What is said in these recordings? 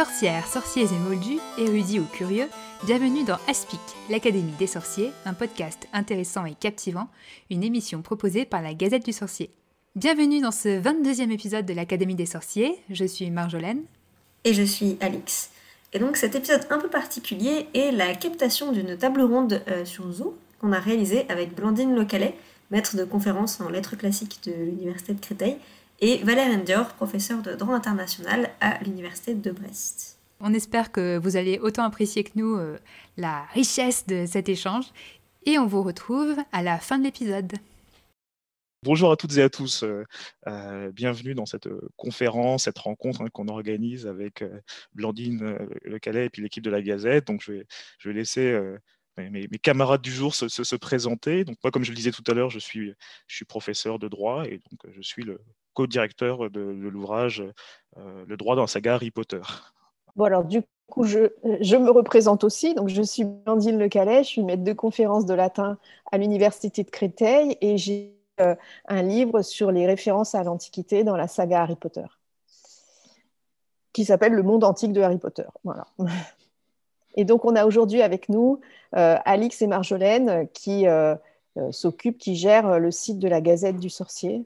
Sorcières, sorciers et moldus, érudits ou curieux, bienvenue dans Aspic, l'Académie des sorciers, un podcast intéressant et captivant, une émission proposée par la Gazette du Sorcier. Bienvenue dans ce 22e épisode de l'Académie des sorciers, je suis Marjolaine. Et je suis Alix. Et donc cet épisode un peu particulier est la captation d'une table ronde euh, sur Zoom qu'on a réalisée avec Blandine Localet, maître de conférence en lettres classiques de l'Université de Créteil, et Valère Endior, professeur de droit international à l'Université de Brest. On espère que vous allez autant apprécier que nous euh, la richesse de cet échange et on vous retrouve à la fin de l'épisode. Bonjour à toutes et à tous. Euh, euh, bienvenue dans cette conférence, cette rencontre hein, qu'on organise avec Blandine Le Calais et puis l'équipe de la Gazette. Donc, je vais, je vais laisser mes, camarades du jour se, se, présenter. Donc, moi, comme je le disais tout à l'heure, je suis, je suis professeur de droit et donc je suis le co-directeur de, l'ouvrage euh, Le droit dans la saga Harry Potter. Bon, alors du coup, je, je me représente aussi. Donc, je suis Blandine Le Calais, je suis maître de conférence de latin à l'Université de Créteil et j'ai euh, un livre sur les références à l'Antiquité dans la saga Harry Potter, qui s'appelle Le monde antique de Harry Potter. Voilà. Et donc, on a aujourd'hui avec nous euh, Alix et Marjolaine qui s'occupent, qui gèrent le site de la Gazette du Sorcier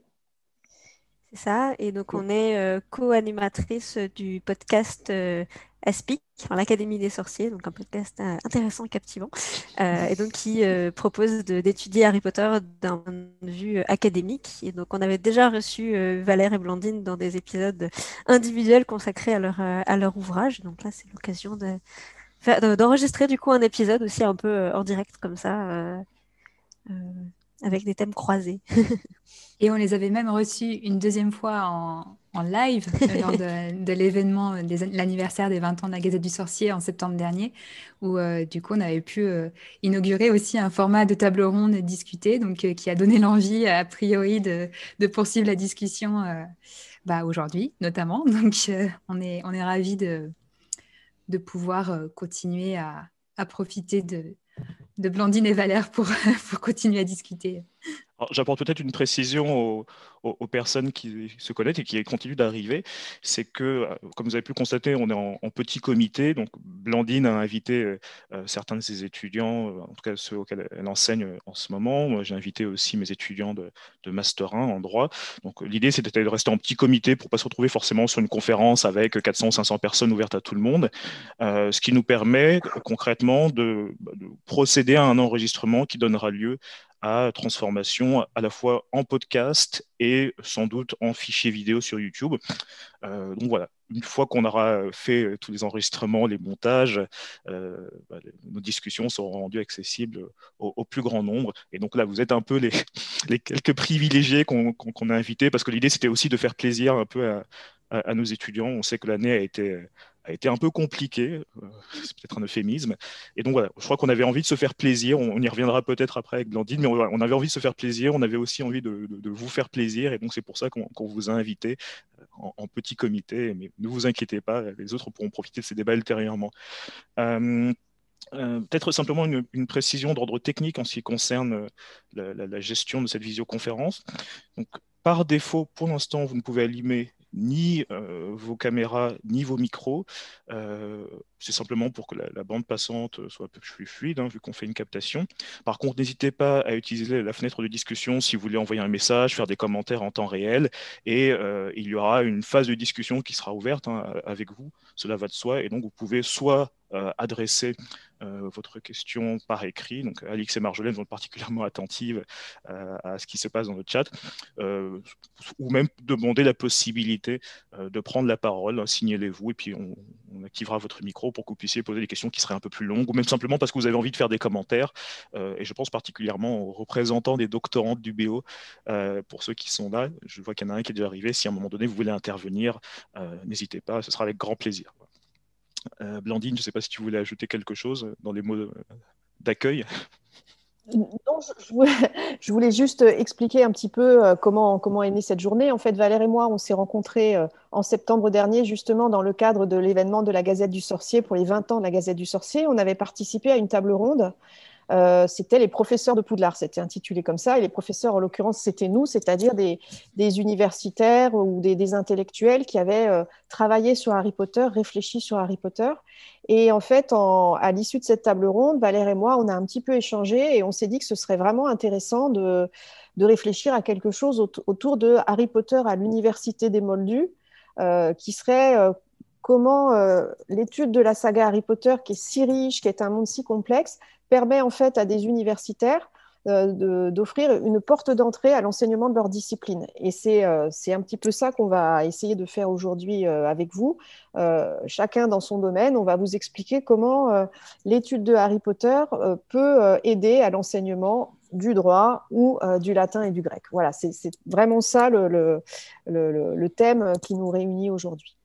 ça. Et donc, on est euh, co-animatrice du podcast euh, Aspic, l'Académie des sorciers, donc un podcast euh, intéressant et captivant, et donc qui propose d'étudier Harry Potter d'un point de vue académique. Et donc, on avait déjà reçu Valère et Blandine dans des épisodes individuels consacrés à leur, à leur ouvrage. Donc là, c'est l'occasion de, d'enregistrer du coup un épisode aussi un peu en direct comme ça avec des thèmes croisés. Et on les avait même reçus une deuxième fois en, en live euh, lors de, de l'événement de l'anniversaire des 20 ans de la Gazette du Sorcier en septembre dernier, où euh, du coup on avait pu euh, inaugurer aussi un format de table ronde discuté, donc qui a donné l'envie a priori de, de poursuivre la discussion bah, aujourd'hui notamment. Donc on est, on est ravis de, de pouvoir continuer à, à profiter de, de Blandine et Valère pour, pour continuer à discuter. J'apporte peut-être une précision aux, personnes qui se connaissent et qui continuent d'arriver. C'est que, euh, comme vous avez pu constater, on est en, petit comité. Donc, Blandine a invité euh, euh, certains de ses étudiants, en tout cas ceux auxquels elle enseigne en ce moment. Moi, j'ai invité aussi mes étudiants de, Master 1 en droit. Donc, l'idée, c'était de rester en petit comité pour ne pas se retrouver forcément sur une conférence avec 400 ou 500 personnes ouvertes à tout le monde. ce qui nous permet concrètement de, de procéder à un enregistrement qui donnera lieu transformation à la fois en podcast et sans doute en fichier vidéo sur YouTube. Euh, donc voilà, une fois qu'on aura fait tous les enregistrements, les montages, euh, bah, nos discussions seront rendues accessibles au, plus grand nombre. Et donc là, vous êtes un peu les, quelques privilégiés qu'on a invités, parce que l'idée, c'était aussi de faire plaisir un peu à, nos étudiants. On sait que l'année a été a été un peu compliqué, euh, c'est peut-être un euphémisme. Et donc voilà, je crois qu'on avait envie de se faire plaisir, on, y reviendra peut-être après avec Blandine, mais on, avait envie de se faire plaisir, on avait aussi envie de, vous faire plaisir, et donc c'est pour ça qu'on vous a invité euh, en, petit comité, mais ne vous inquiétez pas, les autres pourront profiter de ces débats ultérieurement. Euh, peut-être simplement une, précision d'ordre technique en ce qui concerne la, la, gestion de cette visioconférence. Donc, par défaut, pour l'instant, vous ne pouvez allumer ni euh, vos caméras, ni vos micros. Euh, c'est simplement pour que la, bande passante soit un peu plus fluide, hein, vu qu'on fait une captation. Par contre, n'hésitez pas à utiliser la fenêtre de discussion si vous voulez envoyer un message, faire des commentaires en temps réel. Et euh, il y aura une phase de discussion qui sera ouverte hein, avec vous. Cela va de soi. Et donc, vous pouvez soit adresser votre question par écrit. Donc, Alix et Marjolaine sont particulièrement attentives à ce qui se passe dans le chat, ou même demander la possibilité de prendre la parole, hein, signalez-vous, et puis on, on, activera votre micro pour que vous puissiez poser des questions qui seraient un peu plus longues, ou même simplement parce que vous avez envie de faire des commentaires. Euh, et je pense particulièrement aux représentants des doctorantes du BO, euh, pour ceux qui sont là. Je vois qu'il y en a un qui est déjà arrivé. Si à un moment donné vous voulez intervenir, euh, n'hésitez pas, ce sera avec grand plaisir. Blandine, je ne sais pas si tu voulais ajouter quelque chose dans les mots d'accueil. Non, je voulais, juste expliquer un petit peu euh, comment, comment est née cette journée. En fait, Valère et moi, on s'est rencontrés euh, en septembre dernier, justement dans le cadre de l'événement de la Gazette du Sorcier pour les 20 ans de la Gazette du Sorcier. On avait participé à une table ronde euh, c'était les professeurs de Poudlard. C'était intitulé comme ça. Et les professeurs, en l'occurrence, c'était nous, c'est-à-dire des, universitaires ou des, intellectuels qui avaient euh, travaillé sur Harry Potter, réfléchi sur Harry Potter. Et en fait, à l'issue de cette table ronde, Valère et moi, on a un petit peu échangé et on s'est dit que ce serait vraiment intéressant de, réfléchir à quelque chose autour de Harry Potter à l'université des Moldus, euh, qui serait comment l'étude de la saga Harry Potter, qui est si riche, qui est un monde si complexe, permet en fait à des universitaires euh, d'offrir une porte d'entrée à l'enseignement de leur discipline. Et c'est euh, un petit peu ça qu'on va essayer de faire aujourd'hui euh, avec vous. chacun dans son domaine, on va vous expliquer comment l'étude de Harry Potter peut aider à l'enseignement du droit ou du latin et du grec. Voilà, c'est vraiment ça le, le, le thème qui nous réunit aujourd'hui.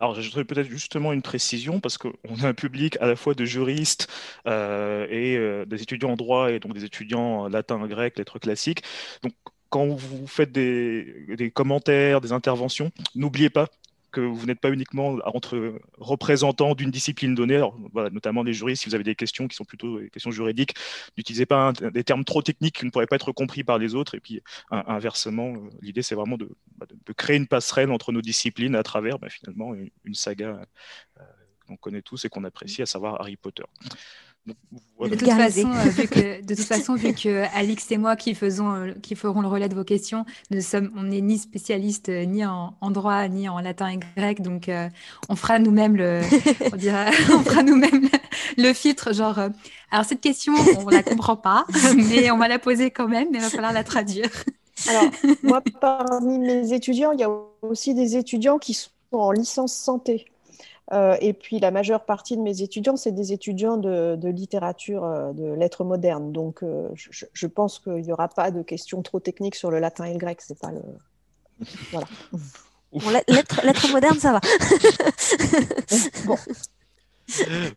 Alors, j'ajouterais peut-être justement une précision, parce qu'on a un public à la fois de juristes euh, et euh, des étudiants en droit, et donc des étudiants latin, grec, lettres classiques. Donc, quand vous faites des commentaires, des interventions, n'oubliez pas que vous n'êtes pas uniquement entre représentants d'une discipline donnée, notamment les juristes, si vous avez des questions qui sont plutôt des questions juridiques, n'utilisez pas des termes trop techniques qui ne pourraient pas être compris par les autres. Et puis, inversement, euh, l'idée, c'est vraiment bah, de, créer une passerelle entre nos disciplines à travers bah, finalement une, saga euh, qu'on connaît tous et qu'on apprécie, à savoir Harry Potter. De, toute façon, euh, vu que, de toute façon, vu que Alix et moi qui, faisons, euh, qui ferons le relais de vos questions, nous sommes, on n'est ni spécialistes euh, ni en, droit ni en latin et grec, donc on fera nous-mêmes le, on, on fera nous-mêmes le, filtre, genre. alors cette question, on la comprend pas, mais on va la poser quand même, mais il va falloir la traduire. Alors moi, parmi mes étudiants, il y a aussi des étudiants qui sont en licence santé. Euh, et puis la majeure partie de mes étudiants, c'est des étudiants de, littérature, euh, de lettres modernes. Donc euh, je, pense qu'il n'y aura pas de questions trop techniques sur le latin et le grec. C'est pas le. Voilà. lettres, modernes, ça va. bon.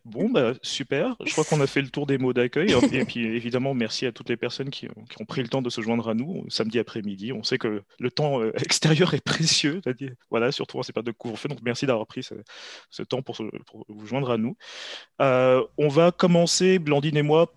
Bon, bah, super. Je crois qu'on a fait le tour des mots d'accueil. Et puis, évidemment, merci à toutes les personnes qui, ont pris le temps de se joindre à nous samedi après-midi. On sait que le temps euh, extérieur est précieux. Voilà, surtout en ces périodes de couvre-feu. Donc, merci d'avoir pris ce, temps pour, vous joindre à nous. Euh, on va commencer, Blandine et moi,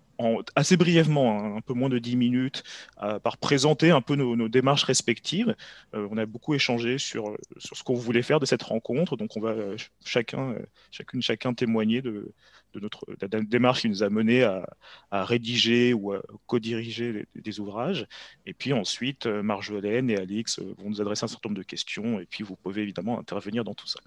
assez brièvement, hein, un peu moins de 10 minutes, euh, par présenter un peu nos, démarches respectives. Euh, on a beaucoup échangé sur, sur ce qu'on voulait faire de cette rencontre, donc on va euh, chacun, chacune, chacun témoigner de, de notre démarche qui nous a mené à, rédiger ou à co-diriger des ouvrages. Et puis ensuite, Marjolaine et Alix vont nous adresser un certain nombre de questions, et puis vous pouvez évidemment intervenir dans tout ça.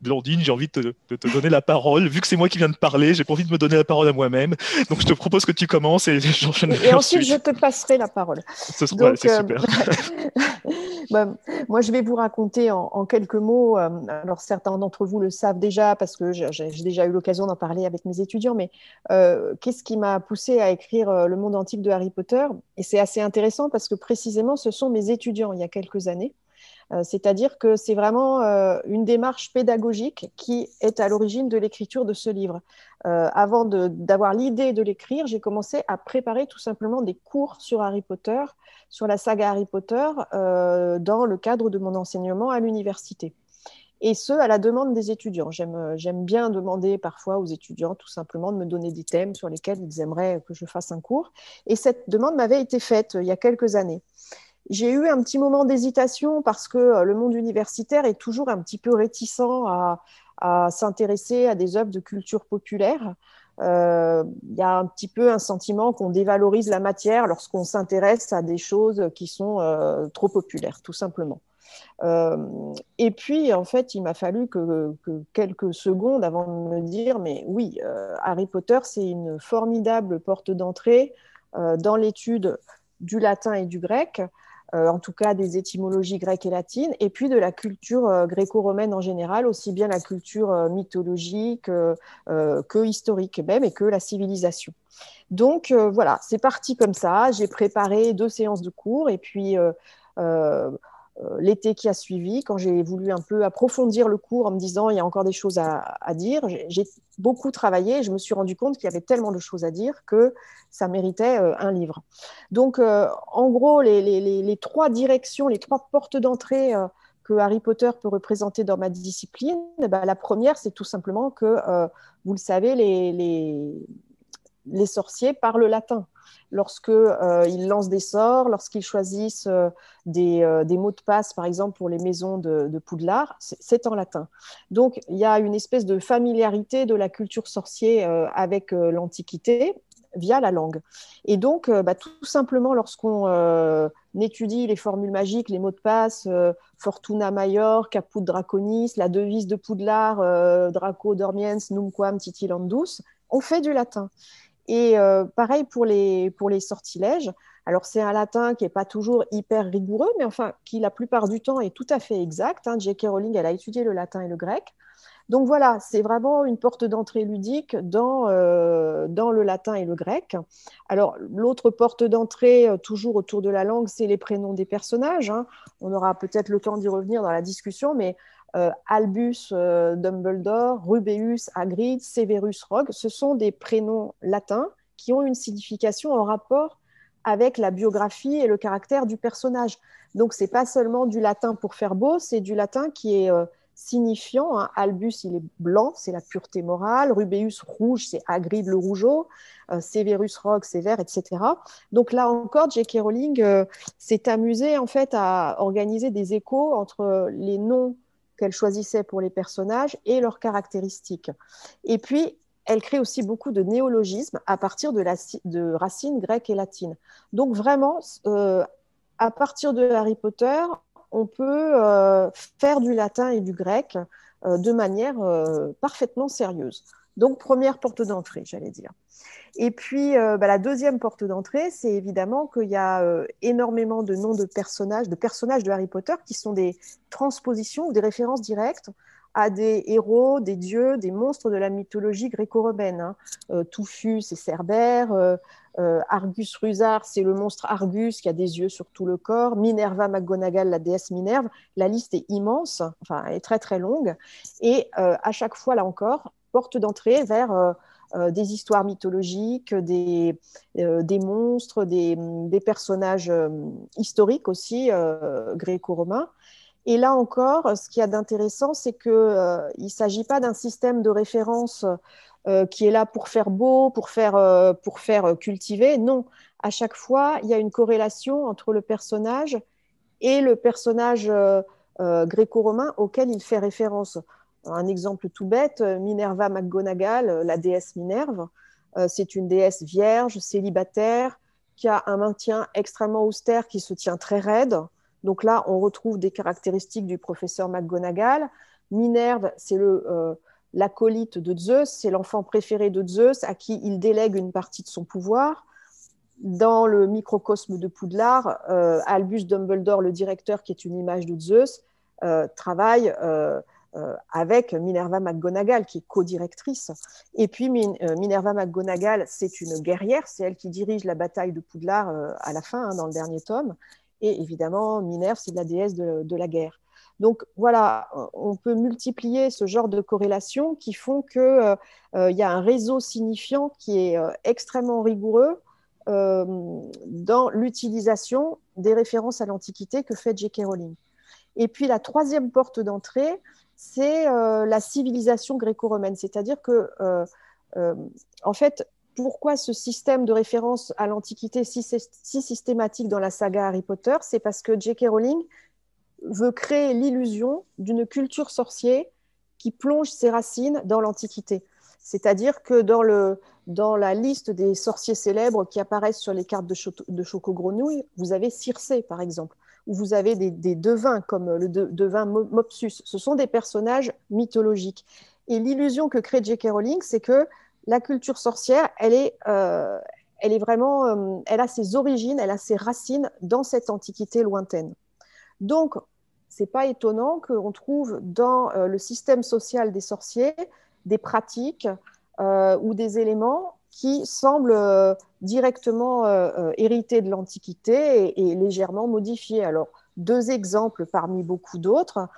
Blandine, j'ai envie de te, donner la parole. Vu que c'est moi qui viens de parler, j'ai pas envie de me donner la parole à moi-même. Donc je te propose que tu commences et j'enchaînerai. Et ensuite, je te passerai la parole. Ce sera c'est euh, super. Bah, moi, je vais vous raconter en, quelques mots. Euh, alors certains d'entre vous le savent déjà parce que j'ai déjà eu l'occasion d'en parler avec mes étudiants. Mais euh, qu'est-ce qui m'a poussé à écrire Le monde antique de Harry Potter? Et c'est assez intéressant parce que précisément, ce sont mes étudiants il y a quelques années euh, c'est-à-dire que c'est vraiment euh, une démarche pédagogique qui est à l'origine de l'écriture de ce livre. Euh, avant d'avoir l'idée de l'écrire, j'ai commencé à préparer tout simplement des cours sur Harry Potter, sur la saga Harry Potter, dans le cadre de mon enseignement à l'université et ce, à la demande des étudiants. J'aime bien demander parfois aux étudiants tout simplement de me donner des thèmes sur lesquels ils aimeraient que je fasse un cours. Et cette demande m'avait été faite il y a quelques années. J'ai eu un petit moment d'hésitation parce que euh, le monde universitaire est toujours un petit peu réticent à, s'intéresser à des œuvres de culture populaire. Euh, il y a un petit peu un sentiment qu'on dévalorise la matière lorsqu'on s'intéresse à des choses qui sont euh, trop populaires, tout simplement. et puis, en fait, il m'a fallu que, quelques secondes avant de me dire, mais oui, Harry Potter, c'est une formidable porte d'entrée dans l'étude du latin et du grec. Euh, en tout cas des étymologies grecques et latines, et puis de la culture euh, gréco-romaine en général, aussi bien la culture euh, mythologique que historique même, et que la civilisation. Donc voilà, c'est parti comme ça. J'ai préparé deux séances de cours, et puis l'été qui a suivi, quand j'ai voulu un peu approfondir le cours en me disant il y a encore des choses à, dire, j'ai beaucoup travaillé et je me suis rendu compte qu'il y avait tellement de choses à dire que ça méritait euh, un livre. Donc, euh, en gros, les, trois directions, les trois portes d'entrée que Harry Potter peut représenter dans ma discipline, ben, la première, c'est tout simplement que, vous le savez, les, les sorciers parlent latin. Lorsqu'ils euh, lancent des sorts, lorsqu'ils choisissent euh, des, mots de passe, par exemple pour les maisons de, Poudlard, c'est en latin. Donc il y a une espèce de familiarité de la culture sorcier avec l'Antiquité via la langue. Et donc, euh, bah, tout simplement, lorsqu'on euh, étudie les formules magiques, les mots de passe, euh, Fortuna Major, Caput Draconis, la devise de Poudlard, Draco Dormiens, Numquam Titilandus, on fait du latin. Et pareil pour les, pour les sortilèges. Alors, c'est un latin qui n'est pas toujours hyper rigoureux, mais enfin, qui la plupart du temps est tout à fait exact. Hein. J.K. Rowling, elle a étudié le latin et le grec. Donc voilà, c'est vraiment une porte d'entrée ludique dans, euh, dans le latin et le grec. Alors l'autre porte d'entrée, euh, toujours autour de la langue, c'est les prénoms des personnages. Hein. On aura peut-être le temps d'y revenir dans la discussion, mais euh, Albus Dumbledore, Rubeus Hagrid, Severus Rogue, ce sont des prénoms latins qui ont une signification en rapport avec la biographie et le caractère du personnage. Donc c'est pas seulement du latin pour faire beau, c'est du latin qui est signifiant. Hein. Albus, il est blanc, c'est la pureté morale. Rubeus, rouge, c'est Hagrid le rougeau. Euh, Severus Rogue, c'est vert, etc. Donc là encore, J.K. Rowling euh, s'est amusée en fait à organiser des échos entre les noms qu'elle choisissait pour les personnages et leurs caractéristiques. Et puis, elle crée aussi beaucoup de néologismes à partir de, racines grecques et latines. Donc vraiment, euh, à partir de Harry Potter, on peut euh, faire du latin et du grec euh, de manière parfaitement sérieuse. Donc, première porte d'entrée, j'allais dire. Et puis, bah, la deuxième porte d'entrée, c'est évidemment qu'il y a énormément de noms de personnages, de personnages de Harry Potter qui sont des transpositions ou des références directes à des héros, des dieux, des monstres de la mythologie gréco-romaine. Hein. Touffu, c'est Cerbère, euh, Argus Rusar, c'est le monstre Argus qui a des yeux sur tout le corps. Minerva McGonagall, la déesse Minerve. La liste est immense, enfin, elle est très très longue. Et euh, à chaque fois, là encore, porte d'entrée vers euh, des histoires mythologiques, des, des monstres, des, personnages historiques aussi gréco-romains. Et là encore, ce qu'il y a d'intéressant, c'est qu'il ne s'agit pas d'un système de référence euh, qui est là pour faire beau, pour faire, euh, pour faire euh, cultiver. Non, à chaque fois, il y a une corrélation entre le personnage et le personnage gréco-romain auquel il fait référence. Un exemple tout bête, Minerva McGonagall, la déesse Minerve, c'est une déesse vierge, célibataire, qui a un maintien extrêmement austère, qui se tient très raide. Donc là, on retrouve des caractéristiques du professeur McGonagall. Minerve, c'est le, l'acolyte de Zeus, c'est l'enfant préféré de Zeus à qui il délègue une partie de son pouvoir. Dans le microcosme de Poudlard, euh, Albus Dumbledore, le directeur qui est une image de Zeus, euh, travaille euh, avec Minerva McGonagall, qui est co-directrice. Et puis Minerva McGonagall, c'est une guerrière, c'est elle qui dirige la bataille de Poudlard à la fin, hein, dans le dernier tome. Et évidemment, Minerve, c'est la déesse de la guerre. Donc voilà, on peut multiplier ce genre de corrélations qui font qu'il euh, euh, y a un réseau signifiant qui est euh, extrêmement rigoureux dans l'utilisation des références à l'Antiquité que fait J.K. Rowling. Et puis la troisième porte d'entrée, c'est la civilisation gréco-romaine, c'est-à-dire que, en fait, pourquoi ce système de référence à l'Antiquité si, systématique dans la saga Harry Potter C'est parce que J.K. Rowling veut créer l'illusion d'une culture sorcière qui plonge ses racines dans l'Antiquité. C'est-à-dire que dans, le, dans la liste des sorciers célèbres qui apparaissent sur les cartes de, de Choco-Grenouille, vous avez Circé, par exemple, ou vous avez des, devins comme le devin Mopsus. Ce sont des personnages mythologiques. Et l'illusion que crée J.K. Rowling, c'est que la culture sorcière, elle est, euh, elle est vraiment, euh, elle a ses origines, elle a ses racines dans cette antiquité lointaine. Donc, c'est pas étonnant qu'on trouve dans euh, le système social des sorciers des pratiques euh, ou des éléments qui semblent euh, directement hérités de l'Antiquité et, légèrement modifiés. Alors, deux exemples parmi beaucoup d'autres.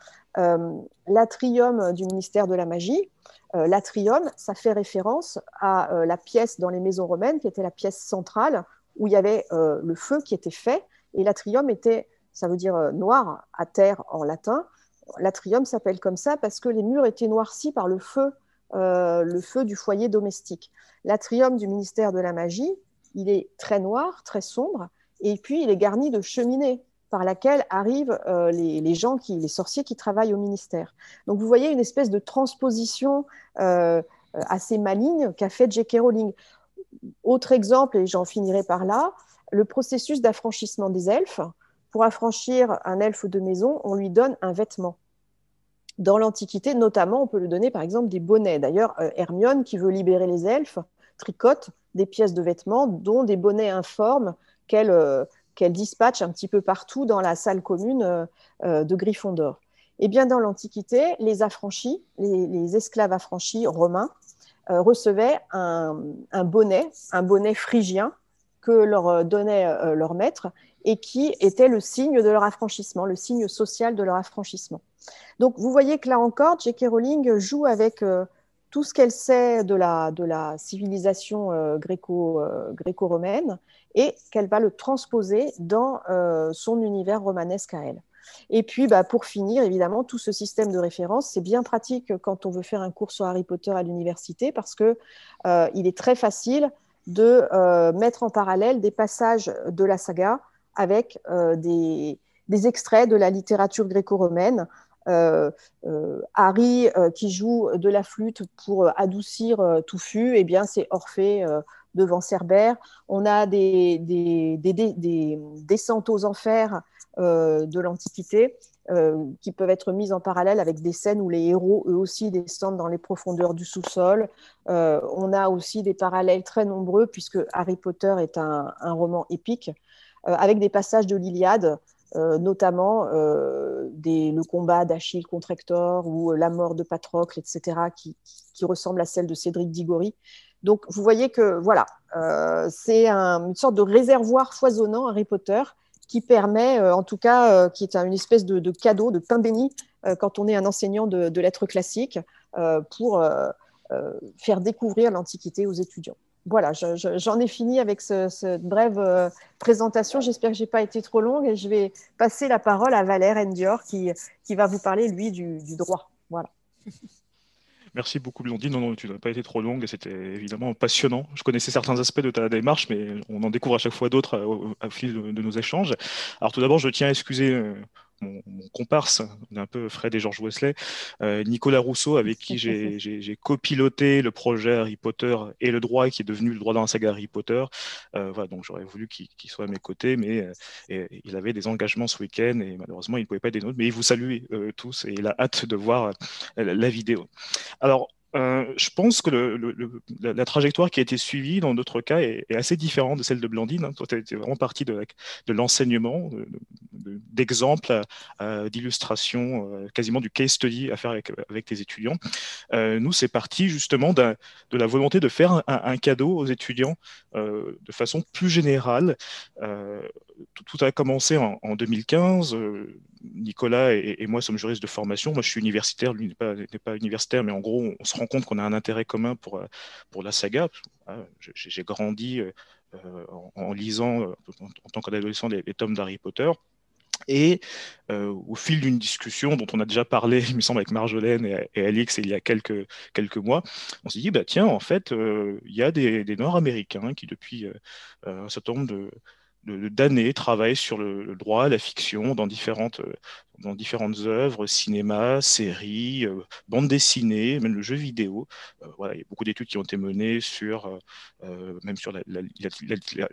L'atrium du ministère de la magie. L'atrium, ça fait référence à la pièce dans les maisons romaines qui était la pièce centrale où il y avait le feu qui était fait et l'atrium était ça veut dire euh, noir à terre en latin. L'atrium s'appelle comme ça parce que les murs étaient noircis par le feu le feu du foyer domestique. L'atrium du ministère de la magie, il est très noir, très sombre, et puis il est garni de cheminées par laquelle arrivent les, gens, qui, les sorciers qui travaillent au ministère. Donc vous voyez une espèce de transposition assez maligne qu'a fait J.K. Rowling. Autre exemple, et j'en finirai par là, le processus d'affranchissement des elfes. Pour affranchir un elfe de maison, on lui donne un vêtement. Dans l'Antiquité, notamment, on peut lui donner par exemple des bonnets. D'ailleurs, euh, Hermione, qui veut libérer les elfes, tricote des pièces de vêtements, dont des bonnets informes qu'elle euh, dispatche un petit peu partout dans la salle commune euh, de Gryffondor. Eh bien, dans l'Antiquité, les affranchis, les, esclaves affranchis romains, recevaient un, bonnet, un bonnet phrygien que leur donnait leur maître et qui était le signe de leur affranchissement, le signe social de leur affranchissement. Donc vous voyez que là encore, J.K. Rowling joue avec euh, tout ce qu'elle sait de la, de la civilisation euh, euh, gréco-romaine et qu'elle va le transposer dans son univers romanesque à elle. Et puis, bah, pour finir, évidemment, tout ce système de référence, c'est bien pratique quand on veut faire un cours sur Harry Potter à l'université parce que il est très facile de mettre en parallèle des passages de la saga avec euh, des, extraits de la littérature gréco-romaine. Euh, euh, Harry qui joue de la flûte pour adoucir Touffu, eh bien c'est Orphée devant Cerbère. On a des, des, descentes aux enfers de l'Antiquité qui peuvent être mises en parallèle avec des scènes où les héros, eux aussi, descendent dans les profondeurs du sous-sol. on a aussi des parallèles très nombreux puisque Harry Potter est un roman épique. Euh, avec des passages de l'Iliade, euh, notamment euh, le combat d'Achille contre Hector ou la mort de Patrocle, etc., qui, ressemble à celle de Cédric Diggory. Donc, vous voyez que voilà, c'est une sorte de réservoir foisonnant Harry Potter qui permet, en tout cas, qui est une espèce de, cadeau, de pain béni quand on est un enseignant de lettres classiques pour faire découvrir l'Antiquité aux étudiants voilà, j'en ai fini avec cette brève euh, présentation. J'espère que je n'ai pas été trop longue et je vais passer la parole à Valère Endior qui, qui va vous parler, lui, du, droit. Voilà. Merci beaucoup, Blondine. Non, non, tu n'as pas été trop longue. C'était évidemment passionnant. Je connaissais certains aspects de ta démarche, mais on en découvre à chaque fois d'autres au, fil de, nos échanges. Alors, tout d'abord, je tiens à excuser mon, comparse, on est un peu Fred et George Wesley, euh, Nicolas Rousseau, avec qui j'ai copiloté le projet Harry Potter et le droit, qui est devenu le droit dans la saga Harry Potter. Euh, voilà, donc j'aurais voulu qu'il soit à mes côtés, mais euh, il avait des engagements ce week-end et malheureusement il ne pouvait pas être des nôtres. Mais il vous salue tous et il a hâte de voir la vidéo. Alors, euh, je pense que la, trajectoire qui a été suivie dans notre cas est, assez différente de celle de Blandine. Hein. Toi, tu étais vraiment partie de, l'enseignement, d'exemples, d'illustrations, euh, quasiment du case study à faire avec, tes étudiants. Euh, nous, c'est parti justement de la volonté de faire un, cadeau aux étudiants de façon plus générale. Tout, a commencé en, en 2015 Nicolas et, moi sommes juristes de formation. Moi, je suis universitaire, lui n'est pas, universitaire, mais en gros, on, se rend compte qu'on a un intérêt commun pour, euh, pour la saga. J'ai grandi euh, en, lisant, euh, en, tant qu'adolescent, les, tomes d'Harry Potter. Et au fil d'une discussion dont on a déjà parlé, il me semble, avec Marjolaine et, Alix il y a quelques, quelques mois, on s'est dit, bah, tiens, en fait, il y a des Nord-Américains qui, depuis un certain nombre de, d'années travaillent sur le, droit, la fiction, dans différentes, euh, dans différentes œuvres, cinéma, séries, euh, bandes dessinées, même le jeu vidéo. Euh, voilà, il y a beaucoup d'études qui ont été menées sur, même sur la,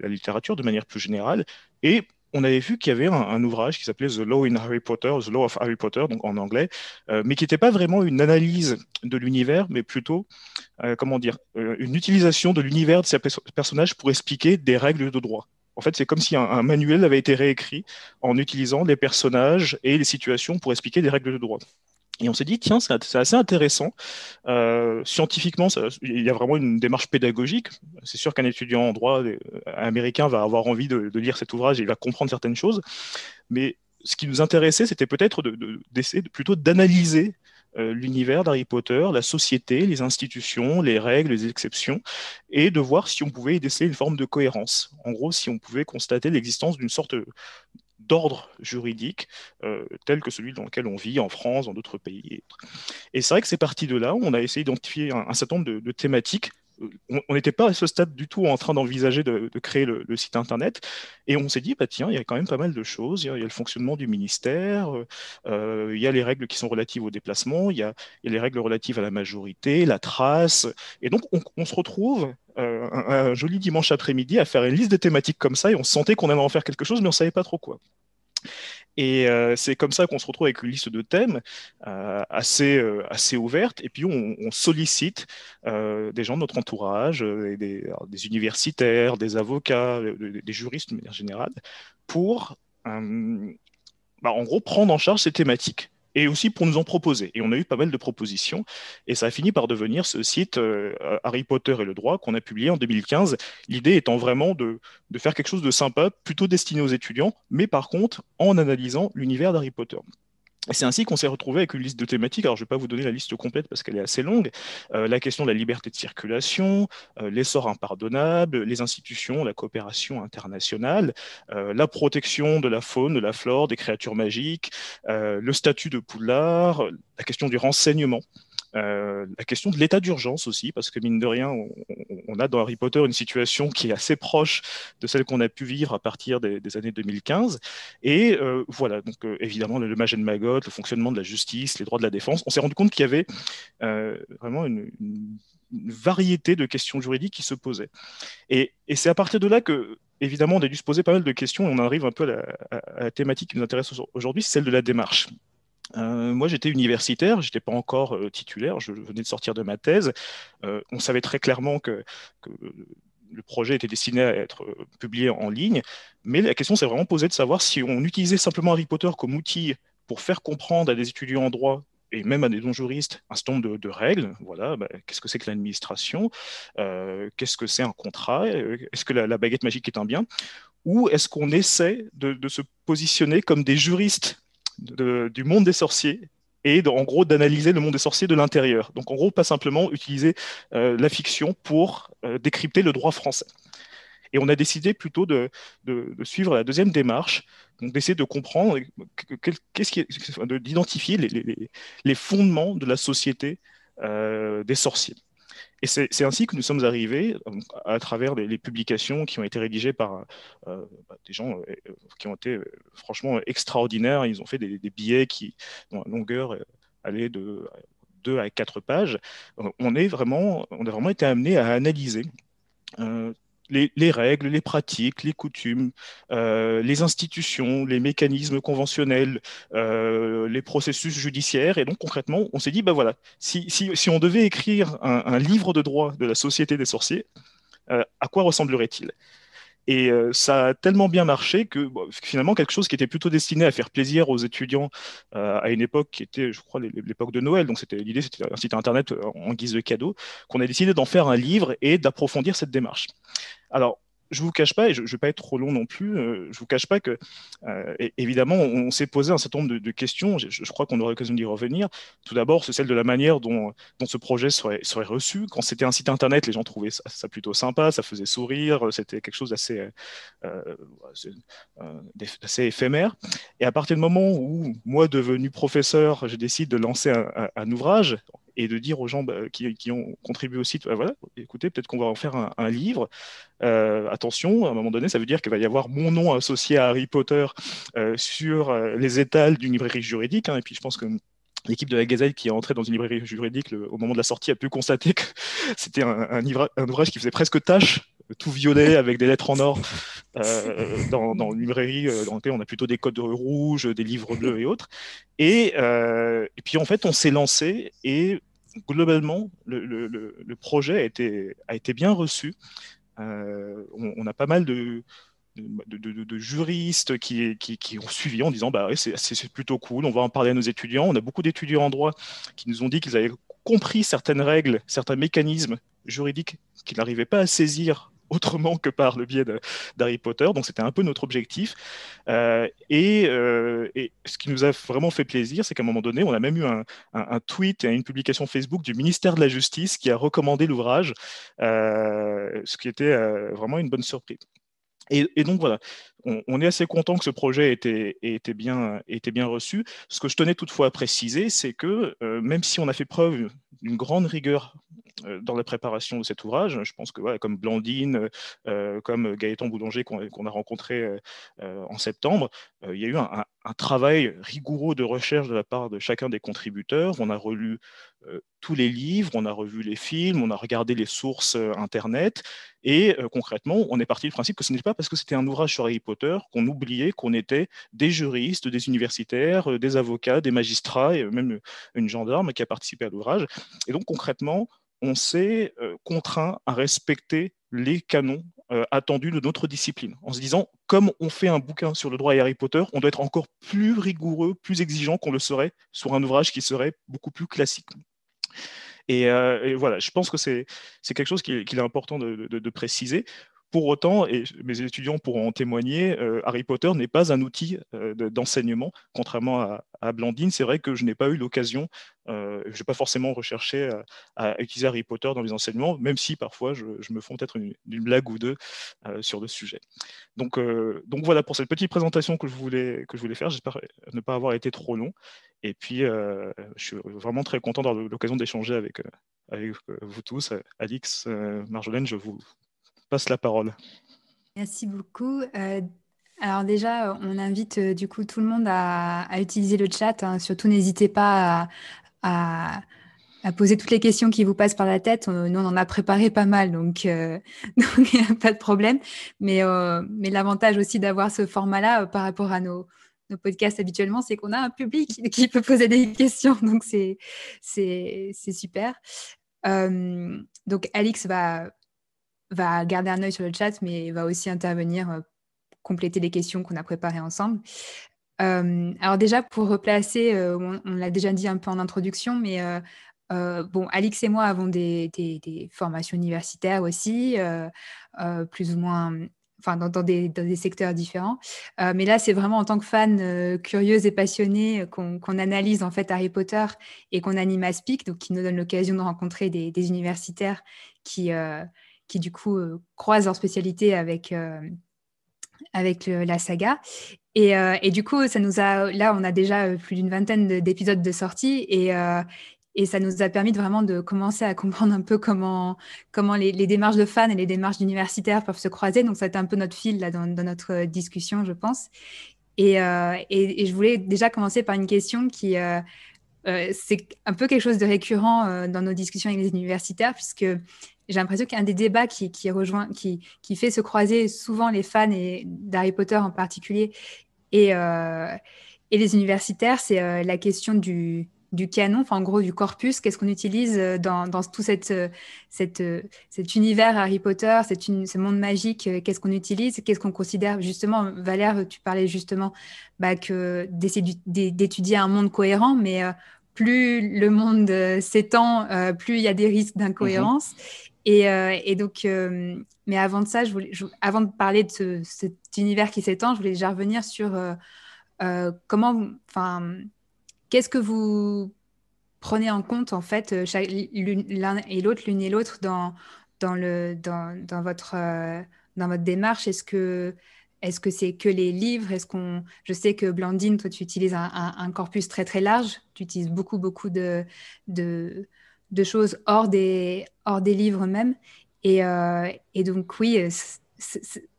littérature de manière plus générale. Et on avait vu qu'il y avait un, ouvrage qui s'appelait The Law in Harry Potter, The Law of Harry Potter, donc en anglais, mais qui n'était pas vraiment une analyse de l'univers, mais plutôt, comment dire, une utilisation de l'univers de ces personnages pour expliquer des règles de droit. En fait, c'est comme si un, manuel avait été réécrit en utilisant les personnages et les situations pour expliquer des règles de droit. Et on s'est dit, tiens, c'est assez intéressant. Euh, scientifiquement, il y a vraiment une démarche pédagogique. C'est sûr qu'un étudiant en droit euh, américain va avoir envie de, lire cet ouvrage et il va comprendre certaines choses. Mais ce qui nous intéressait, c'était peut-être d'essayer plutôt d'analyser l'univers d'Harry Potter, la société, les institutions, les règles, les exceptions, et de voir si on pouvait y déceler une forme de cohérence. En gros, si on pouvait constater l'existence d'une sorte d'ordre juridique tel que celui dans lequel on vit en France, dans d'autres pays. Et c'est vrai que c'est parti de là, on a essayé d'identifier un, certain nombre de thématiques on n'était pas à ce stade du tout en train d'envisager de, créer le, site internet. Et on s'est dit, bah, tiens, il y a quand même pas mal de choses. Il y a, le fonctionnement du ministère, euh, il y a les règles qui sont relatives au déplacement, il y, a, les règles relatives à la majorité, la trace. Et donc, on, se retrouve euh, un, joli dimanche après-midi à faire une liste de thématiques comme ça et on sentait qu'on allait en faire quelque chose, mais on ne savait pas trop quoi. Et euh, c'est comme ça qu'on se retrouve avec une liste de thèmes euh, assez, euh, assez ouverte. Et puis on, sollicite des gens de notre entourage, des, universitaires, des avocats, des, juristes de manière générale, pour bah, en gros prendre en charge ces thématiques et aussi pour nous en proposer. Et on a eu pas mal de propositions, et ça a fini par devenir ce site euh, Harry Potter et le droit qu'on a publié en 2015. L'idée étant vraiment de, de, faire quelque chose de sympa, plutôt destiné aux étudiants, mais par contre en analysant l'univers d'Harry Potter. C'est ainsi qu'on s'est retrouvé avec une liste de thématiques. Alors, je ne vais pas vous donner la liste complète parce qu'elle est assez longue. Euh, la question de la liberté de circulation, euh, l'essor impardonnable, les institutions, la coopération internationale, euh, la protection de la faune, de la flore, des créatures magiques, le statut de Poudlard, la question du renseignement. Euh, la question de l'état d'urgence aussi, parce que mine de rien, on, a dans Harry Potter une situation qui est assez proche de celle qu'on a pu vivre à partir des, années 2015. Et euh, voilà, donc euh, évidemment, le, le de Magot, le fonctionnement de la justice, les droits de la défense, on s'est rendu compte qu'il y avait vraiment une, variété de questions juridiques qui se posaient. Et, c'est à partir de là que, évidemment, on a dû se poser pas mal de questions et on arrive un peu à la thématique qui nous intéresse aujourd'hui, celle de la démarche. Euh, moi, j'étais universitaire, je n'étais pas encore euh, titulaire, je venais de sortir de ma thèse. Euh, on savait très clairement que, le projet était destiné à être publié en ligne, mais la question s'est vraiment posée de savoir si on utilisait simplement Harry Potter comme outil pour faire comprendre à des étudiants en droit et même à des non-juristes un certain nombre de, règles. Voilà, bah, qu'est-ce que c'est que l'administration? Qu'est-ce que c'est un contrat? Est-ce que la, baguette magique est un bien? Ou est-ce qu'on essaie de, de, se positionner comme des juristes du monde des sorciers et en gros d'analyser le monde des sorciers de l'intérieur. Donc en gros, pas simplement utiliser euh, la fiction pour euh, décrypter le droit français. Et on a décidé plutôt de, suivre la deuxième démarche, d'essayer de comprendre, d'identifier les, fondements de la société euh, des sorciers. Et c'est ainsi que nous sommes arrivés, à travers les, publications qui ont été rédigées par euh, bah, des gens euh, qui ont été euh, franchement extraordinaires. Ils ont fait des, billets qui, dont la longueur allait de 2 à 4 pages. On, est vraiment, on a vraiment été amené à analyser les, règles, les pratiques, les coutumes, euh, les institutions, les mécanismes conventionnels, euh, les processus judiciaires. Et donc concrètement, on s'est dit, bah voilà, si, on devait écrire un, livre de droit de la société des sorciers, euh, à quoi ressemblerait-il? Et euh, ça a tellement bien marché que finalement, quelque chose qui était plutôt destiné à faire plaisir aux étudiants euh, à une époque qui était, je crois, l'époque de Noël, donc l'idée, c'était un site internet euh, en guise de cadeau, qu'on a décidé d'en faire un livre et d'approfondir cette démarche. Alors, je vous cache pas, et je ne vais pas être trop long non plus, euh, je vous cache pas que, euh, évidemment, on, s'est posé un certain nombre de, questions. Je, crois qu'on aura l'occasion d'y revenir. Tout d'abord, c'est celle de la manière dont, ce projet serait, reçu. Quand c'était un site internet, les gens trouvaient ça, plutôt sympa, ça faisait sourire, c'était quelque chose d'assez euh, assez éphémère. Et à partir du moment où, moi, devenu professeur, je décide de lancer un, un ouvrage, et de dire aux gens bah, qui, ont contribué au site, bah, voilà, écoutez, peut-être qu'on va en faire un, livre. Euh, attention, à un moment donné, ça veut dire qu'il va y avoir mon nom associé à Harry Potter euh, sur euh, les étals d'une librairie juridique. Hein. et puis je pense que l'équipe de la Gazette qui est entrée dans une librairie juridique au moment de la sortie a pu constater que c'était un, un, ouvrage qui faisait presque tâche tout violet avec des lettres en or euh, dans, dans, une librairie euh, dans laquelle on a plutôt des codes rouges, des livres bleus et autres. Et, euh, puis en fait, on s'est lancé et globalement, le, projet a été, bien reçu. On, a pas mal de, juristes qui, ont suivi en disant bah c'est plutôt cool, on va en parler à nos étudiants. On a beaucoup d'étudiants en droit qui nous ont dit qu'ils avaient compris certaines règles, certains mécanismes juridiques qu'ils n'arrivaient pas à saisir autrement que par le biais d'Harry Potter. Donc c'était un peu notre objectif. Euh, euh, et, ce qui nous a vraiment fait plaisir, c'est qu'à un moment donné, on a même eu un, tweet et une publication Facebook du ministère de la Justice qui a recommandé l'ouvrage, euh, ce qui était vraiment une bonne surprise. Et, donc voilà, on, est assez content que ce projet ait été, bien, reçu. Ce que je tenais toutefois à préciser, c'est que même si on a fait preuve d'une grande rigueur dans la préparation de cet ouvrage. Je pense que comme Blandine, euh, comme Gaëtan Boulanger qu'on a rencontré euh, en septembre, il y a eu un, travail rigoureux de recherche de la part de chacun des contributeurs. On a relu tous les livres, on a revu les films, on a regardé les sources Internet, et concrètement, on est parti du principe que ce n'était pas parce que c'était un ouvrage sur Harry Potter qu'on oubliait qu'on était des juristes, des universitaires, des avocats, des magistrats, et même une gendarme qui a participé à l'ouvrage. Et donc concrètement, on s'est euh, contraint à respecter les canons euh, attendus de notre discipline, en se disant, comme on fait un bouquin sur le droit à Harry Potter, on doit être encore plus rigoureux, plus exigeant qu'on le serait sur un ouvrage qui serait beaucoup plus classique. Et, euh, voilà, je pense que c'est quelque chose qu'il est important de préciser. Pour autant, et mes étudiants pourront en témoigner, euh, Harry Potter n'est pas un outil euh, d'enseignement, contrairement à, Blandine. C'est vrai que je n'ai pas eu l'occasion, euh, je n'ai pas forcément recherché à, utiliser Harry Potter dans les enseignements, même si parfois je, me fais peut-être une, blague ou deux sur le sujet. Donc, voilà pour cette petite présentation que je voulais, que je voulais faire. J'espère ne pas avoir été trop long. Et puis, je suis vraiment très content d'avoir l'occasion d'échanger avec, avec vous tous. Alix, Marjolaine, je vous passe la parole. Merci beaucoup. Euh, alors déjà, on invite euh, du coup tout le monde à, utiliser le chat. Hein. Surtout, n'hésitez pas à, poser toutes les questions qui vous passent par la tête. Euh, nous, on en a préparé pas mal, donc n'y a pas de problème. Mais, mais l'avantage aussi d'avoir ce format-là par rapport à nos, nos podcasts habituellement, c'est qu'on a un public qui peut poser des questions. Donc, c'est super. donc, Alix va va garder un œil sur le chat, mais va aussi intervenir, euh, compléter les questions qu'on a préparées ensemble. Euh, alors déjà, pour replacer, euh, on, l'a déjà dit un peu en introduction, mais bon, Alix et moi avons des, formations universitaires aussi, plus ou moins, enfin dans, des, secteurs différents. mais là, c'est vraiment en tant que fan curieuse et passionnée qu'on analyse en fait Harry Potter et qu'on anime Aspic, donc qui nous donne l'occasion de rencontrer des, universitaires qui qui du coup euh, croisent leur spécialité avec, euh, avec la saga. Et, euh, et, du coup, ça nous a, là, on a déjà plus d'une vingtaine d'épisodes de sortie et, et ça nous a permis de vraiment de commencer à comprendre un peu comment, comment les, démarches de fans et les démarches d'universitaires peuvent se croiser. Donc, ça a été un peu notre fil là, dans, dans notre discussion, je pense. Et, et, je voulais déjà commencer par une question qui, c'est un peu quelque chose de récurrent dans nos discussions avec les universitaires, puisque j'ai l'impression qu'il y a un des débats qui, rejoint, qui, fait se croiser souvent les fans et d'Harry Potter en particulier et, euh, les universitaires, c'est euh, la question du, du canon, enfin en gros du corpus, qu'est-ce qu'on utilise euh, dans, dans, tout cette, cette, cet univers Harry Potter, cette ce monde magique, qu'est-ce qu'on utilise, qu'est-ce qu'on considère justement, Valère, tu parlais justement bah, que d'essayer d'étudier un monde cohérent, mais plus le monde s'étend, plus il y a des risques d'incohérence. Euh, et, donc, euh, mais avant de ça, je voulais, avant de parler de cet univers qui s'étend, je voulais déjà revenir sur euh, comment, enfin, qu'est-ce que vous prenez en compte en fait l'un et l'autre, l'une et l'autre dans dans le dans, dans votre dans votre démarche? Est-ce que est-ce que c'est que les livres? Est-ce qu'on Je sais que Blandine, toi, tu utilises un, corpus très très large. Tu utilises beaucoup beaucoup de, de de choses hors des, hors des livres même. Et, euh, et donc, oui, euh,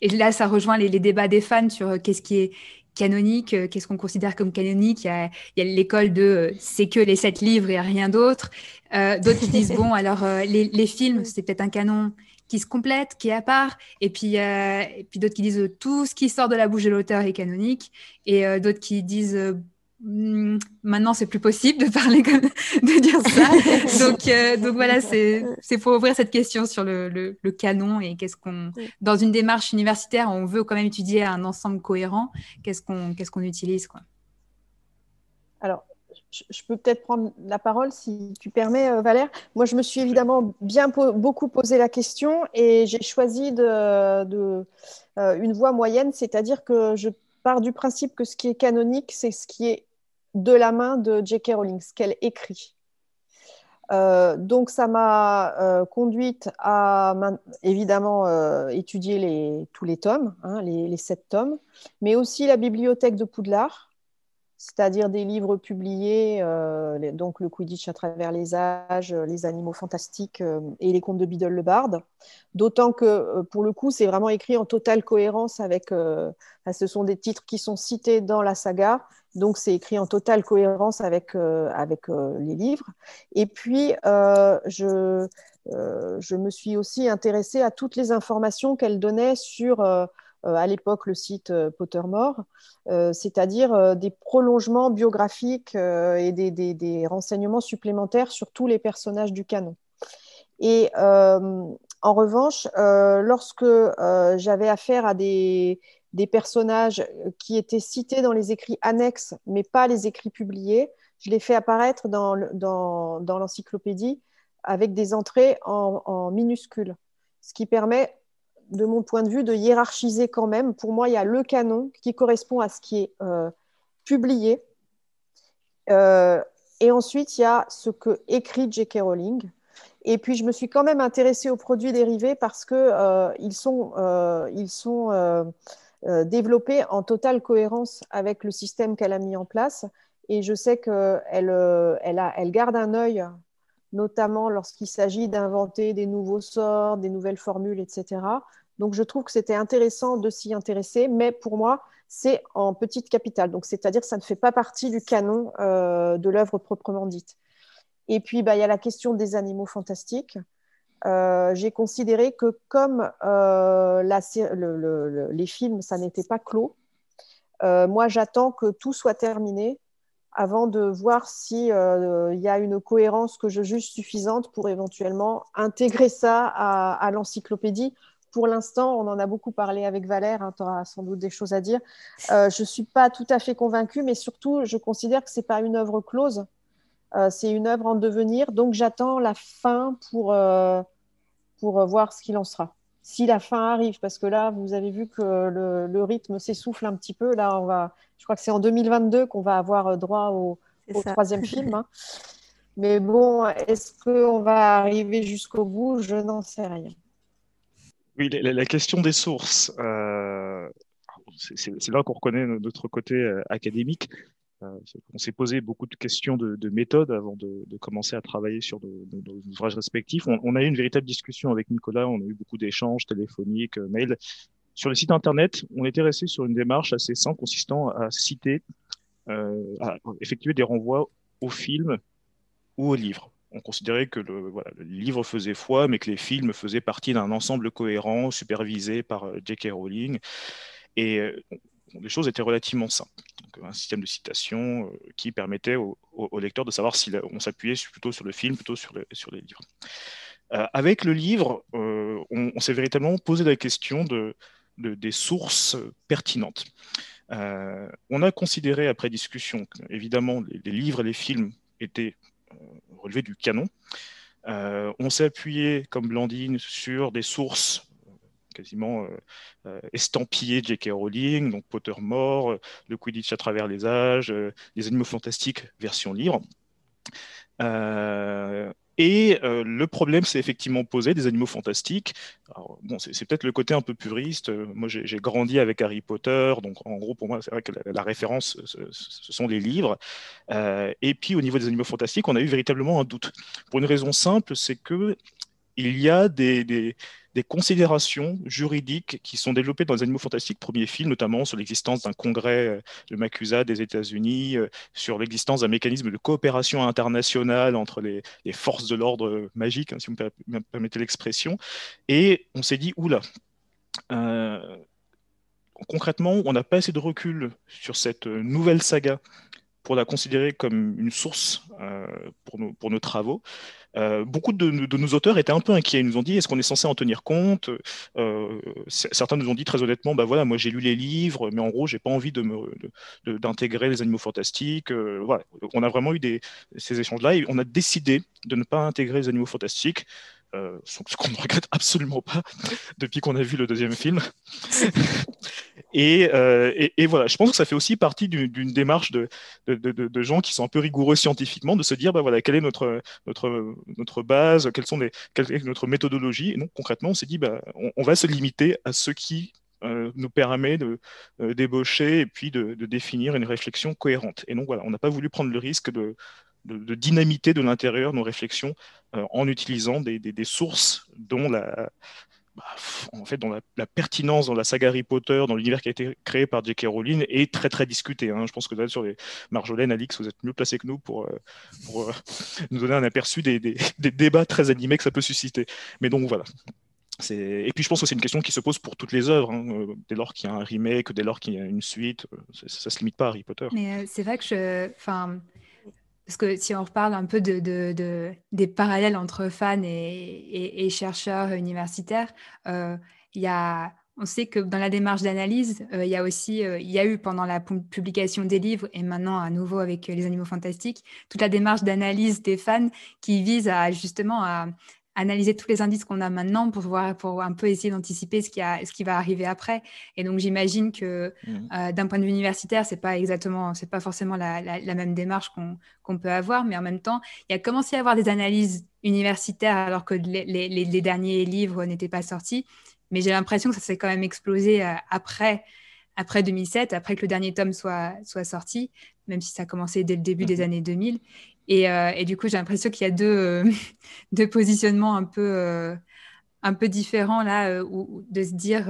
et là, ça rejoint les, débats des fans sur euh, qu'est-ce qui est canonique, qu'est-ce qu'on considère comme canonique? Il y a, l'école de c'est que les sept livres et rien d'autre. D'autres qui disent, bon, alors les, films, c'est peut-être un canon qui se complète, qui est à part. Et puis, et puis d'autres qui disent tout ce qui sort de la bouche de l'auteur est canonique. Et d'autres qui disent maintenant c'est plus possible de parler comme de dire ça. Donc euh, donc voilà c'est pour ouvrir cette question sur le, le, canon et qu'est-ce qu'on dans une démarche universitaire on veut quand même étudier un ensemble cohérent qu'est-ce qu'on qu'est-ce qu'on utilise quoi? Alors je peux peut-être prendre la parole si tu permets, euh, Valère. Moi, je me suis évidemment bien beaucoup posé la question et j'ai choisi de, de euh, une voie moyenne, c'est-à-dire que je pars du principe que ce qui est canonique, c'est ce qui est de la main de J.K. Rowling, ce qu'elle écrit. donc, ça m'a conduite à évidemment étudier les, tous les tomes, hein, les, sept tomes, mais aussi la bibliothèque de Poudlard, c'est-à-dire des livres publiés, euh, donc le Quidditch à travers les âges, euh, les animaux fantastiques euh, et les contes de Biddle le Bard. D'autant que pour le coup, c'est vraiment écrit en totale cohérence avec. ce sont des titres qui sont cités dans la saga, donc c'est écrit en totale cohérence avec, avec les livres. Et puis, je, je me suis aussi intéressée à toutes les informations qu'elle donnait sur à l'époque le site euh, Pottermore, euh, c'est-à-dire des prolongements biographiques et des, renseignements supplémentaires sur tous les personnages du canon. Et en revanche, lorsque j'avais affaire à des, personnages qui étaient cités dans les écrits annexes, mais pas les écrits publiés, je les fais apparaître dans, l'encyclopédie avec des entrées en, en minuscules, ce qui permet de mon point de vue, de hiérarchiser quand même. Pour moi, il y a le canon qui correspond à ce qui est euh, publié. Euh, et ensuite, il y a ce que écrit J.K. Rowling. Et puis, je me suis quand même intéressée aux produits dérivés parce qu'ils euh, ils sont, ils sont développés en totale cohérence avec le système qu'elle a mis en place. Et je sais qu'elle elle, elle garde un œil notamment lorsqu'il s'agit d'inventer des nouveaux sorts, des nouvelles formules, etc. Donc, je trouve que c'était intéressant de s'y intéresser, mais pour moi, c'est en petite capitale. Donc, c'est-à-dire que ça ne fait pas partie du canon euh, de l'œuvre proprement dite. Et puis, bah, il y a la question des animaux fantastiques. Euh, j'ai considéré que comme euh, les films, ça n'était pas clos, moi, j'attends que tout soit terminé avant de voir s'il il y a une cohérence que je juge suffisante pour éventuellement intégrer ça à l'encyclopédie pour l'instant, on en a beaucoup parlé avec Valère, hein, tu auras sans doute des choses à dire. Euh, je ne suis pas tout à fait convaincue, mais surtout, je considère que ce n'est pas une œuvre close, euh, c'est une œuvre en devenir. Donc, j'attends la fin pour, euh, pour voir ce qu'il en sera. Si la fin arrive, parce que là, vous avez vu que le, rythme s'essouffle un petit peu. Là, on va, je crois que c'est en 2022 qu'on va avoir droit au, troisième film. Hein. Mais bon, est-ce qu'on va arriver jusqu'au bout? Je n'en sais rien. Oui, la, question des sources, euh, c'est là qu'on reconnaît notre côté euh, académique. Euh, on s'est posé beaucoup de questions de, méthode avant de, commencer à travailler sur nos, ouvrages respectifs. On, a eu une véritable discussion avec Nicolas, on a eu beaucoup d'échanges téléphoniques, mails. Sur le site internet, on était resté sur une démarche assez simple consistant à citer, à effectuer des renvois au film ou au livre on considérait que le, livre faisait foi, mais que les films faisaient partie d'un ensemble cohérent, supervisé par euh, J.K. Rowling. Et euh, les choses étaient relativement simples. un système de citation euh, qui permettait au, lecteur de savoir si on s'appuyait plutôt sur le film, plutôt sur, les livres. avec le livre, on, s'est véritablement posé la question de, des sources pertinentes. on a considéré, après discussion, évidemment, les livres et les films étaient relevé du canon. Euh, on s'est appuyé, comme Blandine, sur des sources euh, quasiment euh, estampillées de J.K. Rowling, donc Pottermore, le Quidditch à travers les âges, les animaux fantastiques version livre. Et euh, le problème s'est effectivement posé des animaux fantastiques. bon, c'est peut-être le côté un peu puriste. Moi, j'ai grandi avec Harry Potter, donc en gros, pour moi, c'est vrai que la, référence, ce, sont les livres. Euh, et puis, au niveau des animaux fantastiques, on a eu véritablement un doute. Pour une raison simple, c'est que il y a des, considérations juridiques qui sont développées dans les animaux fantastiques, premier film notamment sur l'existence d'un congrès euh, de Macusa des États-Unis, euh, sur l'existence d'un mécanisme de coopération internationale entre les, forces de l'ordre magique, hein, si vous me permettez l'expression. Et on s'est dit, oula, euh, concrètement, on n'a pas assez de recul sur cette nouvelle saga pour la considérer comme une source pour, pour nos travaux. Euh, beaucoup de, nos auteurs étaient un peu inquiets. Ils nous ont dit est-ce qu'on est censé en tenir compte? Euh, Certains nous ont dit très honnêtement bah voilà, moi j'ai lu les livres, mais en gros, j'ai pas envie d'intégrer les animaux fantastiques. Euh, voilà. On a vraiment eu ces échanges-là et on a décidé de ne pas intégrer les animaux fantastiques. Ce qu'on ne regrette absolument pas depuis qu'on a vu le deuxième film. et, et, voilà, je pense que ça fait aussi partie d'une démarche de, de, de, gens qui sont un peu rigoureux scientifiquement, de se dire, bah voilà, quelle est notre, notre, notre base, quelles sont les, quelle est notre méthodologie. Et donc concrètement, on s'est dit, bah, on va se limiter à ce qui euh, nous permet de euh, débaucher et puis de, définir une réflexion cohérente. Et donc voilà, on n'a pas voulu prendre le risque de, de, dynamiter de l'intérieur nos réflexions euh, en utilisant des, des, sources dont la, bah, en fait, dont la, pertinence dans la saga Harry Potter, dans l'univers qui a été créé par J.K. Rowling, est très très discutée. Hein. Je pense que là, sur les Marjolaine, Alix, vous êtes mieux placés que nous pour, pour nous donner un aperçu des, des, débats très animés que ça peut susciter. Mais donc voilà, et puis je pense que c'est une question qui se pose pour toutes les œuvres. Hein. Euh, dès lors qu'il y a un remake, dès lors qu'il y a une suite, euh, ça ne se limite pas à Harry Potter. Mais euh, c'est vrai que je. Enfin, parce que si on reparle un peu de, de, des parallèles entre fans et, chercheurs universitaires, il y a, on sait que dans la démarche d'analyse, il y a il y a eu pendant la publication des livres et maintenant à nouveau avec les animaux fantastiques, toute la démarche d'analyse des fans qui vise à justement à, analyser tous les indices qu'on a maintenant pour voir, pour un peu essayer d'anticiper ce qui a, ce qui va arriver après. Et donc j'imagine que mmh. euh, d'un point de vue universitaire, c'est pas exactement, c'est pas forcément la, la, même démarche qu'on peut avoir, mais en même temps, il y a commencé à avoir des analyses universitaires alors que les, les, les derniers livres n'étaient pas sortis. Mais j'ai l'impression que ça s'est quand même explosé euh, après après 2007, après que le dernier tome soit, soit sorti, même si ça a commencé dès le début des mmh. années 2000. Euh, et, du coup, j'ai l'impression qu'il y a deux, euh, deux positionnements un peu, euh, un peu différents là, où, de se dire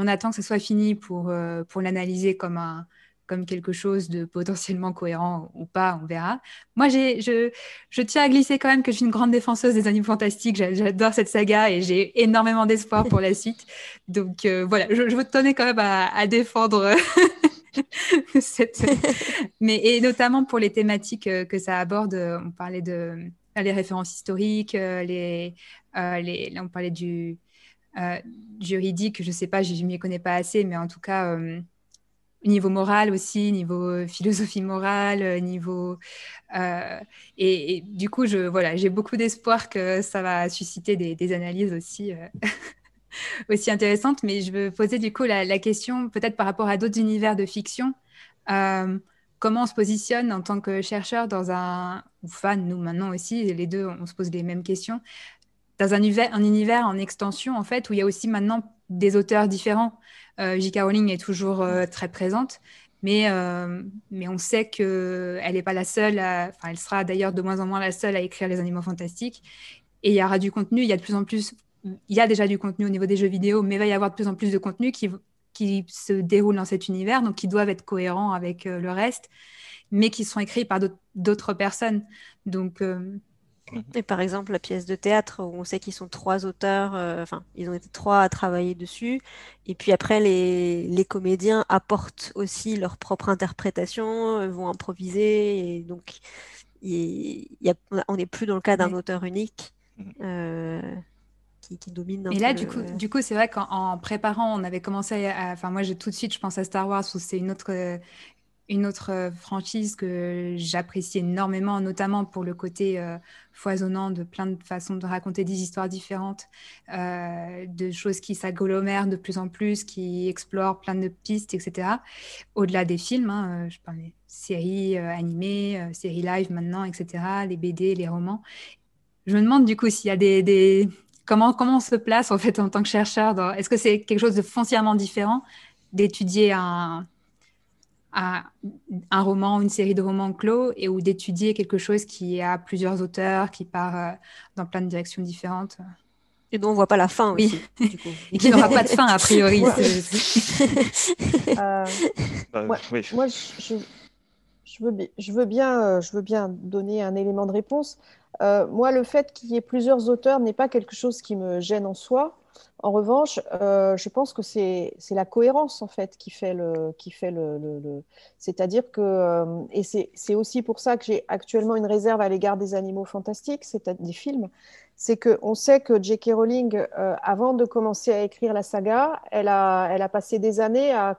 on attend que ce soit fini pour, pour l'analyser comme, comme quelque chose de potentiellement cohérent ou pas, on verra. Moi, je, je tiens à glisser quand même que je suis une grande défenseuse des animaux fantastiques. J'adore cette saga et j'ai énormément d'espoir pour la suite. Donc voilà, je, je, veux tenir quand même à défendre Mais, et notamment pour les thématiques euh, que ça aborde, euh, on parlait de euh, les références historiques, les, les, là on parlait du juridique, je ne sais pas, je ne m'y connais pas assez, mais en tout cas, niveau moral aussi, niveau philosophie morale, niveau... Et, du coup, je, voilà, j'ai beaucoup d'espoir que ça va susciter des, des analyses aussi aussi intéressante, mais je veux poser du coup la, question peut-être par rapport à d'autres univers de fiction. Euh, comment on se positionne en tant que chercheur dans un, ou fan, nous maintenant aussi, les deux, on se pose les mêmes questions, dans un univers, un univers en extension, en fait, où il y a aussi maintenant des auteurs différents. Euh, J.K. Rowling est toujours euh, très présente, mais, mais on sait qu'elle n'est pas la seule, enfin, elle sera d'ailleurs de moins en moins la seule à écrire les animaux fantastiques. Et il y aura du contenu, il y a de plus en plus il y a déjà du contenu au niveau des jeux vidéo, mais il va y avoir de plus en plus de contenu qui, qui se déroule dans cet univers, donc qui doivent être cohérents avec euh, le reste, mais qui sont écrits par d'autres personnes. Donc, euh, Et par exemple, la pièce de théâtre, où on sait qu'ils sont trois auteurs, euh, enfin, ils ont été trois à travailler dessus. Et puis après, les, les comédiens apportent aussi leur propre interprétation, vont improviser. Et donc, il y a, on n'est plus dans le cas d'un auteur unique. Euh, qui, domine. et là, du coup, du coup, c'est vrai qu'en préparant, on avait commencé à. Enfin, moi, j'ai tout de suite, je pense à Star Wars, où c'est une autre, une autre franchise que j'apprécie énormément, notamment pour le côté euh, foisonnant de plein de façons de raconter des histoires différentes, euh, de choses qui s'agglomèrent de plus en plus, qui explorent plein de pistes, etc. Au-delà des films, hein, euh, je parlais séries animées, séries live maintenant, etc., les BD, les romans. Je me demande du coup s'il y a des, des, Comment, comment on se place en fait en tant que chercheur Est-ce que c'est quelque chose de foncièrement différent d'étudier un, un, un, roman, une série de romans clos, et ou d'étudier quelque chose qui a plusieurs auteurs, qui part euh, dans plein de directions différentes? Et dont on ne voit pas la fin aussi. Oui. et qui n'aura pas de fin a priori. Euh, bah, moi, je, je, veux, bien, euh, je veux bien donner un élément de réponse. Euh, moi, le fait qu'il y ait plusieurs auteurs n'est pas quelque chose qui me gêne en soi. En revanche, euh, je pense que c'est la cohérence en fait qui fait le, qui fait le, c'est-à-dire que et c'est aussi pour ça que j'ai actuellement une réserve à l'égard des animaux fantastiques, c'est des films. C'est que on sait que J.K. Rowling, avant de commencer à écrire la saga, elle a passé des années à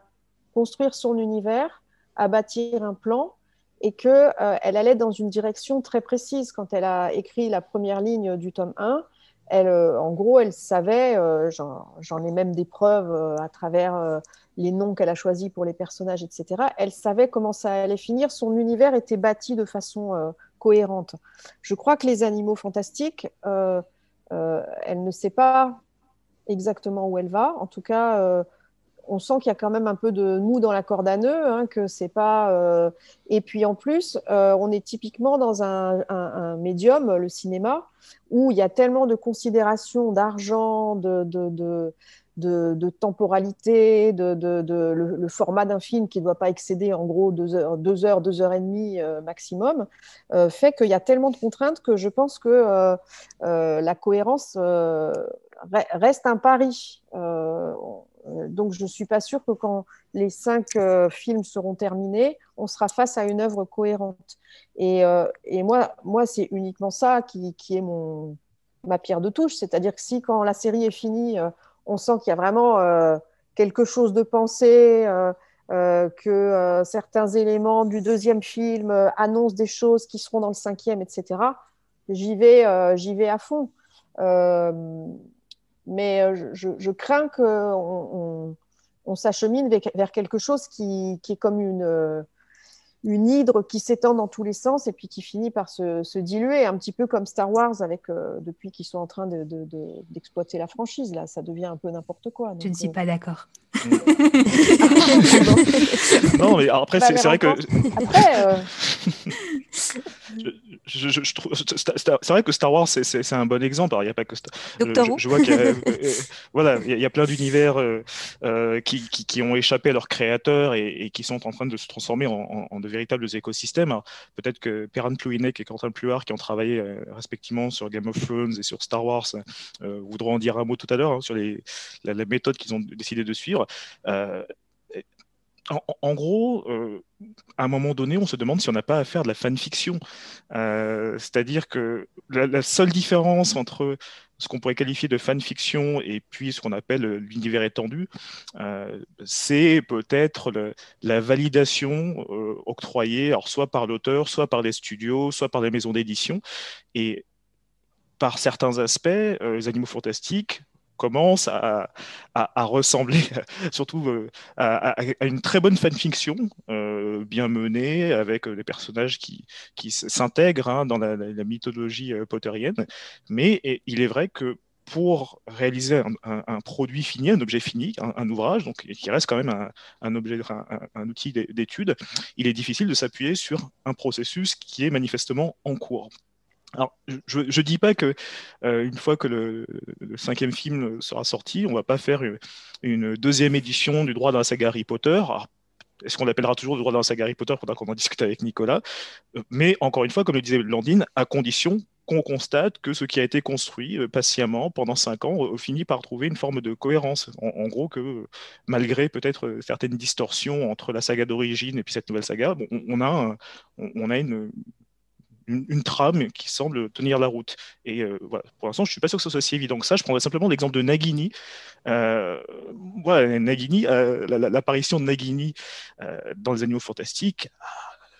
construire son univers, à bâtir un plan et qu'elle euh, allait dans une direction très précise quand elle a écrit la première ligne du tome 1. elle, en gros, elle savait, j'en ai même des preuves à travers les noms qu'elle a choisis pour les personnages, etc. Elle savait comment ça allait finir. Son univers était bâti de façon cohérente. Je crois que les animaux fantastiques, elle ne sait pas exactement où elle va. En tout cas, on sent qu'il y a quand même un peu de mou dans la corde à nœud, hein, que c'est pas. Euh, et puis en plus, euh, on est typiquement dans un, médium, le cinéma, où il y a tellement de considérations d'argent, de, temporalité, de, le, format d'un film qui ne doit pas excéder en gros deux heures, deux heures, deux heures et demie euh, maximum, fait qu'il y a tellement de contraintes que je pense que la cohérence reste un pari. Donc, je ne suis pas sûre que quand les cinq euh, films seront terminés, on sera face à une œuvre cohérente. Et, euh, moi, c'est uniquement ça qui, est mon, ma pierre de touche. C'est-à-dire que si, quand la série est finie, on sent qu'il y a vraiment quelque chose de pensé, que certains éléments du deuxième film annoncent des choses qui seront dans le cinquième, etc., j'y vais, vais à fond mais euh, je, crains qu'on on, s'achemine vers quelque chose qui, est comme une, euh, une hydre qui s'étend dans tous les sens et puis qui finit par se, diluer, un petit peu comme Star Wars avec euh, depuis qu'ils sont en train d'exploiter de, la franchise. Là, ça devient un peu n'importe quoi. je ne suis pas d'accord. non, mais après, c'est vrai que. Après, c'est vrai que Star Wars, c'est un bon exemple. Alors, il n'y a pas que Star je, je, vois qu'il y, a, euh, euh, voilà, il y a plein d'univers euh, qui, qui, ont échappé à leurs créateurs et, qui sont en train de se transformer en, de véritables écosystèmes. Peut-être que Perrin Plouinek et Quentin Pluart, qui ont travaillé respectivement sur Game of Thrones et sur Star Wars, voudront en dire un mot tout à l'heure hein, sur les, la, méthode qu'ils ont décidé de suivre en, gros, euh, à un moment donné, on se demande si on n'a pas à de la fanfiction. Euh, c'est-à-dire que la, seule différence entre ce qu'on pourrait qualifier de fanfiction et puis ce qu'on appelle l'univers étendu, euh, c'est peut-être la validation octroyée, alors soit par l'auteur, soit par les studios, soit par les maisons d'édition. Et par certains aspects, les animaux fantastiques commence à, ressembler surtout euh, à, une très bonne fanfiction, euh, bien menée, avec des personnages qui, s'intègrent hein, dans la, mythologie euh, potterienne. Mais il est vrai que pour réaliser un, produit fini, un objet fini, un, ouvrage, donc qui reste quand même un, objet, un, outil d'étude, il est difficile de s'appuyer sur un processus qui est manifestement en cours. Alors, je ne dis pas que euh, une fois que le, cinquième film sera sorti, on va pas faire une, deuxième édition du droit dans la saga Harry Potter. est-ce qu'on l'appellera toujours le droit dans la saga Harry Potter Faudra qu'on en discute avec Nicolas? Euh, mais encore une fois, comme le disait Blandine, à condition qu'on constate que ce qui a été construit euh, patiemment pendant cinq ans finit par trouver une forme de cohérence. En, gros, que malgré peut-être certaines distorsions entre la saga d'origine et puis cette nouvelle saga, on a une, une, trame qui semble tenir la route. Et euh, voilà, pour l'instant, je ne suis pas sûr que ce soit si évident que ça. Je prendrais simplement l'exemple de Nagini. Euh, Nagini, euh, l'apparition de Nagini euh, dans les Animaux Fantastiques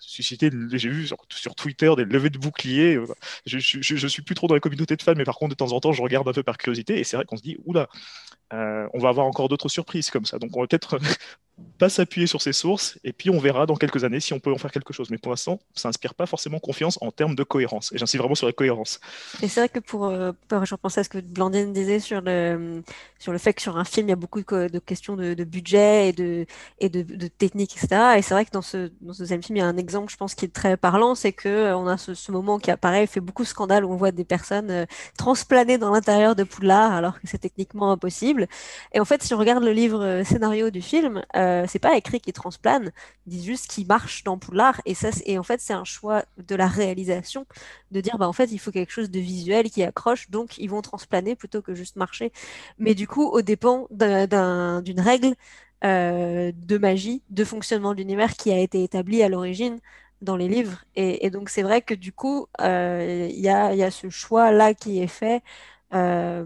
suscité, j'ai vu sur, Twitter des levées de boucliers. Je, je, suis plus trop dans la communauté de fans, mais par contre, de temps en temps, je regarde un peu par curiosité, et c'est vrai qu'on se dit, oula, on va avoir encore d'autres surprises comme ça. Donc, on va peut-être pas s'appuyer sur ces sources, et puis on verra dans quelques années si on peut en faire quelque chose. Mais pour l'instant, ça inspire pas forcément confiance en termes de cohérence. Et j'insiste vraiment sur la cohérence. Et c'est vrai que pour, je repensais à ce que Blandine disait sur le, sur le fait que sur un film, il y a beaucoup de, questions de, budget et de, et de, de technique, etc. Et c'est vrai que dans ce, dans ce deuxième film, il y a un exemple, je pense, qui est très parlant, c'est que euh, on a ce, moment qui apparaît, fait beaucoup de scandale, où on voit des personnes euh, transplaner dans l'intérieur de Poudlard, alors que c'est techniquement impossible. Et en fait, si on regarde le livre euh, scénario du film, euh, c'est pas écrit qu'il transplane, ils disent juste qu'il marche dans Poudlard. Et ça, et en fait, c'est un choix de la réalisation de dire, bah en fait, il faut quelque chose de visuel qui accroche, donc ils vont transplaner plutôt que juste marcher. Mais du coup, au dépend d'une règle euh, de magie, de fonctionnement de l'univers qui a été établie à l'origine dans les livres. Et, donc c'est vrai que du coup, euh, il y, a, ce choix-là qui est fait, euh,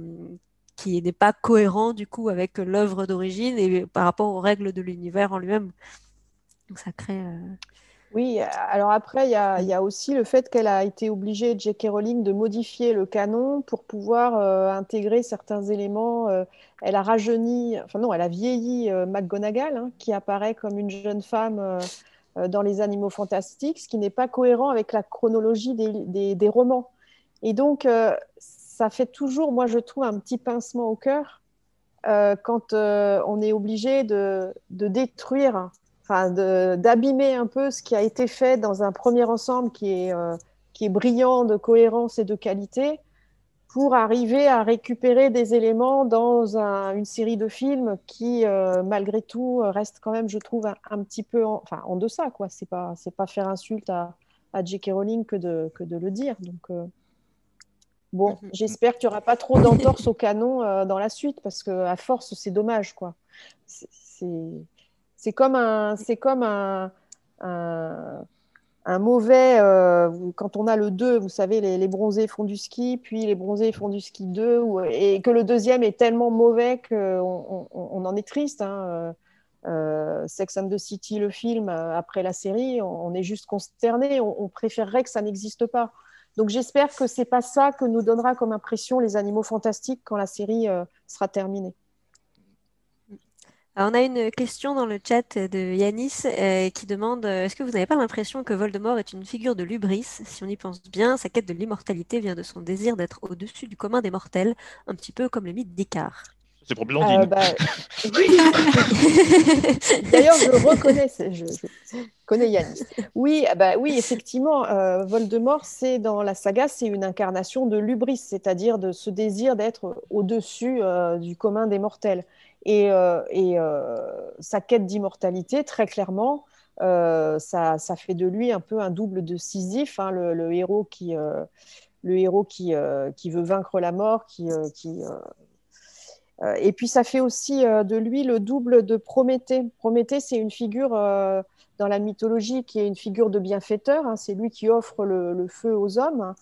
qui n'est pas cohérent du coup avec l'œuvre d'origine et par rapport aux règles de l'univers en lui-même. Donc ça crée. Euh, Oui, alors après, il y a, aussi le fait qu'elle a été obligée, J.K. Rowling, de modifier le canon pour pouvoir euh, intégrer certains éléments. Euh, elle a rajeuni, enfin non, elle a vieilli McGonagall, hein, qui apparaît comme une jeune femme dans les Animaux Fantastiques, ce qui n'est pas cohérent avec la chronologie des, romans. Et donc, ça fait toujours, moi je trouve, un petit pincement au cœur quand on est obligé de détruire enfin, d'abîmer un peu ce qui a été fait dans un premier ensemble qui est, euh, qui est brillant de cohérence et de qualité pour arriver à récupérer des éléments dans une série de films qui, euh, malgré tout, reste quand même, je trouve, un, petit peu en, enfin, en deçà. Ce n'est pas, pas faire insulte à, à J.K. Rowling que de, que de le dire. Donc, euh, bon, mm-hmm. j'espère qu'il n'y aura pas trop d'entorses au canon dans la suite, parce qu'à force, c'est dommage. quoi. C'est comme un, c'est comme un, un, mauvais. Euh, quand on a le 2, vous savez, les, bronzés font du ski, puis les bronzés font du ski 2, et que le deuxième est tellement mauvais qu'on on, en est triste. Hein, euh, euh, Sex and the City, le film, après la série, on, est juste consterné. On, préférerait que ça n'existe pas. Donc j'espère que c'est pas ça que nous donnera comme impression les animaux fantastiques quand la série sera terminée on a une question dans le chat de Yanis euh, qui demande euh, Est-ce que vous n'avez pas l'impression que Voldemort est une figure de Lubris Si on y pense bien, sa quête de l'immortalité vient de son désir d'être au-dessus du commun des mortels, un petit peu comme le mythe d'Icare. C'est pour Blandine. Euh, bah, D'ailleurs, je reconnais, je, connais Yanis. Oui, bah, oui effectivement, Voldemort, c'est dans la saga, c'est une incarnation de Lubris, c'est-à-dire de ce désir d'être au-dessus du commun des mortels. Et, euh, euh, sa quête d'immortalité, très clairement, euh, ça, fait de lui un peu un double de Sisyphe, hein, le, héros qui, le héros qui, qui, veut vaincre la mort, qui, qui et puis ça fait aussi de lui le double de Prométhée. Prométhée, c'est une figure dans la mythologie qui est une figure de bienfaiteur. Hein. c'est lui qui offre le, feu aux hommes.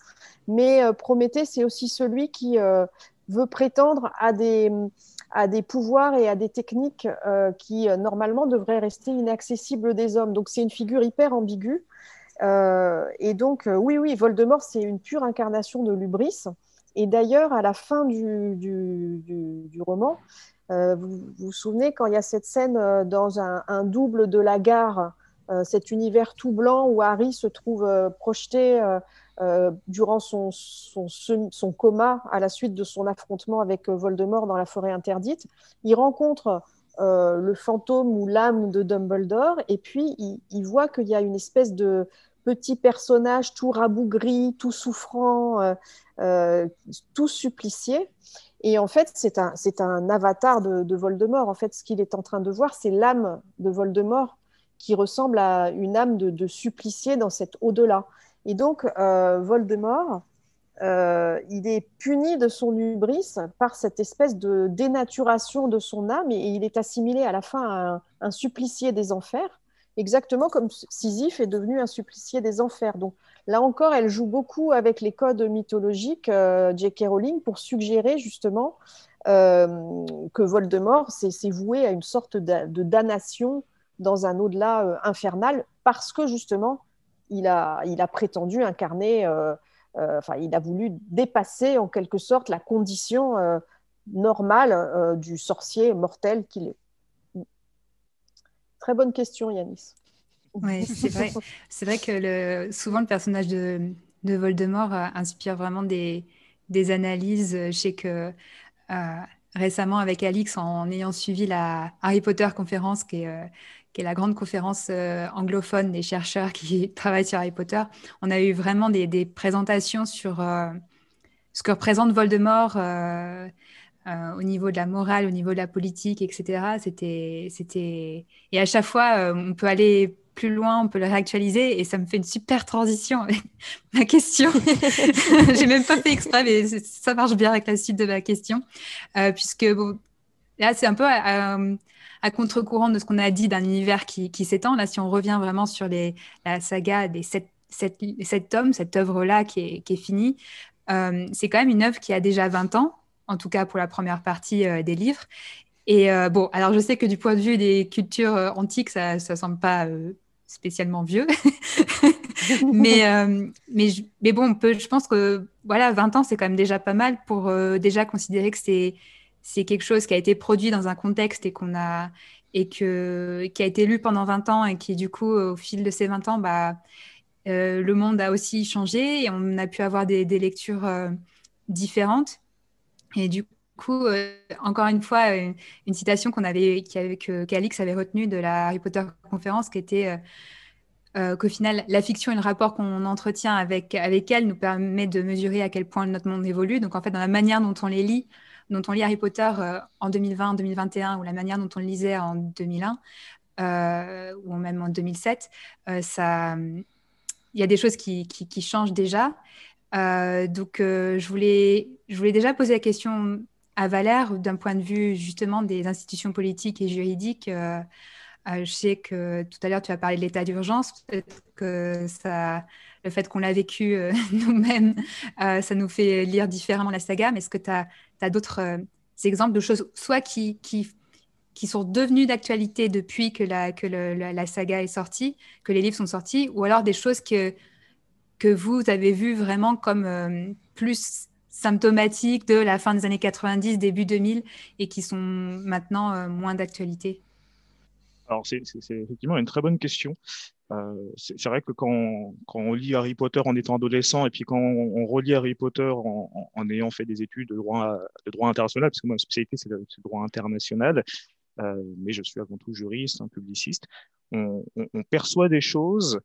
Mais Prométhée, c'est aussi celui qui veut prétendre à des, à des pouvoirs et à des techniques euh, qui euh, normalement devraient rester inaccessibles des hommes. Donc c'est une figure hyper ambiguë. Euh, et donc oui, oui, Voldemort, c'est une pure incarnation de l'ubris. Et d'ailleurs, à la fin du, du, roman, vous, vous souvenez quand il y a cette scène dans un, double de la gare, cet univers tout blanc où Harry se trouve projeté euh, durant son, son, coma à la suite de son affrontement avec euh, Voldemort dans la forêt interdite. Il rencontre euh, le fantôme ou l'âme de Dumbledore et puis il, voit qu'il y a une espèce de petit personnage tout rabougri, tout souffrant, tout supplicié. Et en fait, c'est un, un, avatar de, Voldemort. En fait, ce qu'il est en train de voir, c'est l'âme de Voldemort qui ressemble à une âme de, de supplicié dans cet au-delà. Et donc, euh, Voldemort, euh, il est puni de son hubris par cette espèce de dénaturation de son âme et il est assimilé à la fin à un, supplicié des enfers, exactement comme Sisyphe est devenu un supplicié des enfers. Donc là encore, elle joue beaucoup avec les codes mythologiques, euh, J.K. Rowling, pour suggérer justement que Voldemort s'est voué à une sorte de damnation dans un au-delà infernal parce que justement il a, il a prétendu incarner, euh, euh, enfin, il a voulu dépasser en quelque sorte la condition euh, normale du sorcier mortel qu'il est. Très bonne question, Yanis. Oui, c'est vrai. c'est vrai que souvent le personnage de, de Voldemort inspire vraiment des, analyses. Je sais que récemment, avec Alix, en, ayant suivi la Harry Potter conférence qui est est la grande conférence euh, anglophone des chercheurs qui travaillent sur Harry Potter, on a eu vraiment des, présentations sur euh, ce que représente Voldemort euh, au niveau de la morale, au niveau de la politique, etc. C'était, c'était... Et à chaque fois, on peut aller plus loin, on peut le réactualiser et ça me fait une super transition avec ma question. J'ai même pas fait exprès, mais ça marche bien avec la suite de ma question, puisque bon, là, c'est un peu à contre-courant de ce qu'on a dit d'un univers qui, s'étend. Là, si on revient vraiment sur les, la saga des sept, tomes, cette œuvre-là qui est, qui est finie, euh, c'est quand même une œuvre qui a déjà 20 ans, en tout cas pour la première partie euh, des livres. Et euh, bon, alors je sais que du point de vue des cultures antiques, ça ne semble pas spécialement vieux. mais, mais, bon, je pense que voilà, 20 ans, c'est quand même déjà pas mal pour déjà considérer que c'est quelque chose qui a été produit dans un contexte et qu'on a et que, qui a été lu pendant 20 ans et qui, du coup, au fil de ces 20 ans, bah, le monde a aussi changé et on a pu avoir des lectures différentes. Et du coup, euh, encore une fois, une, citation qu'on avait, qu'Alix avait retenue de la Harry Potter conférence, qui était euh, euh, qu'au final, la fiction et le rapport qu'on entretient avec, avec elle nous permet de mesurer à quel point notre monde évolue. Donc, en fait, dans la manière dont on les lit, dont on lit Harry Potter en 2020, 2021, ou la manière dont on le lisait en 2001, ou même en 2007, ça, il y a des choses qui, qui changent déjà. Euh, donc, euh, je, voulais, je voulais déjà poser la question à Valère d'un point de vue justement des institutions politiques et juridiques. Euh, je sais que tout à l'heure, tu as parlé de l'état d'urgence. Peut-être que ça, le fait qu'on l'a vécu nous-mêmes, ça nous fait lire différemment la saga. Mais est-ce que tu as, d'autres exemples de choses, soit qui, qui, qui sont devenues d'actualité depuis que, la, que la, saga est sortie, que les livres sont sortis, ou alors des choses que que vous avez vu vraiment comme euh, plus symptomatiques de la fin des années 90, début 2000 et qui sont maintenant euh, moins d'actualité? Alors, c'est effectivement une très bonne question. Euh, c'est vrai que quand, on lit Harry Potter en étant adolescent et puis quand on, relit Harry Potter en, ayant fait des études de droit, international, parce que ma spécialité c'est le, droit international, mais je suis avant tout juriste, un publiciste, on perçoit des choses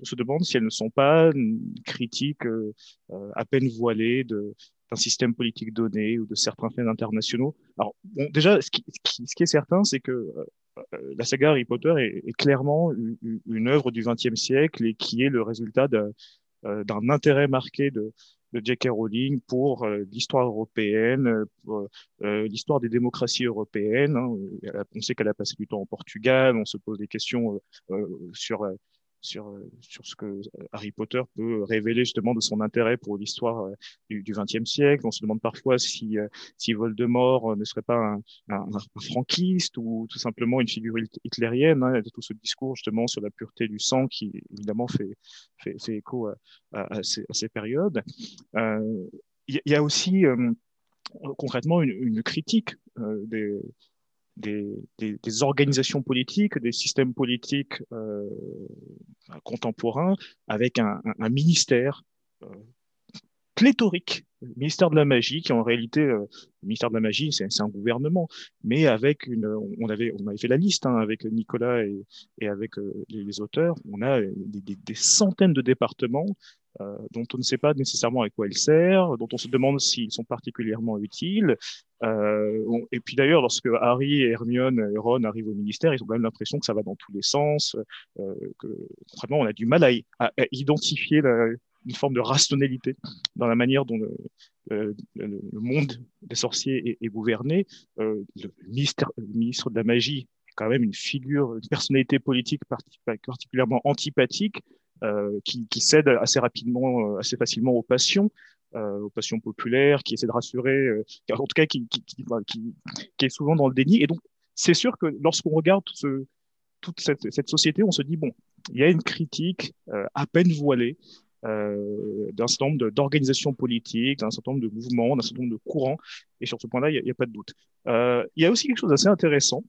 on se demande si elles ne sont pas une critique euh, euh, à peine voilée de, d'un système politique donné ou de certains faits internationaux. Alors, déjà, ce qui, est certain, c'est que euh, la saga Harry Potter est, clairement une, œuvre du XXe siècle et qui est le résultat d'un, intérêt marqué de, de J.K. Rowling pour l'histoire européenne, pour l'histoire des démocraties européennes. Hein. On sait qu'elle a passé du temps au Portugal, on se pose des questions sur sur, euh, sur ce que euh, Harry Potter peut révéler justement de son intérêt pour l'histoire euh, du XXe siècle. On se demande parfois si, si Voldemort ne serait pas un, un, un, franquiste ou tout simplement une figure hitlérienne. Hein. Y a tout ce discours justement sur la pureté du sang qui évidemment fait, fait, fait écho à, à, ces, à, ces, périodes. Il y, a aussi concrètement une, une critique des, des, des, des, organisations politiques, des systèmes politiques euh, contemporains, avec un, ministère euh, pléthorique, le ministère de la magie, qui en réalité, euh, le ministère de la magie, c'est un gouvernement, mais avec une, on avait, on avait fait la liste hein, avec Nicolas et, avec euh, les, auteurs, on a des, centaines de départements dont on ne sait pas nécessairement à quoi ils servent, dont on se demande s'ils sont particulièrement utiles. Euh, et puis d'ailleurs, lorsque Harry, Hermione et Ron arrivent au ministère, ils ont quand même l'impression que ça va dans tous les sens, euh, que concrètement, on a du mal à, identifier une forme de rationalité dans la manière dont le, monde des sorciers est, gouverné. Euh, le, ministre de la magie est quand même une figure, une personnalité politique particulièrement antipathique, euh, qui, qui, cède assez rapidement, euh, assez facilement aux passions, euh, aux passions populaires, qui essaie de rassurer, en tout cas qui, est souvent dans le déni. Et donc, c'est sûr que lorsqu'on regarde toute cette, société, on se dit, bon, il y a une critique à peine voilée euh, d'un certain nombre d'organisations politiques, d'un certain nombre de mouvements, d'un certain nombre de courants, et sur ce point-là, il n'y a, a, pas de doute. Euh, il y a aussi quelque chose d'assez intéressant,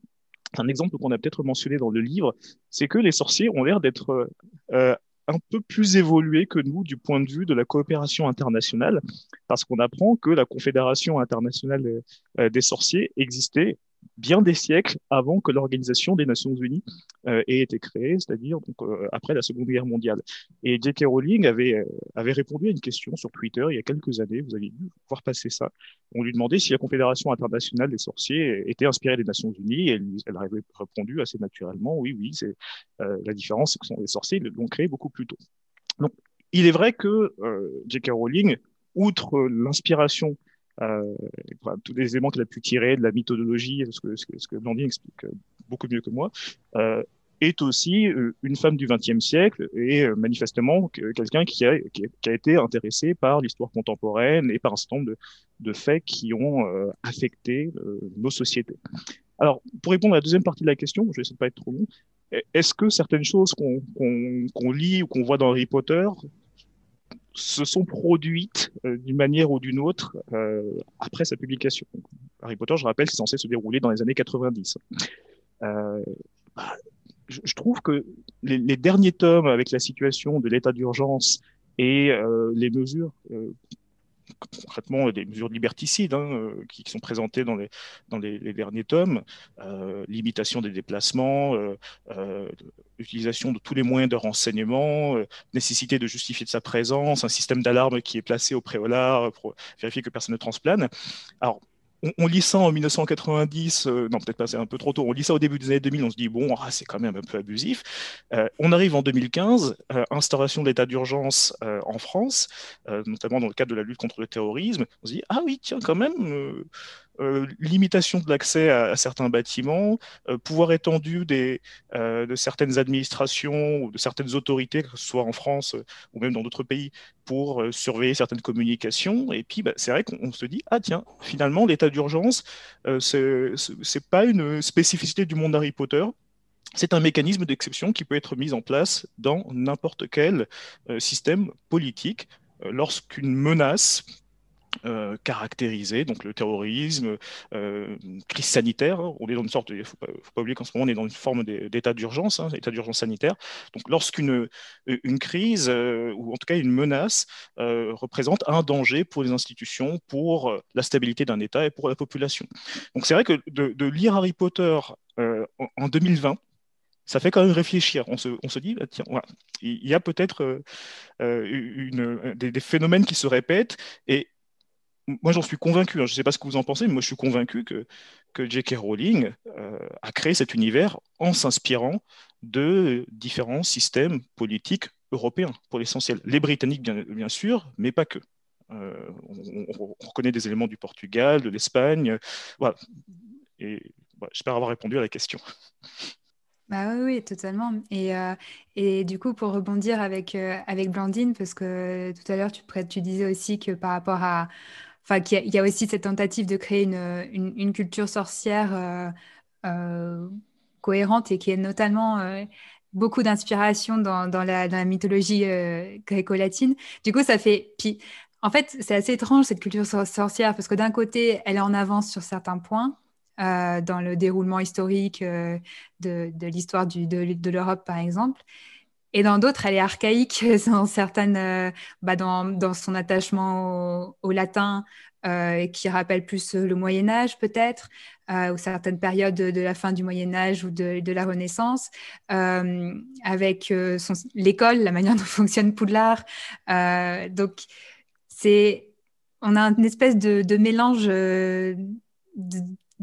un exemple qu'on a peut-être mentionné dans le livre, c'est que les sorciers ont l'air d'être euh, un peu plus évolué que nous du point de vue de la coopération internationale, parce qu'on apprend que la Confédération internationale euh, des sorciers existait bien des siècles avant que l'Organisation des Nations Unies euh, ait été créée, c'est-à-dire euh, après la Seconde Guerre mondiale. Et J.K. Rowling avait, euh, avait répondu à une question sur Twitter il y a quelques années, vous avez dû voir passer ça. On lui demandait si la Confédération internationale des sorciers était inspirée des Nations Unies, et elle, avait répondu assez naturellement, oui, oui, c'est euh, la différence, c'est que les sorciers l'ont créé beaucoup plus tôt. Donc, il est vrai que J.K. Rowling, outre l'inspiration tous les éléments qu'elle a pu tirer de la mythologie, ce que, ce explique euh, beaucoup mieux que moi, euh, est aussi euh, une femme du XXe siècle et euh, manifestement quelqu'un qui a, été intéressé par l'histoire contemporaine et par un certain nombre de, de faits qui ont affecté nos sociétés. Alors, pour répondre à la deuxième partie de la question, je vais essayer de pas être trop long, est-ce que certaines choses qu'on lit ou qu'on voit dans Harry Potter se sont produites euh, d'une manière ou d'une autre euh, après sa publication. Harry Potter, je rappelle, c'est censé se dérouler dans les années 90. Euh, je, trouve que les, derniers tomes avec la situation de l'état d'urgence et les mesures concrètement des mesures liberticides hein, euh, qui, sont présentées dans les, derniers tomes, euh, limitation des déplacements, euh, utilisation de tous les moyens de renseignement, nécessité de justifier de sa présence, un système d'alarme qui est placé au préolard pour vérifier que personne ne transplane. Alors, on, lit ça en 1990, euh, non peut-être pas, c'est un peu trop tôt, on lit ça au début des années 2000, on se dit, bon, ah, c'est quand même un peu abusif. Euh, on arrive en 2015, euh, instauration de l'état d'urgence euh, en France, notamment dans le cadre de la lutte contre le terrorisme, on se dit, ah oui, tiens, quand même, euh, limitation de l'accès à, certains bâtiments, euh, pouvoir étendu des, euh, de certaines administrations ou de certaines autorités, que ce soit en France ou même dans d'autres pays, pour surveiller certaines communications. Et puis, bah, c'est vrai qu'on se dit, ah tiens, finalement, l'état d'urgence, c'est pas une spécificité du monde d'Harry Potter, c'est un mécanisme d'exception qui peut être mis en place dans n'importe quel système politique lorsqu'une menace euh, donc le terrorisme, euh, crise sanitaire. On est dans une sorte, il faut, faut, pas oublier qu'en ce moment on est dans une forme d'état d'urgence, hein, état d'urgence sanitaire. Donc lorsqu'une une crise euh, ou en tout cas une menace euh, représente un danger pour les institutions, pour la stabilité d'un État et pour la population. Donc c'est vrai que de, lire Harry Potter euh, en, en 2020 ça fait quand même réfléchir. On se, on se dit, bah, tiens, il y a peut-être euh, des, des, phénomènes qui se répètent et moi j'en suis convaincu, hein, je ne sais pas ce que vous en pensez, mais moi je suis convaincu que, que J.K. Rowling euh, a créé cet univers en s'inspirant de différents systèmes politiques européens, pour l'essentiel. Les Britanniques, bien, sûr, mais pas que. Euh, on, on, reconnaît des éléments du Portugal, de l'Espagne, voilà. Et j'espère avoir répondu à la question. Bah oui, totalement. Et, euh, et du coup, pour rebondir avec, euh, avec Blandine, parce que tout à l'heure, tu disais aussi que par rapport à, enfin, qu'il y, a aussi cette tentative de créer une, culture sorcière euh, euh, cohérente et qui est notamment euh, beaucoup d'inspiration dans, la, mythologie gréco-latine. Du coup, ça fait. En fait, c'est assez étrange cette culture sorcière parce que d'un côté, elle est en avance sur certains points. Dans le déroulement historique de, l'histoire de l'Europe, par exemple. Et dans d'autres, elle est archaïque dans certaines, euh, bah dans, dans, son attachement au, latin, euh, qui rappelle plus le Moyen Âge peut-être, euh, ou certaines périodes de, la fin du Moyen Âge ou de, la Renaissance, euh, avec l'école, la manière dont fonctionne Poudlard. donc, c'est, on a une espèce de, mélange de,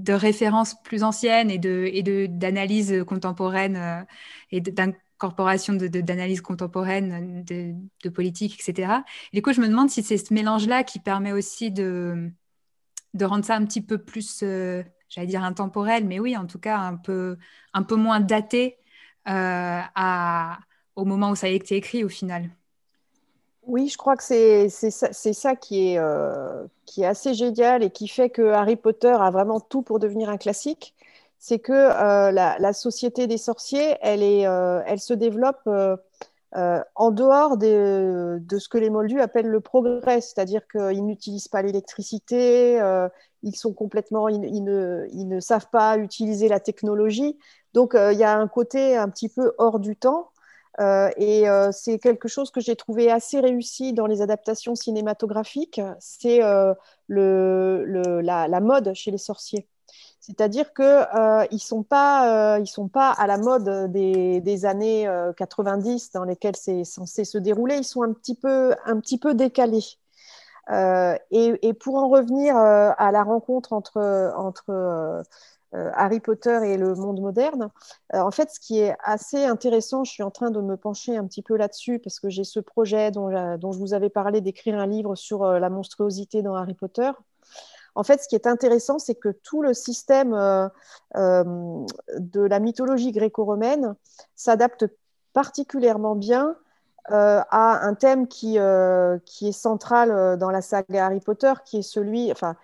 références plus anciennes et de et de d'analyse contemporaine et d'un corporation d'analyse de, de, contemporaine, de, politique, etc. Et du coup, je me demande si c'est ce mélange-là qui permet aussi de, de rendre ça un petit peu plus, euh, j'allais dire intemporel, mais oui, en tout cas, un peu, un peu moins daté euh, à, au moment où ça a été écrit au final. Oui, je crois que c'est ça, ça qui, est, euh, qui est assez génial et qui fait que Harry Potter a vraiment tout pour devenir un classique c'est que euh, la, société des sorciers, elle, euh, se développe euh, en dehors de, ce que les Moldus appellent le progrès, c'est-à-dire qu'ils n'utilisent pas l'électricité, ils sont complètement, ils, ne, savent pas utiliser la technologie. Donc il y a un côté un petit peu hors du temps. et c'est quelque chose que j'ai trouvé assez réussi dans les adaptations cinématographiques, c'est la mode chez les sorciers. C'est-à-dire qu'ils euh, ne sont, pas, euh, sont pas à la mode des, années euh, 90 dans lesquelles c'est censé se dérouler, ils sont un petit peu, un petit peu décalés. Euh, et, pour en revenir euh, à la rencontre entre, euh, Harry Potter et le monde moderne, en fait, ce qui est assez intéressant, je suis en train de me pencher un petit peu là-dessus parce que j'ai ce projet dont, je vous avais parlé d'écrire un livre sur la monstruosité dans Harry Potter. En fait, ce qui est intéressant, c'est que tout le système euh, euh, de la mythologie gréco-romaine s'adapte particulièrement bien euh, à un thème qui, qui est central dans la saga Harry Potter, qui est celui, enfin,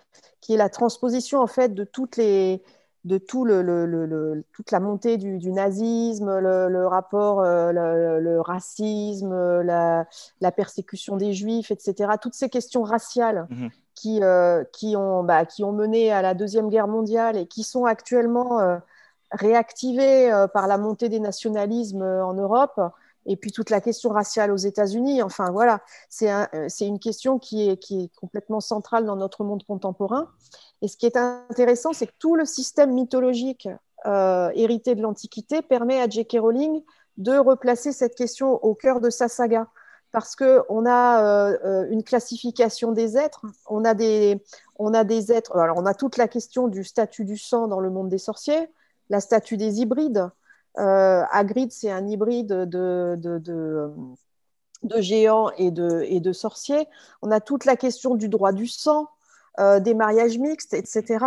qui est la transposition en fait de toutes les de tout le, toute la montée du, nazisme, le, rapport, le, racisme, la, persécution des juifs, etc. Toutes ces questions raciales mhm. Qui, euh, qui, ont, bah, qui ont mené à la Deuxième Guerre mondiale et qui sont actuellement euh, réactivées par la montée des nationalismes en Europe. Et puis toute la question raciale aux États-Unis. Enfin voilà, c'est une question qui est, qui est complètement centrale dans notre monde contemporain. Et ce qui est intéressant, c'est que tout le système mythologique euh, hérité de l'Antiquité permet à J.K. Rowling de replacer cette question au cœur de sa saga. Parce qu'on a euh, euh, une classification des êtres, on a des, êtres. On a toute la question du statut du sang dans le monde des sorciers, la statue des hybrides. Euh, c'est un hybride de, géants et de sorciers. On a toute la question du droit du sang. Euh, des mariages mixtes, etc.,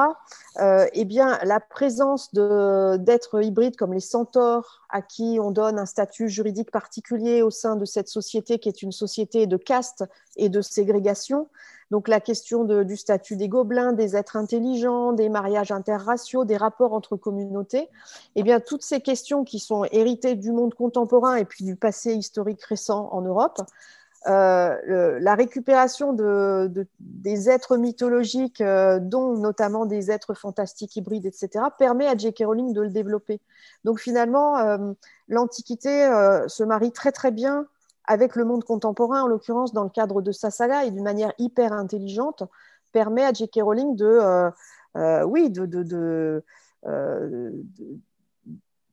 euh, eh bien, la présence d'êtres hybrides comme les centaures, à qui on donne un statut juridique particulier au sein de cette société qui est une société de caste et de ségrégation. Donc la question du statut des gobelins, des êtres intelligents, des mariages interraciaux, des rapports entre communautés, eh bien toutes ces questions qui sont héritées du monde contemporain et puis du passé historique récent en Europe, euh, la récupération de, des êtres mythologiques, euh, dont notamment des êtres fantastiques hybrides, etc., permet à J.K. Rowling de le développer. Donc finalement, euh, l'Antiquité se marie très très bien avec le monde contemporain, en l'occurrence dans le cadre de sa saga, et d'une manière hyper intelligente, permet à J.K. Rowling de, oui, de,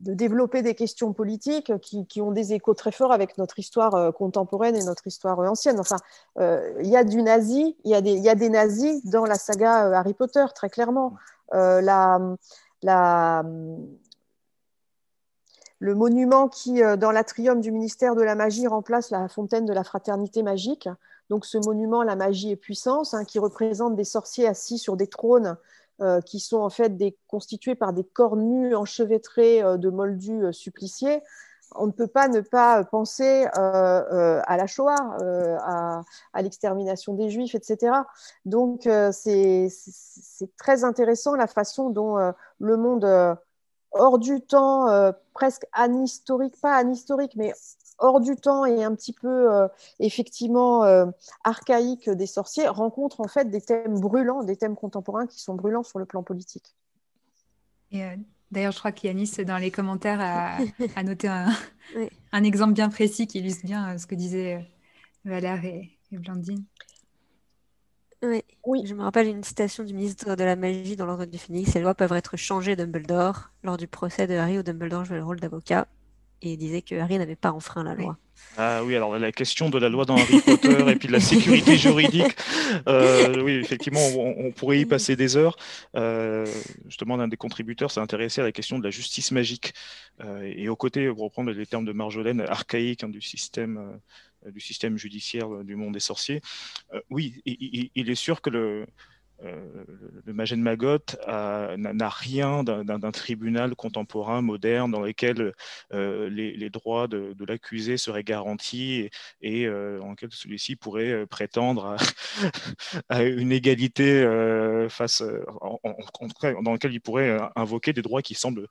de développer des questions politiques qui, ont des échos très forts avec notre histoire euh, contemporaine et notre histoire euh, ancienne. Enfin, euh, il y a du nazi, il y, a des, y a des nazis dans la saga Harry Potter, très clairement. la, la, le monument qui, dans l'atrium du ministère de la Magie, remplace la fontaine de la fraternité magique. Donc ce monument, la magie et puissance, hein, qui représente des sorciers assis sur des trônes qui sont en fait constitués par des corps nus enchevêtrés euh, de moldus euh, suppliciés, on ne peut pas ne pas penser à la Shoah, à, l'extermination des Juifs, etc. Donc c'est très intéressant la façon dont le monde hors du temps, presque anhistorique, pas anhistorique, mais hors du temps et un petit peu euh, effectivement euh, archaïque des sorciers rencontre en fait des thèmes brûlants, des thèmes contemporains qui sont brûlants sur le plan politique. Et euh, d'ailleurs, je crois qu'Yanis, dans les commentaires, a, noté un, un, exemple bien précis qui illustre bien ce que disaient Valère et, Blandine. Oui. oui. Je me rappelle une citation du ministre de la Magie dans l'Ordre du Phénix. Les lois peuvent être changées, Dumbledore. Lors du procès de Harry, où Dumbledore jouait le rôle d'avocat et disait que Harry n'avait pas enfreint la loi. Ah oui, alors la question de la loi dans Harry Potter et puis de la sécurité juridique, euh, oui, effectivement, on, pourrait y passer des heures. Euh, justement, l'un des contributeurs s'est intéressé à la question de la justice magique. Euh, et aux côtés, pour reprendre les termes de Marjolaine, archaïque hein, du système du système judiciaire du monde des sorciers. oui, il, est sûr que le, euh, le Magen Magot n'a rien d'un tribunal contemporain moderne dans lequel euh, les, droits de, l'accusé seraient garantis et, euh, dans lequel celui-ci pourrait prétendre à, une égalité face, dans lequel il pourrait invoquer des droits qui semblent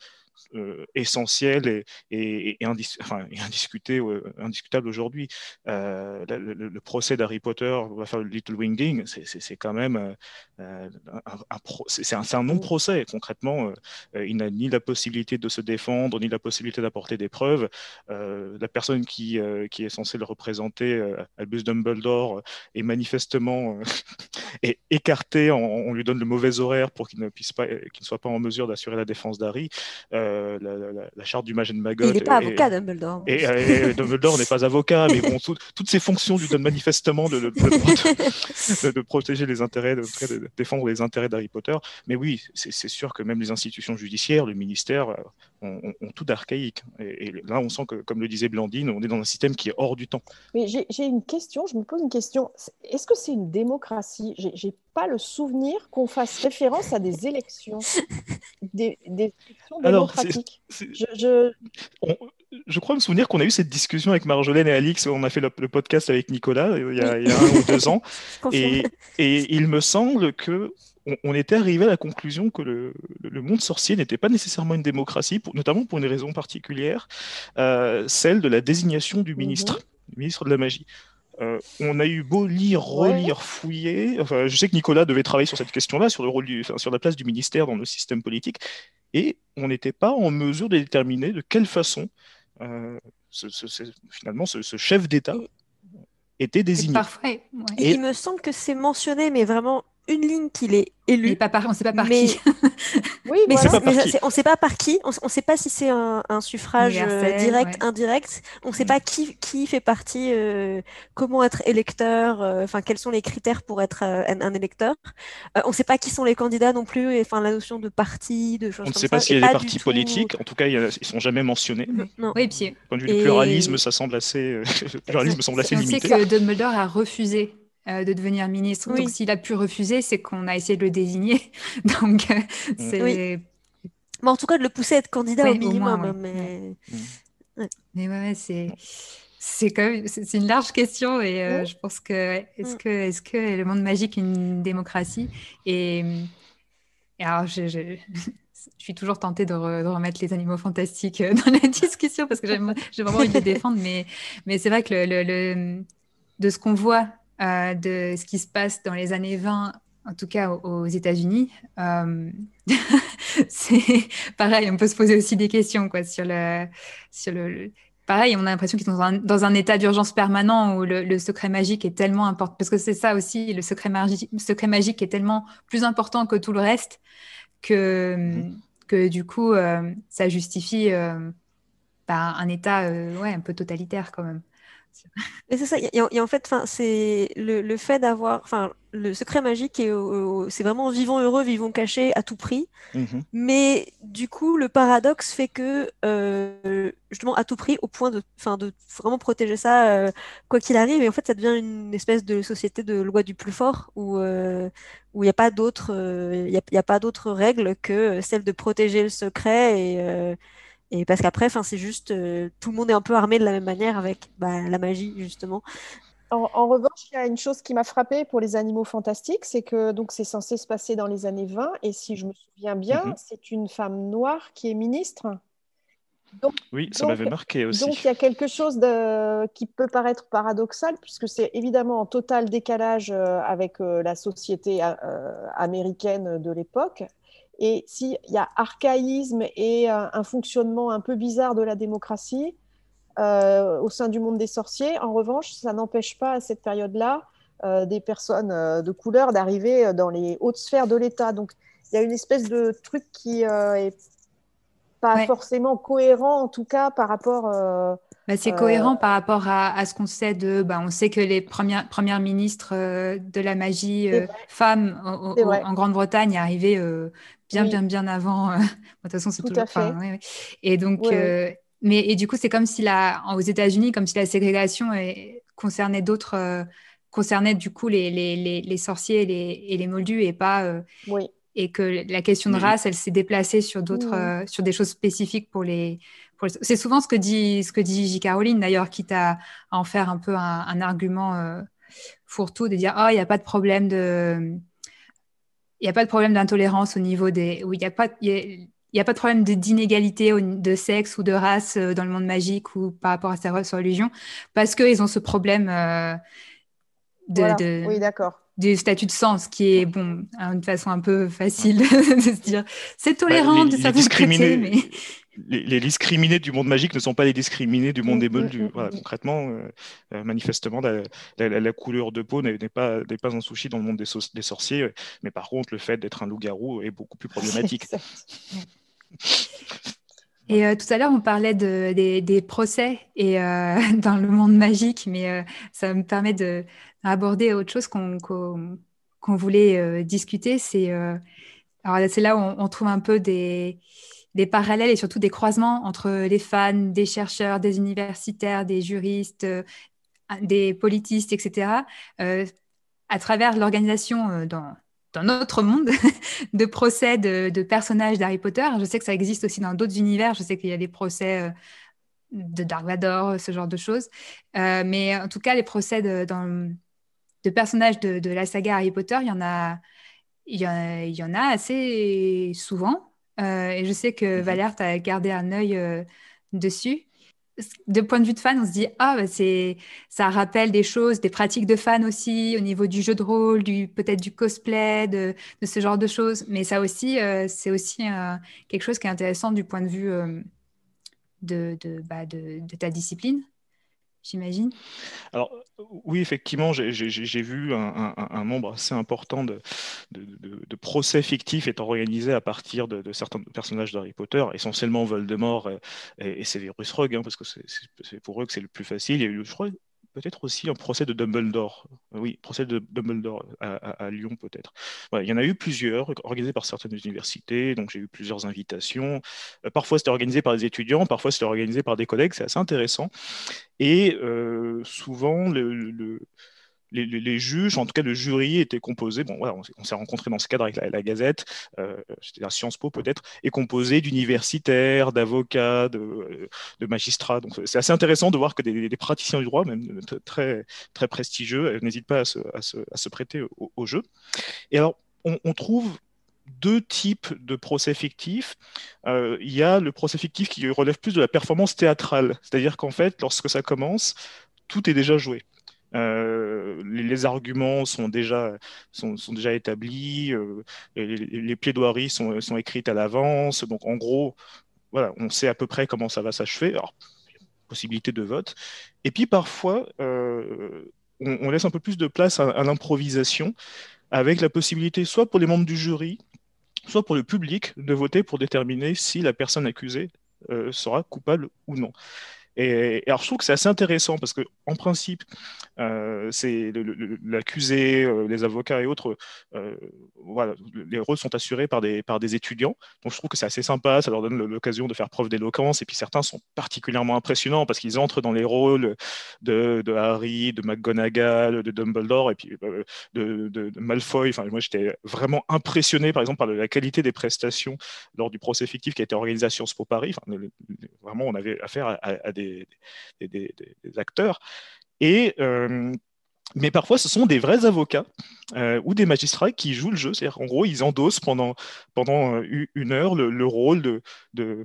euh, essentiel et, indiscutable aujourd'hui. Euh, le, procès d'Harry Potter va faire le Little Winging, c'est quand même euh, un, un, non-procès. Concrètement, il n'a ni la possibilité de se défendre, ni la possibilité d'apporter des preuves. la personne qui, est censée le représenter, Albus Dumbledore, est manifestement est écarté. On, lui donne le mauvais horaire pour qu'il ne puisse qu'il ne soit pas en mesure d'assurer la défense d'Harry. Euh, la, charte du Magen Magot. Il n'est pas avocat, Dumbledore. Et, Dumbledore n'est pas avocat, mais bon, toutes ces fonctions lui donnent manifestement de, de, protéger les intérêts, de, défendre les intérêts d'Harry Potter. Mais oui, c'est sûr que même les institutions judiciaires, le ministère, ont, tout d'archaïque. Et, là, on sent que, comme le disait Blandine, on est dans un système qui est hors du temps. Mais j'ai une question, je me pose une question. Est-ce que c'est une démocratie? J'ai pas le souvenir qu'on fasse référence à des élections, des, élections démocratiques. je, je... crois me souvenir qu'on a eu cette discussion avec Marjolaine et Alix, on a fait le, podcast avec Nicolas euh, il y a, un ou deux ans, et, et, il me semble que on, était arrivé à la conclusion que le, monde sorcier n'était pas nécessairement une démocratie, notamment pour une raison particulière, euh, celle de la désignation du ministre, mhm. ministre de la magie. Euh, on a eu beau lire, relire, fouiller. Enfin, je sais que Nicolas devait travailler sur cette question-là, sur, le rôle sur la place du ministère dans le système politique, et on n'était pas en mesure de déterminer de quelle façon euh, finalement ce, chef d'État était désigné. Parfait. Et il me semble que c'est mentionné, mais vraiment une ligne qu'il est élu. Pas on ne sait pas par qui. oui, mais, on ne sait pas par qui. On ne sait pas si c'est un, suffrage euh, direct, indirect. On ne sait pas qui, qui fait partie, euh, comment être électeur, euh, enfin quels sont les critères pour être un, électeur. on ne sait pas qui sont les candidats non plus, enfin la notion de parti, de choses On ne sait pas s'il y a des partis politiques. En tout cas, ils ne sont jamais mentionnés. Non. Oui, puis. Point de vue du pluralisme, ça semble assez, le pluralisme semble assez limité. On sait que Dumbledore a refusé euh, de devenir ministre. Donc, s'il a pu refuser, c'est qu'on a essayé de le désigner. Donc, euh, mm. Mais en tout cas, de le pousser à être candidat au minimum. mais... Mm. mais ouais, c'est. C'est quand même, c'est une large question et euh, je pense que est-ce mm. que est-ce que le monde magique est une démocratie? Et, alors je, je, suis toujours tentée de, remettre les animaux fantastiques dans la discussion parce que j'ai vraiment envie de les défendre mais mais c'est vrai que le, le, de ce qu'on voit euh, de ce qui se passe dans les années 20, en tout cas aux, États-Unis. Euh, c'est pareil, on peut se poser aussi des questions quoi, sur le. Sur le, pareil, on a l'impression qu'ils sont dans un, état d'urgence permanent où le, secret magique est tellement important, parce que c'est ça aussi, le secret, secret magique est tellement plus important que tout le reste que, mm-hmm. que du coup, euh, ça justifie bah, un état ouais, un peu totalitaire quand même. Et c'est ça, et, en fait, c'est le, le, fait d'avoir, enfin, le secret magique, c'est vraiment vivons heureux, vivons cachés à tout prix. Mm-hmm. Mais du coup, le paradoxe fait que, euh, justement, à tout prix, au point de, de vraiment protéger ça, euh, quoi qu'il arrive, et en fait, ça devient une espèce de société de loi du plus fort où euh, où il n'y a pas d'autres, il y a, pas d'autres règles que celle de protéger le secret et et parce qu'après, c'est juste, euh, tout le monde est un peu armé de la même manière avec bah, la magie, justement. En, revanche, il y a une chose qui m'a frappée pour les animaux fantastiques, c'est que donc c'est censé se passer dans les années 20, et si je me souviens bien, mhm. c'est une femme noire qui est ministre. Donc, oui, ça m'avait marqué aussi. Donc il y a quelque chose de, qui peut paraître paradoxal, puisque c'est évidemment en total décalage euh, avec euh, la société américaine de l'époque. Et s'il y a archaïsme et un, fonctionnement un peu bizarre de la démocratie euh, au sein du monde des sorciers, en revanche, ça n'empêche pas à cette période-là euh, des personnes euh, de couleur d'arriver dans les hautes sphères de l'État. Donc il y a une espèce de truc qui est pas forcément cohérent, en tout cas par rapport. Bah, c'est cohérent par rapport à, ce qu'on sait de. Bah, on sait que les premières, premières ministres de la magie femmes en Grande-Bretagne arrivaient bien, bien, bien avant. Euh, de toute façon, c'est tout toujours. À fait. Et donc, euh, mais et du coup, c'est comme si la, aux États-Unis, comme si la ségrégation concernait d'autres, euh, concernait du coup les, les, les, sorciers et les, et les moldus et pas. oui. Et que la question de race, elle s'est déplacée sur d'autres, sur des choses spécifiques pour les. C'est souvent ce que dit, ce que dit J. Caroline d'ailleurs, quitte à, en faire un peu un, argument fourre-tout, de dire oh il n'y a pas de problème de il n'y a pas de problème d'intolérance au niveau des. il n'y a pas. Il y a pas de problème d'inégalité de sexe ou de race euh, dans le monde magique ou par rapport à sa religion, parce qu'ils ont ce problème euh, de, oui, d'accord. du statut de sens, qui est bon, une façon un peu facile de se dire c'est tolérant de certains côtés, mais les, discriminés du monde magique ne sont pas les discriminés du monde des moldus. concrètement, euh, euh, manifestement, la, couleur de peau n'est pas, pas un souci dans le monde des, des, sorciers, mais par contre, le fait d'être un loup-garou est beaucoup plus problématique. Et euh, tout à l'heure, on parlait de, des, procès et, dans le monde magique, mais ça me permet d'aborder autre chose qu'on voulait discuter. C'est là où on, trouve un peu des, des parallèles et surtout des croisements entre les fans, des chercheurs, des universitaires, des juristes, euh, des politistes, etc., euh, à travers l'organisation euh, dans, dans, notre monde de procès de, personnages d'Harry Potter. Je sais que ça existe aussi dans d'autres univers. Je sais qu'il y a des procès de Dark Vador, ce genre de choses. mais en tout cas, les procès de, personnages de, de, la saga Harry Potter, il y en a il y, en a assez souvent. Et je sais que mhm. Valère, tu as gardé un œil dessus de point de vue de fan, on se dit ah bah, c'est ça rappelle des choses, des pratiques de fans aussi au niveau du jeu de rôle, du peut-être du cosplay, de, ce genre de choses. Mais ça aussi, euh, c'est aussi euh, quelque chose qui est intéressant du point de vue euh, de, bah, de, ta discipline j'imagine Alors, oui, effectivement, j'ai vu un, nombre assez important de, procès fictifs étant organisés à partir de, certains personnages d'Harry Potter, essentiellement Voldemort et, et, Rogue, hein, parce que c'est pour eux que c'est le plus facile. Il y a eu, je crois, peut-être aussi un procès de Dumbledore. Oui, procès de Dumbledore à, Lyon, peut-être. il y en a eu plusieurs, organisés par certaines universités, donc j'ai eu plusieurs invitations. Euh, parfois, c'était organisé par des étudiants, parfois, c'était organisé par des collègues, c'est assez intéressant. Et euh, souvent, le les, juges, en tout cas le jury, était composé, bon, on, s'est rencontré dans ce cadre avec la, Gazette, euh, c'était à Sciences Po peut-être, est composé d'universitaires, d'avocats, de, magistrats. Donc c'est assez intéressant de voir que des, praticiens du droit, même très, très prestigieux, euh, n'hésitent pas à se, prêter au, jeu. Et alors, on, trouve deux types de procès fictifs. Euh, il y a le procès fictif qui relève plus de la performance théâtrale, c'est-à-dire qu'en fait, lorsque ça commence, tout est déjà joué. Euh, les, arguments sont déjà, sont, déjà établis, euh, les, plaidoiries sont, écrites à l'avance. Donc, en gros, voilà, on sait à peu près comment ça va s'achever. Alors, possibilité de vote. Et puis, parfois, euh, on, laisse un peu plus de place à, l'improvisation, avec la possibilité, soit pour les membres du jury, soit pour le public, de voter pour déterminer si la personne accusée sera coupable ou non. Et, alors, je trouve que c'est assez intéressant parce que, en principe, euh, c'est l'accusé, euh, les avocats et autres, euh, voilà, les rôles sont assurés par des, par des étudiants. Donc, je trouve que c'est assez sympa, ça leur donne l'occasion de faire preuve d'éloquence. Et puis, certains sont particulièrement impressionnants parce qu'ils entrent dans les rôles de, Harry, de McGonagall, de Dumbledore et puis de, Malfoy. Enfin, moi, j'étais vraiment impressionné, par exemple, par la qualité des prestations lors du procès fictif qui a été organisé à Sciences Po Paris. Enfin, vraiment, on avait affaire à des des, acteurs. Et, euh, mais parfois, ce sont des vrais avocats euh, ou des magistrats qui jouent le jeu. C'est-à-dire, en gros, ils endossent pendant, pendant euh, une heure le, rôle de, de,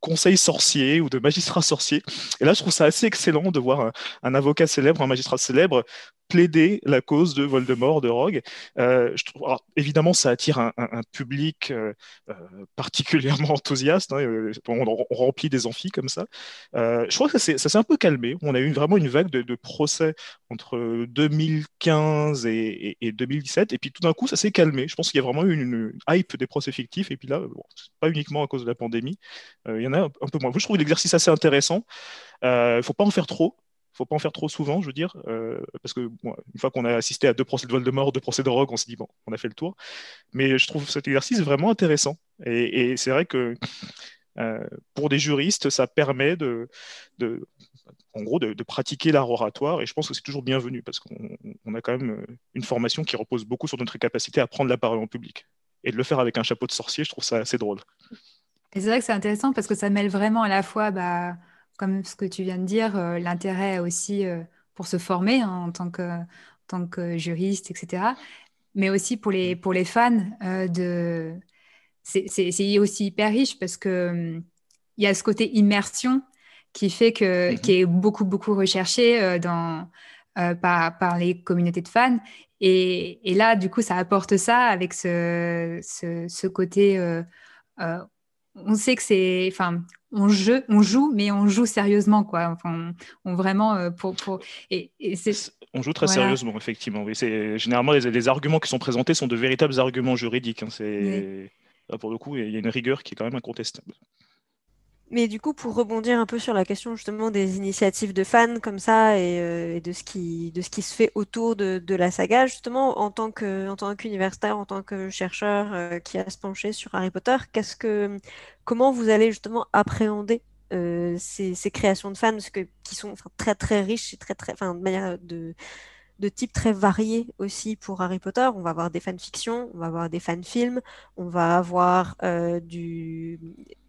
conseil sorcier ou de magistrat sorcier. Et là, je trouve ça assez excellent de voir un avocat célèbre, un magistrat célèbre plaider la cause de Voldemort, de Rogue. Euh, je trouve, évidemment, ça attire un, public euh, euh, particulièrement enthousiaste. On, remplit des amphis comme ça. je crois que ça s'est un peu calmé. On a eu vraiment une vague de, procès entre 2015 et, 2017. Et puis tout d'un coup, ça s'est calmé. Je pense qu'il y a vraiment eu une, hype des procès fictifs. Et puis là, bon, pas uniquement à cause de la pandémie. il y en a un, peu moins. je trouve l'exercice assez intéressant. Il ne faut pas en faire trop faut pas en faire trop souvent, je veux dire, euh, parce que une fois qu'on a assisté à deux procès de Voldemort, deux procès de Rogue, on s'est dit bon, on a fait le tour. Mais je trouve cet exercice vraiment intéressant. Et, c'est vrai que euh, pour des juristes, ça permet de, en gros, de, pratiquer l'art oratoire. Et je pense que c'est toujours bienvenu parce qu'on a quand même euh, une formation qui repose beaucoup sur notre capacité à prendre la parole en public. Et de le faire avec un chapeau de sorcier, je trouve ça assez drôle. Et c'est vrai que c'est intéressant parce que ça mêle vraiment à la fois bah, comme ce que tu viens de dire, euh, l'intérêt aussi euh, pour se former hein, en tant que, tant que juriste, etc. Mais aussi pour les, pour les fans, euh, de... c'est aussi hyper riche parce que hum, il y a ce côté immersion qui fait que, mm-hmm. qui est beaucoup, beaucoup recherché dans, par, par les communautés de fans. Et, et, là, du coup, ça apporte ça avec ce, ce, ce côté on sait que c'est, enfin, on, on joue, mais on joue sérieusement, quoi. Enfin, on, vraiment euh, pour, pour... Et, on joue très sérieusement, effectivement. Oui, c'est généralement les, arguments qui sont présentés sont de véritables arguments juridiques. Hein. C'est pour le coup, il y a une rigueur qui est quand même incontestable. Mais du coup, pour rebondir un peu sur la question justement des initiatives de fans comme ça et, euh, de, ce qui, de ce qui se fait autour de, la saga, justement, en tant qu'universitaire, en tant que chercheur euh, qui a se penché sur Harry Potter, qu'est-ce que, comment vous allez justement appréhender euh, ces, créations de fans? Que, qui sont très très riches et très très, enfin, de manière de, de type très varié aussi pour Harry Potter. On va avoir des fanfictions, on va avoir des fan-films, on va avoir du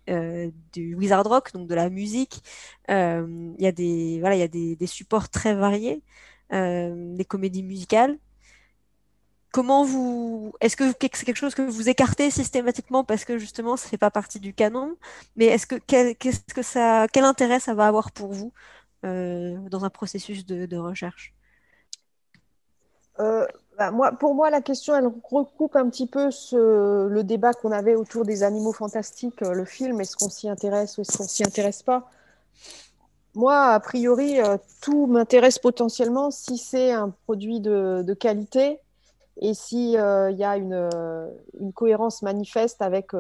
euh, du wizard rock, donc de la musique. Euh, il y a des voilà, il y a des, supports très variés, euh, des comédies musicales. comment vous. Est-ce que c'est quelque chose que vous écartez systématiquement parce que justement ça fait pas partie du canon? Mais est-ce que qu'est-ce que ça, quel intérêt ça va avoir pour vous dans un processus de, recherche? Bah, moi, pour moi, la question, elle recoupe un petit peu le débat qu'on avait autour des animaux fantastiques, le film, est-ce qu'on s'y intéresse ou est-ce qu'on s'y intéresse pas? Moi, a priori, euh, tout m'intéresse potentiellement si c'est un produit de, qualité et s'il euh, y a une, euh, cohérence manifeste avec,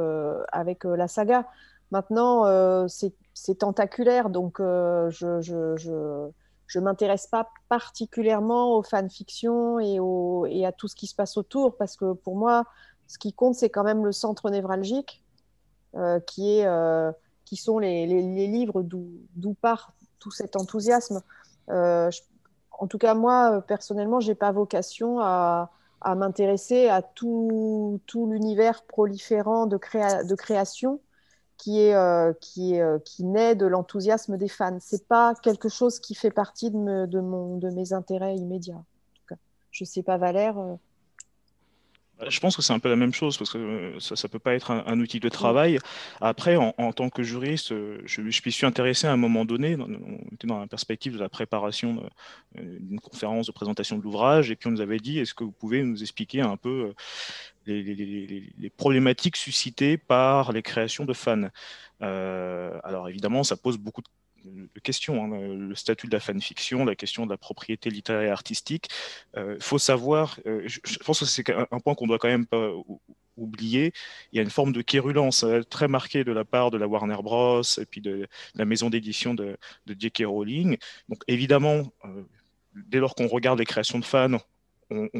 avec la saga. Maintenant, c'est tentaculaire, donc je, je m'intéresse pas particulièrement aux fanfictions et, à tout ce qui se passe autour, parce que pour moi, ce qui compte, c'est quand même le centre névralgique, qui, est, qui sont les, livres d'où part tout cet enthousiasme. Euh, en tout cas, moi, personnellement, je n'ai pas vocation à, m'intéresser à tout, l'univers proliférant de création qui, est, euh, qui, est, euh, qui naît de l'enthousiasme des fans. Ce n'est pas quelque chose qui fait partie de, de, mon, de mes intérêts immédiats. Je ne sais pas, Valère. Je pense que c'est un peu la même chose parce que euh, ça ne peut pas être un, outil de travail. Après, en, tant que juriste, euh, je, je m'y suis intéressé à un moment donné. On était dans la perspective de la préparation euh, d'une conférence de présentation de l'ouvrage et puis on nous avait dit est-ce que vous pouvez nous expliquer un peu les, problématiques suscitées par les créations de fans Alors évidemment, ça pose beaucoup de questions, hein, le statut de la fanfiction, la question de la propriété littéraire et artistique. Il euh, faut savoir, euh, je, pense que c'est un, point qu'on doit quand même pas oublier, il y a une forme de quérulence euh, très marquée de la part de la Warner Bros. et puis de, la maison d'édition de, de J.K. Rowling. Donc évidemment, dès lors qu'on regarde les créations de fans,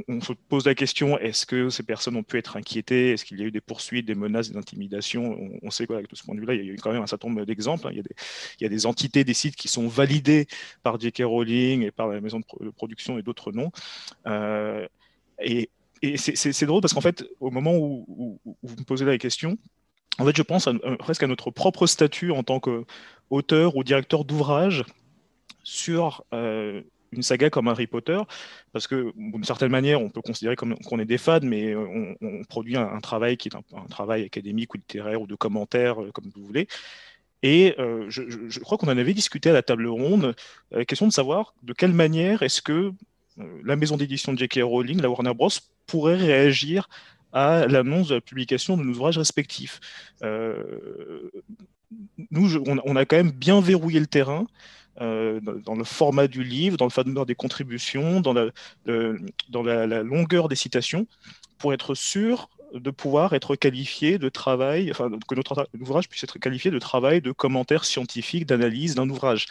on, se pose la question est-ce que ces personnes ont pu être inquiétées? Est-ce qu'il y a eu des poursuites, des menaces, des intimidations? On, sait quoi, avec tout ce point de vue-là, il y a eu quand même un certain nombre d'exemples. Hein. Il, y a des entités, des sites qui sont validés par J.K. Rowling et par la maison de, production et d'autres noms. Euh, et, c'est drôle parce qu'en fait, au moment où, vous me posez la question, en fait, je pense presque à notre propre statut en tant qu'auteur ou directeur d'ouvrage sur euh, une saga comme Harry Potter, parce que d'une certaine manière, on peut considérer qu'on est des fans, mais on, produit un, travail qui est un, travail académique ou littéraire ou de commentaires, euh, comme vous voulez. Et euh, je, crois qu'on en avait discuté à la table ronde, euh, question de savoir de quelle manière est-ce que la maison d'édition de J.K. Rowling, la Warner Bros., pourrait réagir à l'annonce de la publication de nos ouvrages respectifs. nous, on, a quand même bien verrouillé le terrain. Euh, dans le format du livre, dans le format des contributions, dans la, la, longueur des citations, pour être sûr de pouvoir être qualifié de travail, enfin, que notre ouvrage puisse être qualifié de travail de commentaire scientifique, d'analyse d'un ouvrage.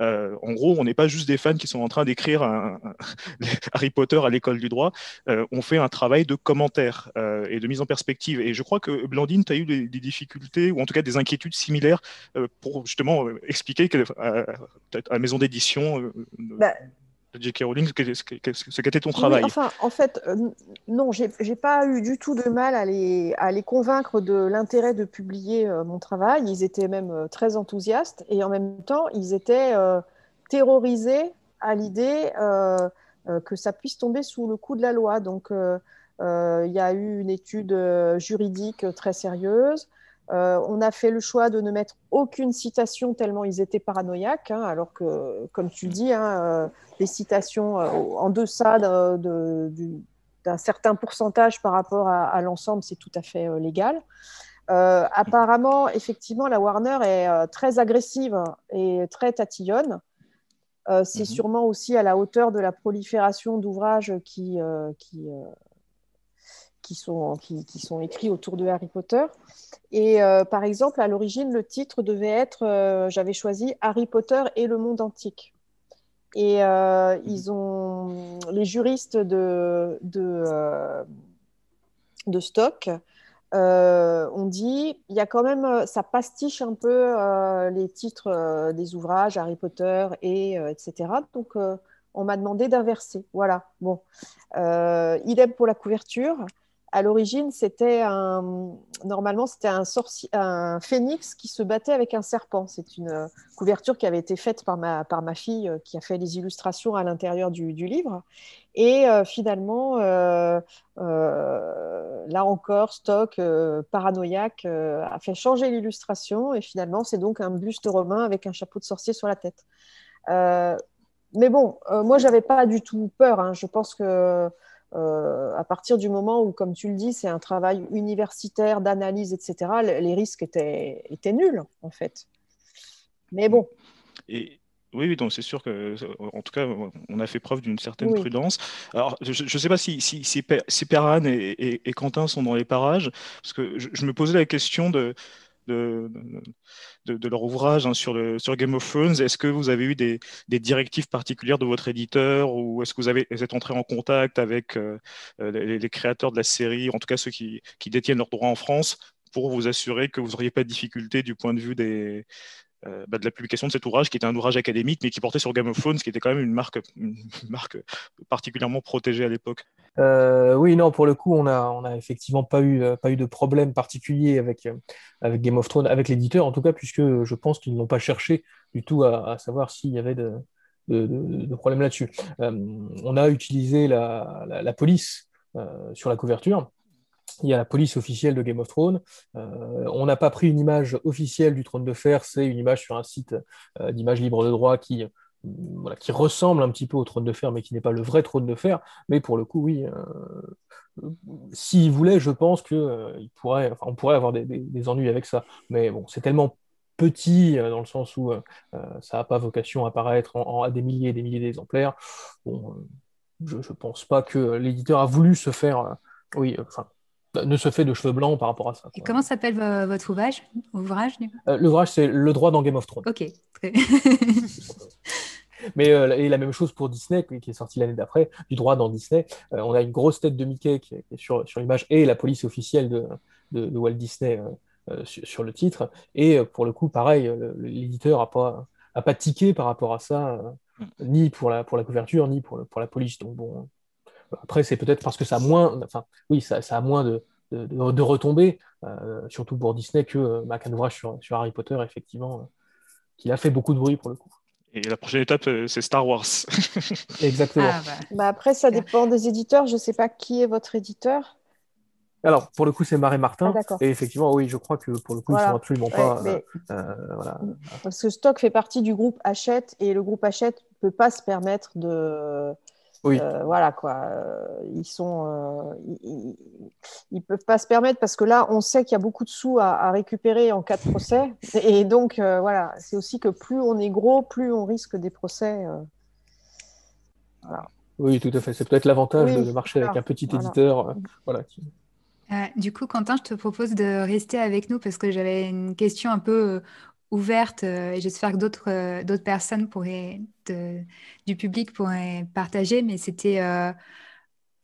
Euh, en gros, on n'est pas juste des fans qui sont en train d'écrire Harry Potter à l'école du droit. Euh, on fait un travail de commentaire euh, et de mise en perspective. Et je crois que Blandine, tu as eu des, difficultés ou en tout cas des inquiétudes similaires pour justement expliquer à, la maison d'édition. Bah, J.K. Rowling, ce qu'était ton travail enfin, En fait, euh, non, j'ai pas eu du tout de mal à les, à les convaincre de l'intérêt de publier euh, mon travail. Ils étaient même euh, très enthousiastes et en même temps, ils étaient terrorisés à l'idée que ça puisse tomber sous le coup de la loi. Donc, il y a eu une étude juridique très sérieuse. Euh, on a fait le choix de ne mettre aucune citation tellement ils étaient paranoïaques, hein, alors que, comme tu dis, hein, euh, les citations euh, en deçà d'un certain pourcentage par rapport à, l'ensemble, c'est tout à fait légal. apparemment, effectivement, la Warner est très agressive et très tatillonne. c'est mhm. sûrement aussi à la hauteur de la prolifération d'ouvrages qui, qui, qui sont, qui, sont écrits autour de Harry Potter. Et euh, par exemple, à l'origine, le titre devait être, euh, j'avais choisi Harry Potter et le monde antique. Et euh, ils ont, les juristes de, de, de Stock ont dit, il y a quand même, ça pastiche un peu les titres des ouvrages Harry Potter et etc. Donc on m'a demandé d'inverser. Voilà. Bon, idem pour la couverture. À l'origine, c'était un, normalement, c'était un, phénix qui se battait avec un serpent. C'est une euh, couverture qui avait été faite par ma, par ma fille euh, qui a fait les illustrations à l'intérieur du, livre. Et euh, finalement, là encore, Stock, paranoïaque, a fait changer l'illustration. Et finalement, c'est donc un buste romain avec un chapeau de sorcier sur la tête. mais bon, moi, j'avais pas du tout peur. Hein. Je pense que euh, à partir du moment où, comme tu le dis, c'est un travail universitaire d'analyse, etc., les risques étaient, étaient, nuls, en fait. Mais bon. Et, oui, oui, donc c'est sûr que, en tout cas, on a fait preuve d'une certaine prudence. Alors, je ne sais pas si, si, si, Perran et, et, Quentin sont dans les parages, parce que je me posais la question de, de, leur ouvrage hein, sur, sur Game of Thrones. Est-ce que vous avez eu des, des, directives particulières de votre éditeur ou est-ce que vous, avez, êtes entré en contact avec euh, euh, les, créateurs de la série, en tout cas ceux qui, qui détiennent leurs droits en France, pour vous assurer que vous n'auriez pas de difficultés du point de vue des, euh, bah, de la publication de cet ouvrage, qui était un ouvrage académique, mais qui portait sur Game of Thrones, qui était quand même une marque, marque particulièrement protégée à l'époque. Euh, oui, non, pour le coup, on n'a on a effectivement pas eu, euh, pas eu de problème particulier avec, Game of Thrones, avec l'éditeur en tout cas, puisque je pense qu'ils n'ont pas cherché du tout à, savoir s'il y avait de, de, de, problèmes là-dessus. on a utilisé la, la police sur la couverture il y a la police officielle de Game of Thrones. Euh, on n'a pas pris une image officielle du Trône de Fer, c'est une image sur un site euh, d'image libre de droit qui, voilà, qui ressemble un petit peu au Trône de Fer, mais qui n'est pas le vrai Trône de Fer. Mais pour le coup, oui, euh, s'il voulait, je pense qu'on pourrait, enfin, on pourrait avoir des, des, ennuis avec ça. Mais bon, c'est tellement petit dans le sens où ça n'a pas vocation à apparaître en, à des milliers et des milliers d'exemplaires. Je ne pense pas que l'éditeur a voulu se faire. oui, enfin, ne se fait de cheveux blancs par rapport à ça. Et comment s'appelle votre ouvrage, ouvrage euh, L'ouvrage, c'est Le droit dans Game of Thrones. Ok. Mais euh, et la même chose pour Disney, qui est sorti l'année d'après, du droit dans Disney. Euh, on a une grosse tête de Mickey qui est, sur, sur l'image et la police officielle de, de, Walt Disney sur, le titre. Et pour le coup, pareil, l'éditeur n'a pas, a pas tiqué par rapport à ça, ni pour la, pour la couverture, ni pour, pour la police. Donc bon, après, c'est peut-être parce que ça a moins, enfin, oui, ça, a moins de, de, retombées, euh, surtout pour Disney, que euh, bah, qu'un ouvrage sur, sur, Harry Potter, effectivement, euh, qui a fait beaucoup de bruit pour le coup. Et la prochaine étape, c'est Star Wars. Exactement. Ah, bah. bah. après, ça dépend des éditeurs. Je ne sais pas qui est votre éditeur. Alors, pour le coup, c'est Marais Martin. Ah, et effectivement, oui, je crois que pour le coup, ils ils sont absolument pas. Parce que Stock fait partie du groupe Hachette et le groupe Hachette ne peut pas se permettre de, oui. Euh, voilà quoi. Euh, ils sont, euh, ils, peuvent pas se permettre parce que là, on sait qu'il y a beaucoup de sous à, récupérer en cas de procès. Et donc voilà, c'est aussi que plus on est gros, plus on risque des procès. Oui, tout à fait. C'est peut-être l'avantage de marcher avec un petit éditeur. voilà. du coup, Quentin, je te propose de rester avec nous parce que j'avais une question un peu ouverte euh, et j'espère que d'autres euh, d'autres personnes pourraient du public pourraient partager mais c'était euh,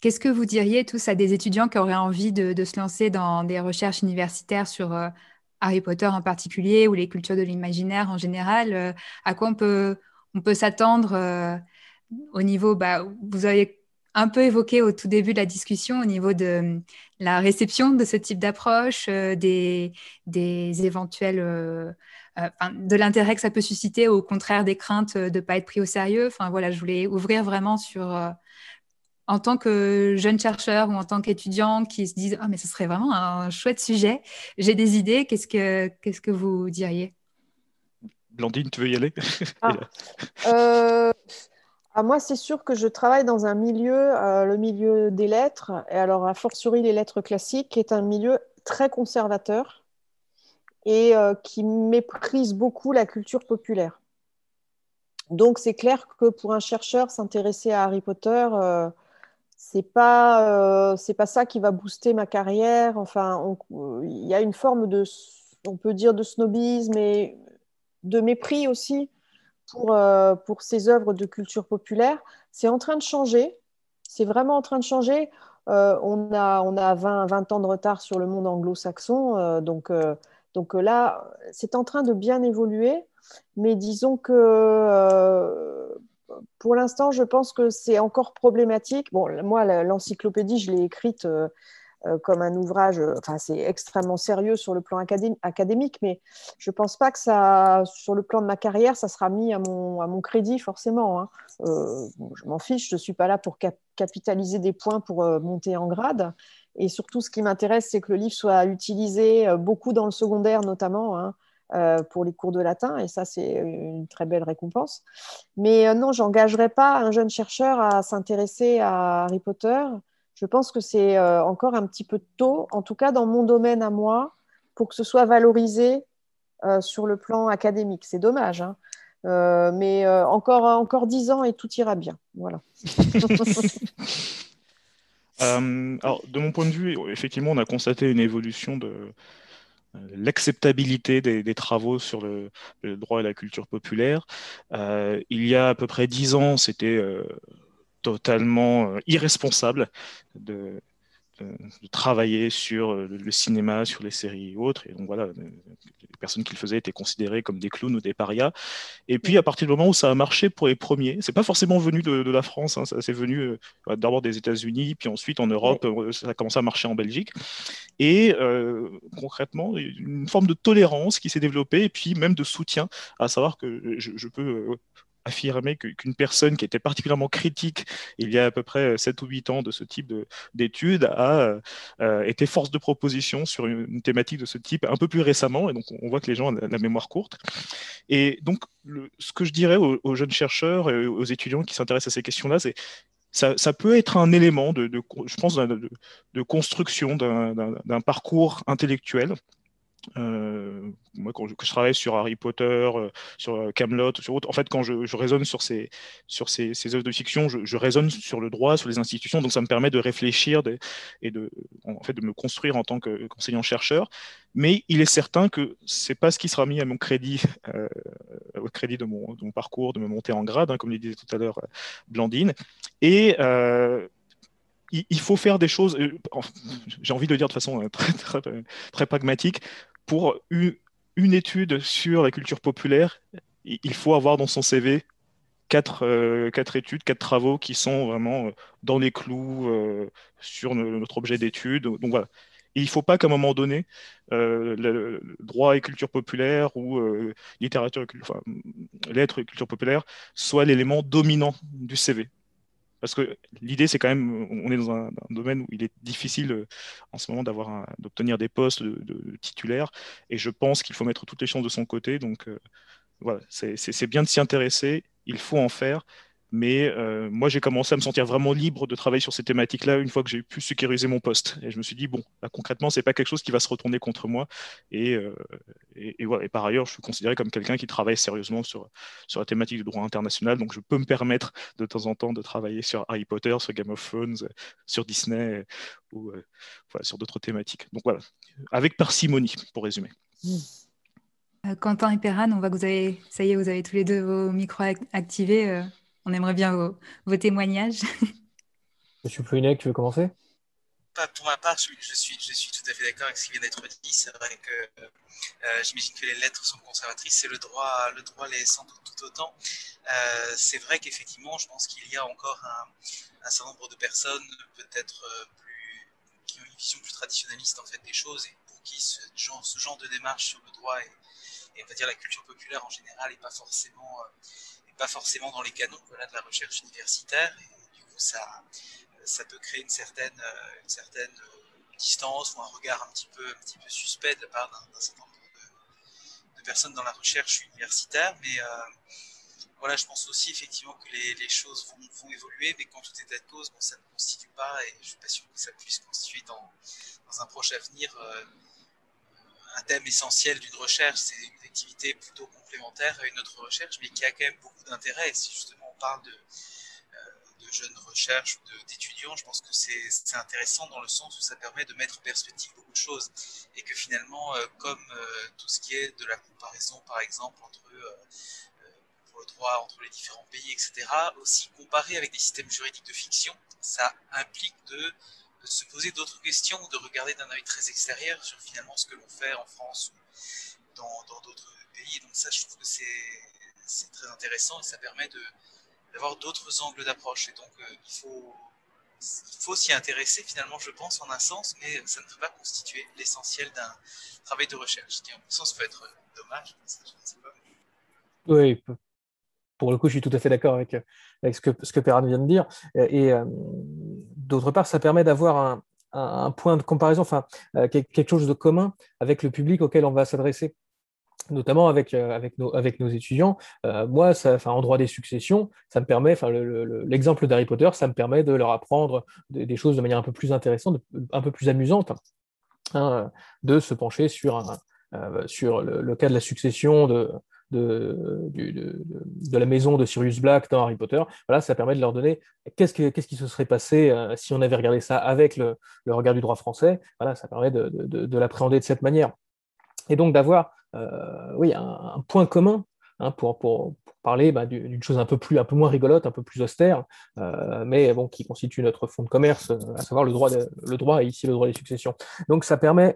qu'est-ce que vous diriez tous à des étudiants qui auraient envie de, se lancer dans des recherches universitaires sur Harry Potter en particulier ou les cultures de l'imaginaire en général à quoi on peut on peut s'attendre au niveau bah, vous avez un peu évoqué au tout début de la discussion au niveau de la réception de ce type d'approche, des, des éventuels euh, de l'intérêt que ça peut susciter, au contraire des craintes de ne pas être pris au sérieux. Enfin, voilà, je voulais ouvrir vraiment sur, euh, en tant que jeune chercheur ou en tant qu'étudiant qui se disent oh, mais ce serait vraiment un chouette sujet, j'ai des idées, qu'est-ce que, qu'est-ce que vous diriez? Blandine, tu veux y aller? Ah. Euh, ah, moi, c'est sûr que je travaille dans un milieu, le milieu des lettres, et alors a fortiori les lettres classiques, qui est un milieu très conservateur et euh, qui méprise beaucoup la culture populaire. Donc c'est clair que pour un chercheur, s'intéresser à Harry Potter, euh, c'est pas euh, c'est pas ça qui va booster ma carrière. Enfin, il y a une forme de, on peut dire de snobisme et de mépris aussi pour euh, pour ces œuvres de culture populaire. C'est en train de changer. C'est vraiment en train de changer. on a on a 20 20 ans de retard sur le monde anglo-saxon, donc donc euh, là, c'est en train de bien évoluer, mais disons que euh, pour l'instant, je pense que c'est encore problématique. Bon, moi, l'encyclopédie, je l'ai écrite euh, comme un ouvrage, enfin c'est extrêmement sérieux sur le plan académique, mais je ne pense pas que ça, sur le plan de ma carrière, ça sera mis à mon, à mon crédit forcément. Hein. je m'en fiche, je ne suis pas là pour capitaliser des points pour monter en grade. Et surtout, ce qui m'intéresse, c'est que le livre soit utilisé beaucoup dans le secondaire notamment. Hein. Euh, pour les cours de latin, et ça, c'est une très belle récompense. Mais euh, non, j'engagerai pas un jeune chercheur à s'intéresser à Harry Potter. Je pense que c'est euh, encore un petit peu tôt, en tout cas dans mon domaine à moi, pour que ce soit valorisé sur le plan académique. C'est dommage, hein. mais encore encore dix ans et tout ira bien. Voilà. alors, de mon point de vue, effectivement, on a constaté une évolution de, l'acceptabilité des, travaux sur le, droit et la culture populaire. Euh, il y a à peu près dix ans, c'était euh, totalement euh, irresponsable de, de, travailler sur le, cinéma, sur les séries et autres. Et donc voilà, les personnes qui le faisaient étaient considérées comme des clowns ou des parias. Et puis à partir du moment où ça a marché pour les premiers, c'est pas forcément venu de, la France, hein, ça c'est venu euh, d'abord des États-Unis, puis ensuite en Europe, euh, ça a commencé à marcher en Belgique. Et euh, concrètement, une forme de tolérance qui s'est développée et puis même de soutien, à savoir que je, je peux affirmer qu'une personne qui était particulièrement critique il y a à peu près 7 ou 8 ans de ce type d'études a euh, été force de proposition sur une, thématique de ce type un peu plus récemment. Et donc, on voit que les gens ont la, mémoire courte. Et donc, ce que je dirais aux, jeunes chercheurs et aux étudiants qui s'intéressent à ces questions-là, c'est ça, ça, peut être un élément de, de je pense, de, de construction d'un parcours intellectuel euh, moi, quand je, travaille sur Harry Potter, euh, sur euh, Camelot, sur autre, en fait, quand je, raisonne sur ces, sur ces, œuvres de fiction, je, raisonne sur le droit, sur les institutions, donc ça me permet de réfléchir et de, en fait, de me construire en tant qu'enseignant-chercheur. Mais il est certain que c'est pas ce qui sera mis à mon crédit, euh, au crédit de mon, parcours, de me monter en grade, hein, comme le disait tout à l'heure Blandine. Et il, faut faire des choses, j'ai envie de dire de façon très, très pragmatique, pour une, étude sur la culture populaire, il faut avoir dans son CV euh, quatre, études, quatre travaux qui sont vraiment euh, dans les clous euh, sur notre objet d'étude. Il ne faut pas qu'à un moment donné, le, droit et culture populaire ou littérature, lettres et culture populaire soient l'élément dominant du CV. Parce que l'idée, c'est quand même, on est dans un, domaine où il est difficile euh, en ce moment d'obtenir des postes de, titulaires, et je pense qu'il faut mettre toutes les chances de son côté. Donc euh, voilà, c'est bien de s'y intéresser, il faut en faire, mais euh, moi, j'ai commencé à me sentir vraiment libre de travailler sur ces thématiques-là une fois que j'ai pu sécuriser mon poste. Et je me suis dit, bon, là, concrètement, c'est pas quelque chose qui va se retourner contre moi. Et, euh, et, par ailleurs, je suis considéré comme quelqu'un qui travaille sérieusement sur, sur la thématique du droit international. Donc, je peux me permettre de temps en temps de travailler sur Harry Potter, sur Game of Thrones, sur Disney ou euh, sur d'autres thématiques. Donc voilà, avec parcimonie, pour résumer. Quentin et Perran, on voit que vous avez, ça y est, vous avez tous les deux vos micros activés. On aimerait bien vos, témoignages. Monsieur Plouinec, tu veux commencer? Pour ma part, je suis, je suis tout à fait d'accord avec ce qui vient d'être dit. C'est vrai que euh, j'imagine que les lettres sont conservatrices et le droit, le droit l'est sans doute tout autant. Euh, c'est vrai qu'effectivement, je pense qu'il y a encore un, certain nombre de personnes, peut-être euh, plus, qui ont une vision plus traditionnaliste en fait des choses et pour qui ce genre, ce genre de démarche sur le droit et, et on va dire la culture populaire en général n'est pas forcément pas forcément dans les canons de la recherche universitaire. Et du coup, ça, ça peut créer une certaine, euh, une certaine euh, distance ou un regard un petit peu, un petit peu suspect de la part d'un certain nombre de, personnes dans la recherche universitaire. Mais euh, voilà, je pense aussi effectivement que les, les choses vont, vont, évoluer, mais quand tout est à cause, ça ne constitue pas, et je ne suis pas sûr que ça puisse constituer dans, dans un proche avenir un thème essentiel d'une recherche, c'est une activité plutôt complémentaire à une autre recherche, mais qui a quand même beaucoup d'intérêt. Si justement on parle de, euh, jeunes recherches ou d'étudiants, je pense que c'est intéressant dans le sens où ça permet de mettre en perspective beaucoup de choses. Et que finalement, euh, comme euh, tout ce qui est de la comparaison, par exemple, entre pour le droit entre les différents pays, etc., aussi comparer avec des systèmes juridiques de fiction, ça implique de de se poser d'autres questions ou de regarder d'un œil très extérieur sur finalement ce que l'on fait en France ou dans d'autres pays. Donc ça, je trouve que c'est très intéressant et ça permet d'avoir d'autres angles d'approche. Et donc, euh, il faut, s'y intéresser finalement, je pense, en un sens, mais ça ne peut pas constituer l'essentiel d'un travail de recherche. Ce sens peut être dommage, je ne. Oui, pour le coup, je suis tout à fait d'accord avec, avec, ce que, ce que Perrin vient de dire. Et, euh, d'autre part, ça permet d'avoir un, un, point de comparaison, enfin, euh, quelque chose de commun avec le public auquel on va s'adresser notamment avec, euh, avec, nos, avec nos étudiants. moi, en droit des successions, ça me permet, l'exemple le, d'Harry Potter, ça me permet de leur apprendre des, choses de manière un peu plus intéressante, un peu plus amusante, hein, de se pencher sur, sur le, cas de la succession de, de, la maison de Sirius Black dans Harry Potter. Voilà, ça permet de leur donner qu'est-ce, qui se serait passé euh, si on avait regardé ça avec le, regard du droit français. Voilà, ça permet de, l'appréhender de cette manière. Et donc d'avoir euh, oui, un, point commun hein, pour, parler bah, d'une chose un peu, plus, un peu moins rigolote, un peu plus austère, euh, mais qui constitue notre fonds de commerce, à savoir le droit, le droit et ici le droit des successions. Donc ça permet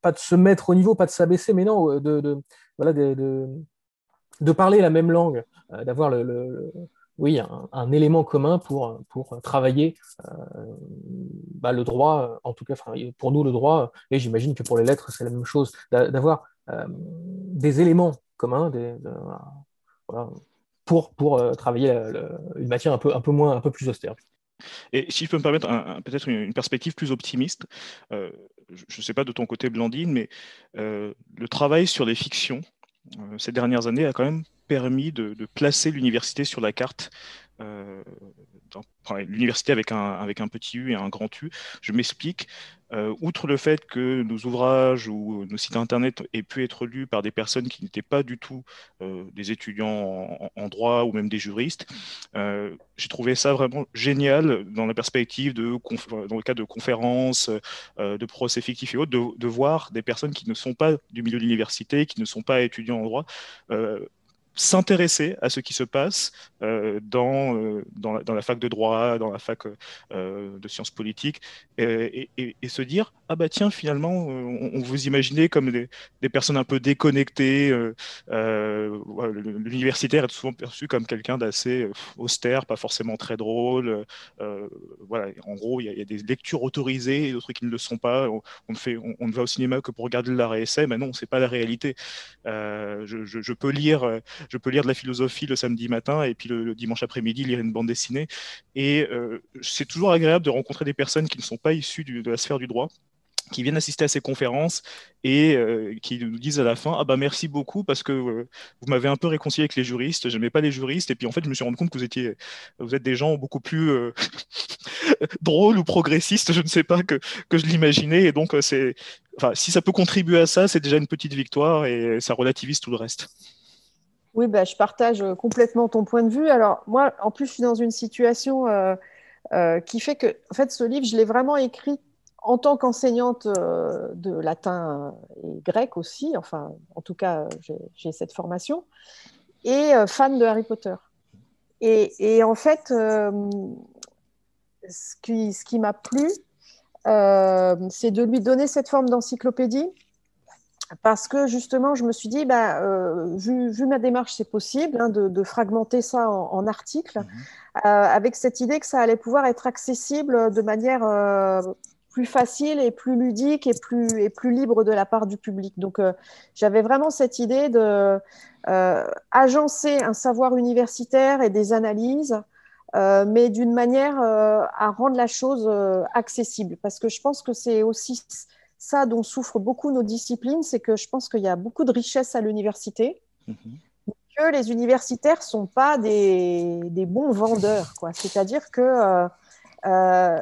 pas de se mettre au niveau, pas de s'abaisser, mais non, euh, de, voilà, de, parler la même langue, euh, d'avoir le, oui, un, élément commun pour, pour travailler euh, bah, le droit, en tout cas pour nous le droit, et j'imagine que pour les lettres c'est la même chose, d'avoir des éléments communs pour, pour travailler une matière un peu, un peu, moins, un peu plus austère. Et si je peux me permettre peut-être une, perspective plus optimiste, je ne sais pas de ton côté, Blandine, mais euh, le travail sur les fictions euh, ces dernières années a quand même permis de, de placer l'université sur la carte l'université avec un, avec un petit U et un grand U. Je m'explique. Euh, outre le fait que nos ouvrages ou nos sites internet aient pu être lus par des personnes qui n'étaient pas du tout euh, des étudiants en, droit ou même des juristes, euh, j'ai trouvé ça vraiment génial dans la perspective de, dans le cas de conférences, de procès fictifs et autres, de, voir des personnes qui ne sont pas du milieu de l'université, qui ne sont pas étudiants en droit, s'intéresser à ce qui se passe euh, dans, euh, dans, la, fac de droit, dans la fac euh, de sciences politiques, et, se dire ah bah tiens finalement on, vous imaginez comme des, personnes un peu déconnectées. L'universitaire est souvent perçu comme quelqu'un d'assez austère, pas forcément très drôle. voilà, en gros il y, a des lectures autorisées et d'autres qui ne le sont pas. On, ne va au cinéma que pour regarder et essai, mais non c'est pas la réalité. Je, peux lire je peux lire de la philosophie le samedi matin et puis le, dimanche après-midi lire une bande dessinée. Et euh, c'est toujours agréable de rencontrer des personnes qui ne sont pas issues de la sphère du droit qui viennent assister à ces conférences et euh, qui nous disent à la fin ah bah merci beaucoup parce que euh, vous m'avez un peu réconcilié avec les juristes j'aimais pas les juristes et puis en fait je me suis rendu compte que vous êtes des gens beaucoup plus drôles ou progressistes je ne sais pas que, que je l'imaginais. Et donc enfin si ça peut contribuer à ça c'est déjà une petite victoire et ça relativise tout le reste oui, bah, je partage euh, complètement ton point de vue. Alors, moi, en plus, je suis dans une situation euh, euh, qui fait que, en fait, ce livre, je l'ai vraiment écrit en tant qu'enseignante de latin et grec aussi. Enfin, en tout cas, j'ai cette formation. Et fan de Harry Potter. Et, en fait, ce qui, ce qui m'a plu, c'est de lui donner cette forme d'encyclopédie parce que justement, je me suis dit, bah, euh, vu, ma démarche, c'est possible hein, de, fragmenter ça en, articles, mhm. euh, avec cette idée que ça allait pouvoir être accessible de manière euh, plus facile et plus ludique et plus, et plus libre de la part du public. Donc, j'avais vraiment cette idée de agencer un savoir universitaire et des analyses. mais d'une manière à rendre la chose accessible, parce que je pense que c'est aussi ça dont souffrent beaucoup nos disciplines, c'est que je pense qu'il y a beaucoup de richesse à l'université, mhm. que les universitaires ne sont pas des, bons vendeurs. C'est-à-dire que euh, euh,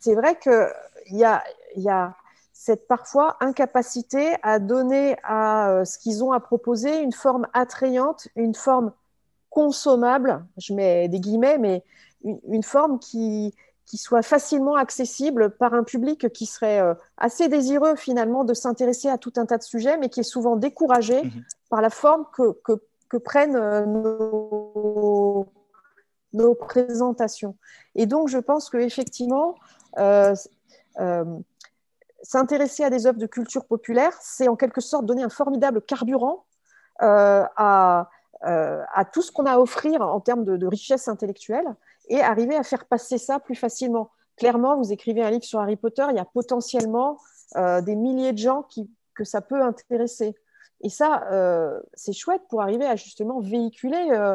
c'est vrai qu'il y a, y a cette parfois incapacité à donner à euh, ce qu'ils ont à proposer une forme attrayante, une forme consommable, je mets des guillemets, mais une forme qui, qui soit facilement accessible par un public qui serait euh, assez désireux finalement de s'intéresser à tout un tas de sujets, mais qui est souvent découragé mhm. par la forme que, que, prennent euh, nos, nos, présentations. Et donc, je pense qu'effectivement, euh, euh, s'intéresser à des œuvres de culture populaire, c'est en quelque sorte donner un formidable carburant à, à, tout ce qu'on a à offrir en termes de, de richesse intellectuelle et arriver à faire passer ça plus facilement. Clairement, vous écrivez un livre sur Harry Potter, il y a potentiellement des milliers de gens qui, que ça peut intéresser. Et ça, c'est chouette pour arriver à justement véhiculer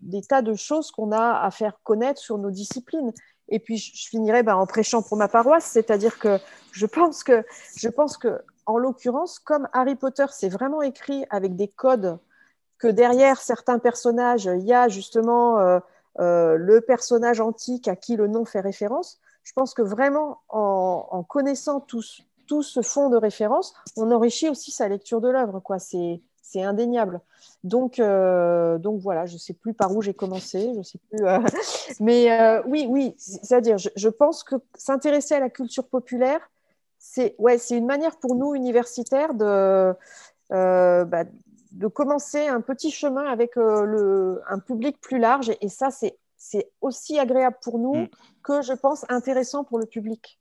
des tas de choses qu'on a à faire connaître sur nos disciplines. Et puis, je finirai bah, en prêchant pour ma paroisse, c'est-à-dire que je pense que, je pense que, en l'occurrence, comme Harry Potter, c'est vraiment écrit avec des codes que derrière certains personnages, il y a justement euh, euh, le personnage antique à qui le nom fait référence. Je pense que vraiment, en, connaissant tout, ce fond de référence, on enrichit aussi sa lecture de l'œuvre. C'est indéniable. Donc, euh, voilà, je ne sais plus par où j'ai commencé, je sais plus. Euh, mais oui, oui, c'est-à-dire, je, pense que s'intéresser à la culture populaire, c'est une manière pour nous universitaires de bah, de commencer un petit chemin avec le, un public plus large. Et, ça, c'est c'est aussi agréable pour nous mm. que je pense intéressant pour le public.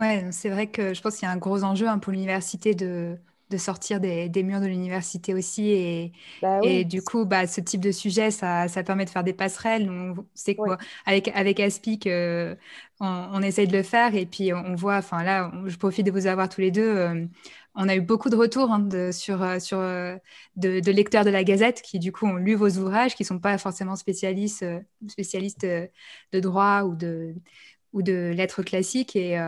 Ouais, c'est vrai que je pense qu'il y a un gros enjeu hein, pour l'université de de sortir des, murs de l'université aussi. Et, bah et du coup, bah, ce type de sujet, ça, ça permet de faire des passerelles. On sait quoi, avec, avec Aspic, euh, on, essaye de le faire. Et puis, on voit, enfin là, je profite de vous avoir tous les deux. Euh, on a eu beaucoup de retours hein, de, sur, euh, sur, de, lecteurs de la Gazette qui, du coup, ont lu vos ouvrages, qui ne sont pas forcément spécialistes, spécialistes de droit ou de, ou de lettres classiques et,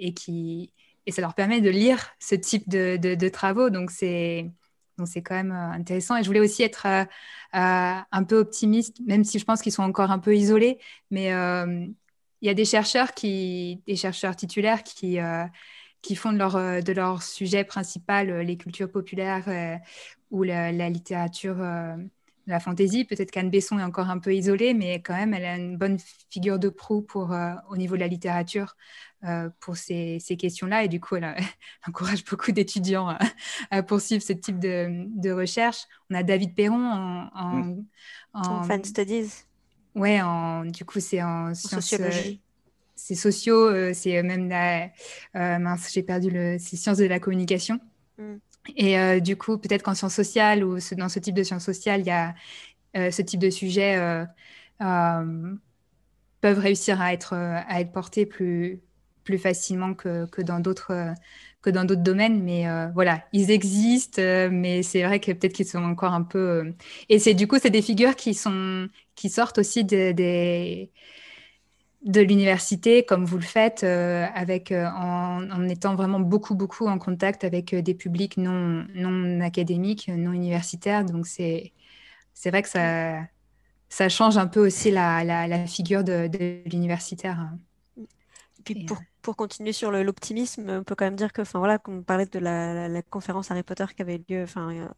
et qui et ça leur permet de lire ce type de, travaux. Donc, c'est c'est quand même euh, intéressant. Et je voulais aussi être euh, euh, un peu optimiste, même si je pense qu'ils sont encore un peu isolés. Mais il y a des chercheurs, qui, des chercheurs titulaires qui, qui font de leur, de leur sujet principal les cultures populaires ou la, la littérature la fantaisie. Peut-être qu'Anne Besson est encore un peu isolée, mais quand même, elle a une bonne figure de proue pour, euh, au niveau de la littérature euh, pour ces, questions-là. Et du coup, elle, encourage beaucoup d'étudiants à, poursuivre ce type de, recherche. On a David Perron en, mm. fan studies. Ouais, en, du coup, c'est en, sociologie. C'est sociaux, c'est même la. Euh, mince, j'ai perdu le. C'est sciences de la communication. Mm. Et euh, du coup, peut-être qu'en sciences sociales ou dans ce type de sciences sociales, il y a euh, ce type de sujets euh, peuvent réussir à être, à être portés plus, plus facilement que, que dans d'autres que dans d'autres domaines. Mais voilà, ils existent, mais c'est vrai que peut-être qu'ils sont encore un peu. Et c'est du coup, c'est des figures qui sont qui sortent aussi des de l'université, comme vous le faites, euh, avec, euh, en, étant vraiment beaucoup, beaucoup en contact avec euh, des publics non, non académiques, non universitaires. Donc, c'est, c'est vrai que ça, ça change un peu aussi la, la, figure de, l'universitaire. puis pour, pour, continuer sur l'optimisme, on peut quand même dire que, enfin voilà, on parlait de la, la, conférence Harry Potter qui avait lieu, enfin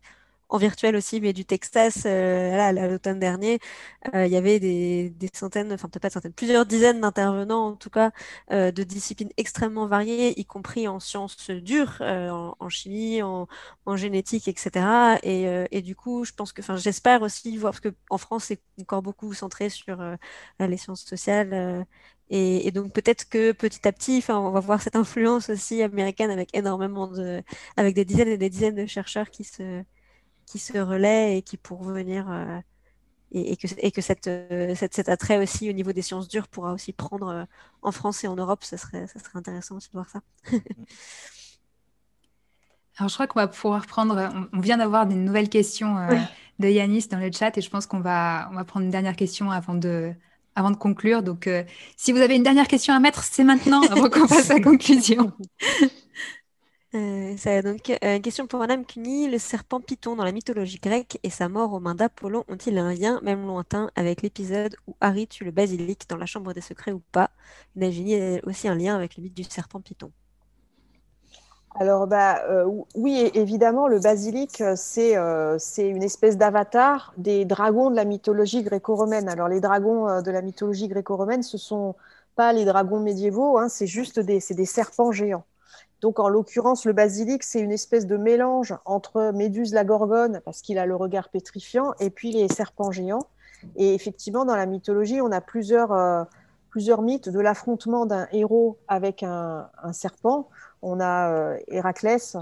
en virtuel aussi, mais du Texas, euh, à l'automne dernier, euh, il y avait des, centaines, enfin peut-être pas centaines, plusieurs dizaines d'intervenants, en tout cas, euh, de disciplines extrêmement variées, y compris en sciences dures, en, chimie, en, génétique, etc. Et, du coup, je pense que, enfin, j'espère aussi voir, parce qu'en France, c'est encore beaucoup centré sur les sciences sociales. Et, donc peut-être que petit à petit, on va voir cette influence aussi américaine avec énormément de, avec des dizaines et des dizaines de chercheurs qui se, qui se relaient et qui pour venir euh, et, que, et que cette, euh, cette, cet attrait aussi au niveau des sciences dures pourra aussi prendre euh, en France et en Europe, ça serait, ça serait intéressant aussi de voir ça. Alors, je crois qu'on va pouvoir prendre. On vient d'avoir des nouvelles questions de Yanis dans le chat et je pense qu'on va, on va prendre une dernière question avant de, avant de conclure. Donc, si vous avez une dernière question à mettre, c'est maintenant avant qu'on fasse la conclusion. Euh, donc, euh, une question pour Madame Cuny. Le serpent Python dans la mythologie grecque et sa mort aux mains d'Apollon ont-ils un lien, même lointain, avec l'épisode où Harry tue le basilic dans la chambre des secrets ou pas? Nagini a aussi un lien avec le mythe du serpent Python. Alors, bah, euh, oui, évidemment, le basilic, c'est une espèce d'avatar des dragons de la mythologie gréco-romaine. Alors, les dragons de la mythologie gréco-romaine, ce sont pas les dragons médiévaux, hein, c'est juste des serpents géants. Donc, en l'occurrence, le basilic, c'est une espèce de mélange entre Méduse la Gorgone, parce qu'il a le regard pétrifiant, et puis les serpents géants. Et effectivement, dans la mythologie, on a plusieurs, euh, plusieurs mythes de l'affrontement d'un héros avec un, serpent. On a euh, Héraclès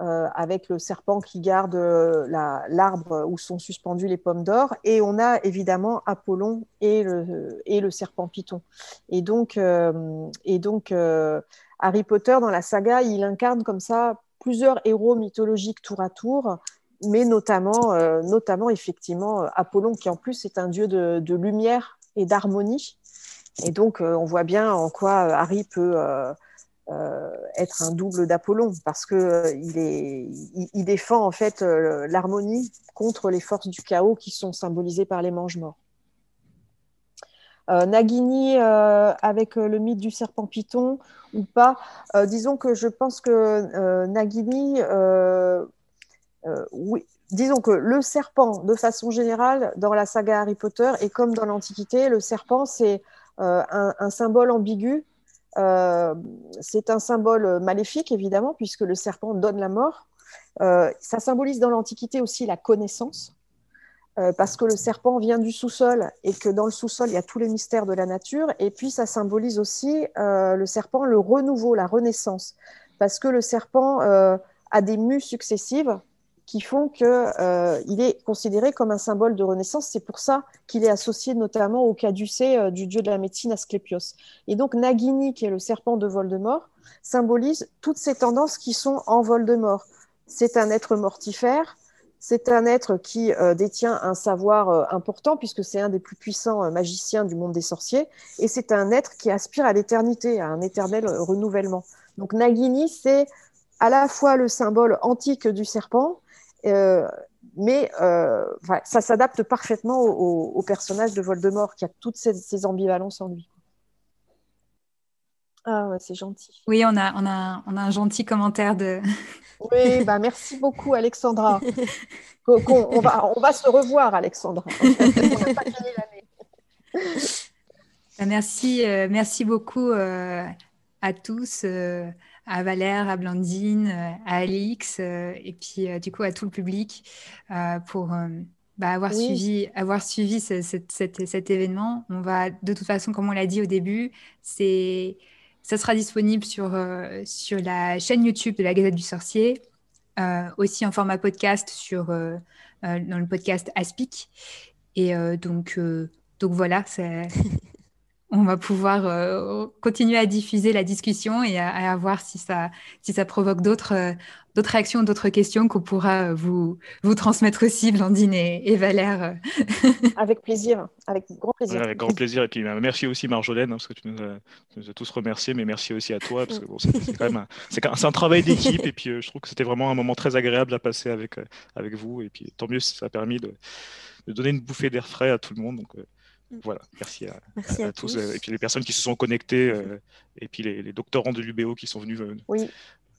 avec le serpent qui garde l'arbre où sont suspendues les pommes d'or. Et on a évidemment Apollon et le, serpent python. Et donc, donc Harry Potter, dans la saga, il incarne comme ça plusieurs héros mythologiques tour à tour, mais notamment, euh, notamment effectivement Apollon, qui en plus est un dieu de, lumière et d'harmonie. Et donc, euh, on voit bien en quoi Harry peut euh, être un double d'Apollon, parce qu'il il, il, défend en fait l'harmonie contre les forces du chaos qui sont symbolisées par les mange-morts. Euh, Nagini euh, avec euh, le mythe du serpent python ou pas. disons que je pense que Nagini, oui, disons que le serpent, de façon générale, dans la saga Harry Potter, et comme dans l'Antiquité, le serpent, c'est un, symbole ambigu. C'est un symbole maléfique, évidemment, puisque le serpent donne la mort. ça symbolise dans l'Antiquité aussi la connaissance. Euh, parce que le serpent vient du sous-sol et que dans le sous-sol, il y a tous les mystères de la nature. Et puis, ça symbolise aussi euh, le serpent, le renouveau, la renaissance, parce que le serpent euh, a des mues successives qui font qu'il est considéré comme un symbole de renaissance. C'est pour ça qu'il est associé notamment au caducée du dieu de la médecine Asclépios. Et donc, Nagini, qui est le serpent de Voldemort, symbolise toutes ces tendances qui sont en Voldemort. C'est un être mortifère, c'est un être qui euh, détient un savoir euh, important puisque c'est un des plus puissants euh, magiciens du monde des sorciers et c'est un être qui aspire à l'éternité, à un éternel renouvellement. Donc Nagini, c'est à la fois le symbole antique du serpent, mais ça s'adapte parfaitement au, personnage de Voldemort qui a toutes ces ambivalences en lui. Ah ouais, c'est gentil. Oui, on a, on, a, on a un gentil commentaire de. oui, bah merci beaucoup, Alexandra. on, va, on va se revoir, Alexandra. Bah, merci, euh, merci beaucoup euh, à tous, euh, à Valère, à Blandine, à Alix, et puis du coup à tout le public pour bah, avoir, suivi, avoir suivi cet événement. On va, de toute façon, comme on l'a dit au début, c'est ça sera disponible sur, euh, sur la chaîne YouTube de la Gazette du Sorcier, euh, aussi en format podcast sur, euh, dans le podcast Aspic. Et donc, donc voilà, on va pouvoir continuer à diffuser la discussion et à, voir si ça, si ça provoque d'autres d'autres réactions, d'autres questions qu'on pourra vous, vous transmettre aussi, Blandine et, Valère. avec plaisir, avec grand plaisir. avec grand plaisir. Et puis bah, merci aussi Marjolaine, hein, parce que tu nous, as, tous remerciés, mais merci aussi à toi, parce que bon, c'est quand même un, c'est un, travail d'équipe. et puis euh, je trouve que c'était vraiment un moment très agréable à passer avec, euh, avec vous. Et puis tant mieux si ça a permis de, de donner une bouffée d'air frais à tout le monde. Donc, euh, mm. voilà, merci à, tous. Et puis les personnes qui se sont connectées, et puis les, les doctorants de l'UBO qui sont venus oui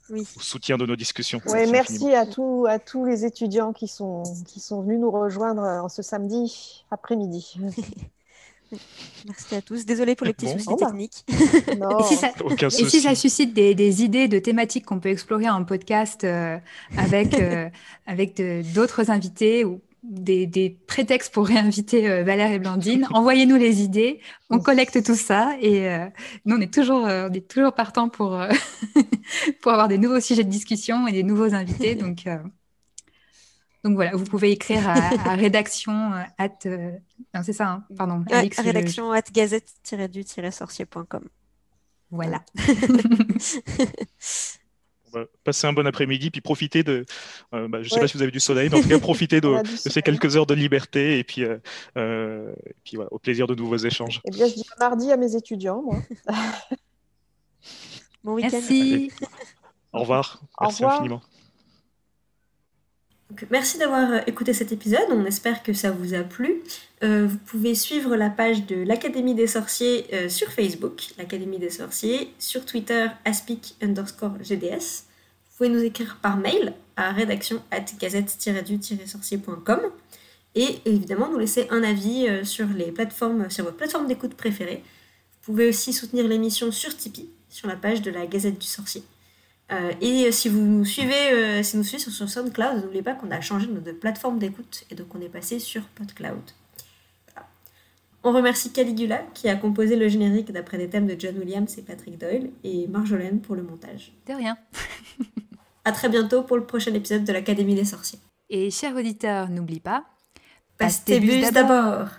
au soutien de nos discussions. Oui, merci à, tout, à tous les étudiants qui sont, qui sont venus nous rejoindre en ce samedi après-midi. Merci à tous. Désolée pour les petits soucis techniques. Et, si ça, et si ça, suscite des, des idées de thématiques qu'on peut explorer en podcast euh, avec, euh, avec d'autres invités ou des, prétextes pour réinviter euh, Valère et Blandine. Envoyez-nous les idées, on collecte tout ça et euh, nous, on est toujours, euh, on est toujours partant pour, pour avoir des nouveaux sujets de discussion et des nouveaux invités. Donc, donc voilà, vous pouvez écrire à, rédaction at. non, c'est ça, hein, pardon. rédaction at gazette-du-sorcier.com. Voilà. passer un bon après-midi, puis profiter de. Euh, bah, je ne sais pas si vous avez du soleil, mais en tout cas, profiter de, ces quelques heures de liberté et puis, euh, euh, et puis voilà, au plaisir de nouveaux échanges. Eh bien, je dis mardi à mes étudiants, moi. bon week-end. Merci. Au revoir. Merci infiniment. merci d'avoir écouté cet épisode, on espère que ça vous a plu. Vous pouvez suivre la page de l'Académie des sorciers sur Facebook, l'Académie des sorciers, sur Twitter, aspic underscore GDS pouvez nous écrire par mail à rédaction at gazette-du-sorcier.com et évidemment nous laisser un avis euh, sur les plateformes, sur votre plateforme d'écoute préférée. Vous pouvez aussi soutenir l'émission sur Tipeee, sur la page de la Gazette du Sorcier. Euh, et si vous nous suivez, euh, suivez sur, SoundCloud, n'oubliez pas qu'on a changé de plateforme d'écoute et donc on est passé sur PodCloud. On remercie Caligula qui a composé le générique d'après des thèmes de John Williams et Patrick Doyle et Marjolaine pour le montage. De rien. À très bientôt pour le prochain épisode de l'Académie des sorciers. Et chers auditeurs, n'oublie pas, Passe tes bus d'abord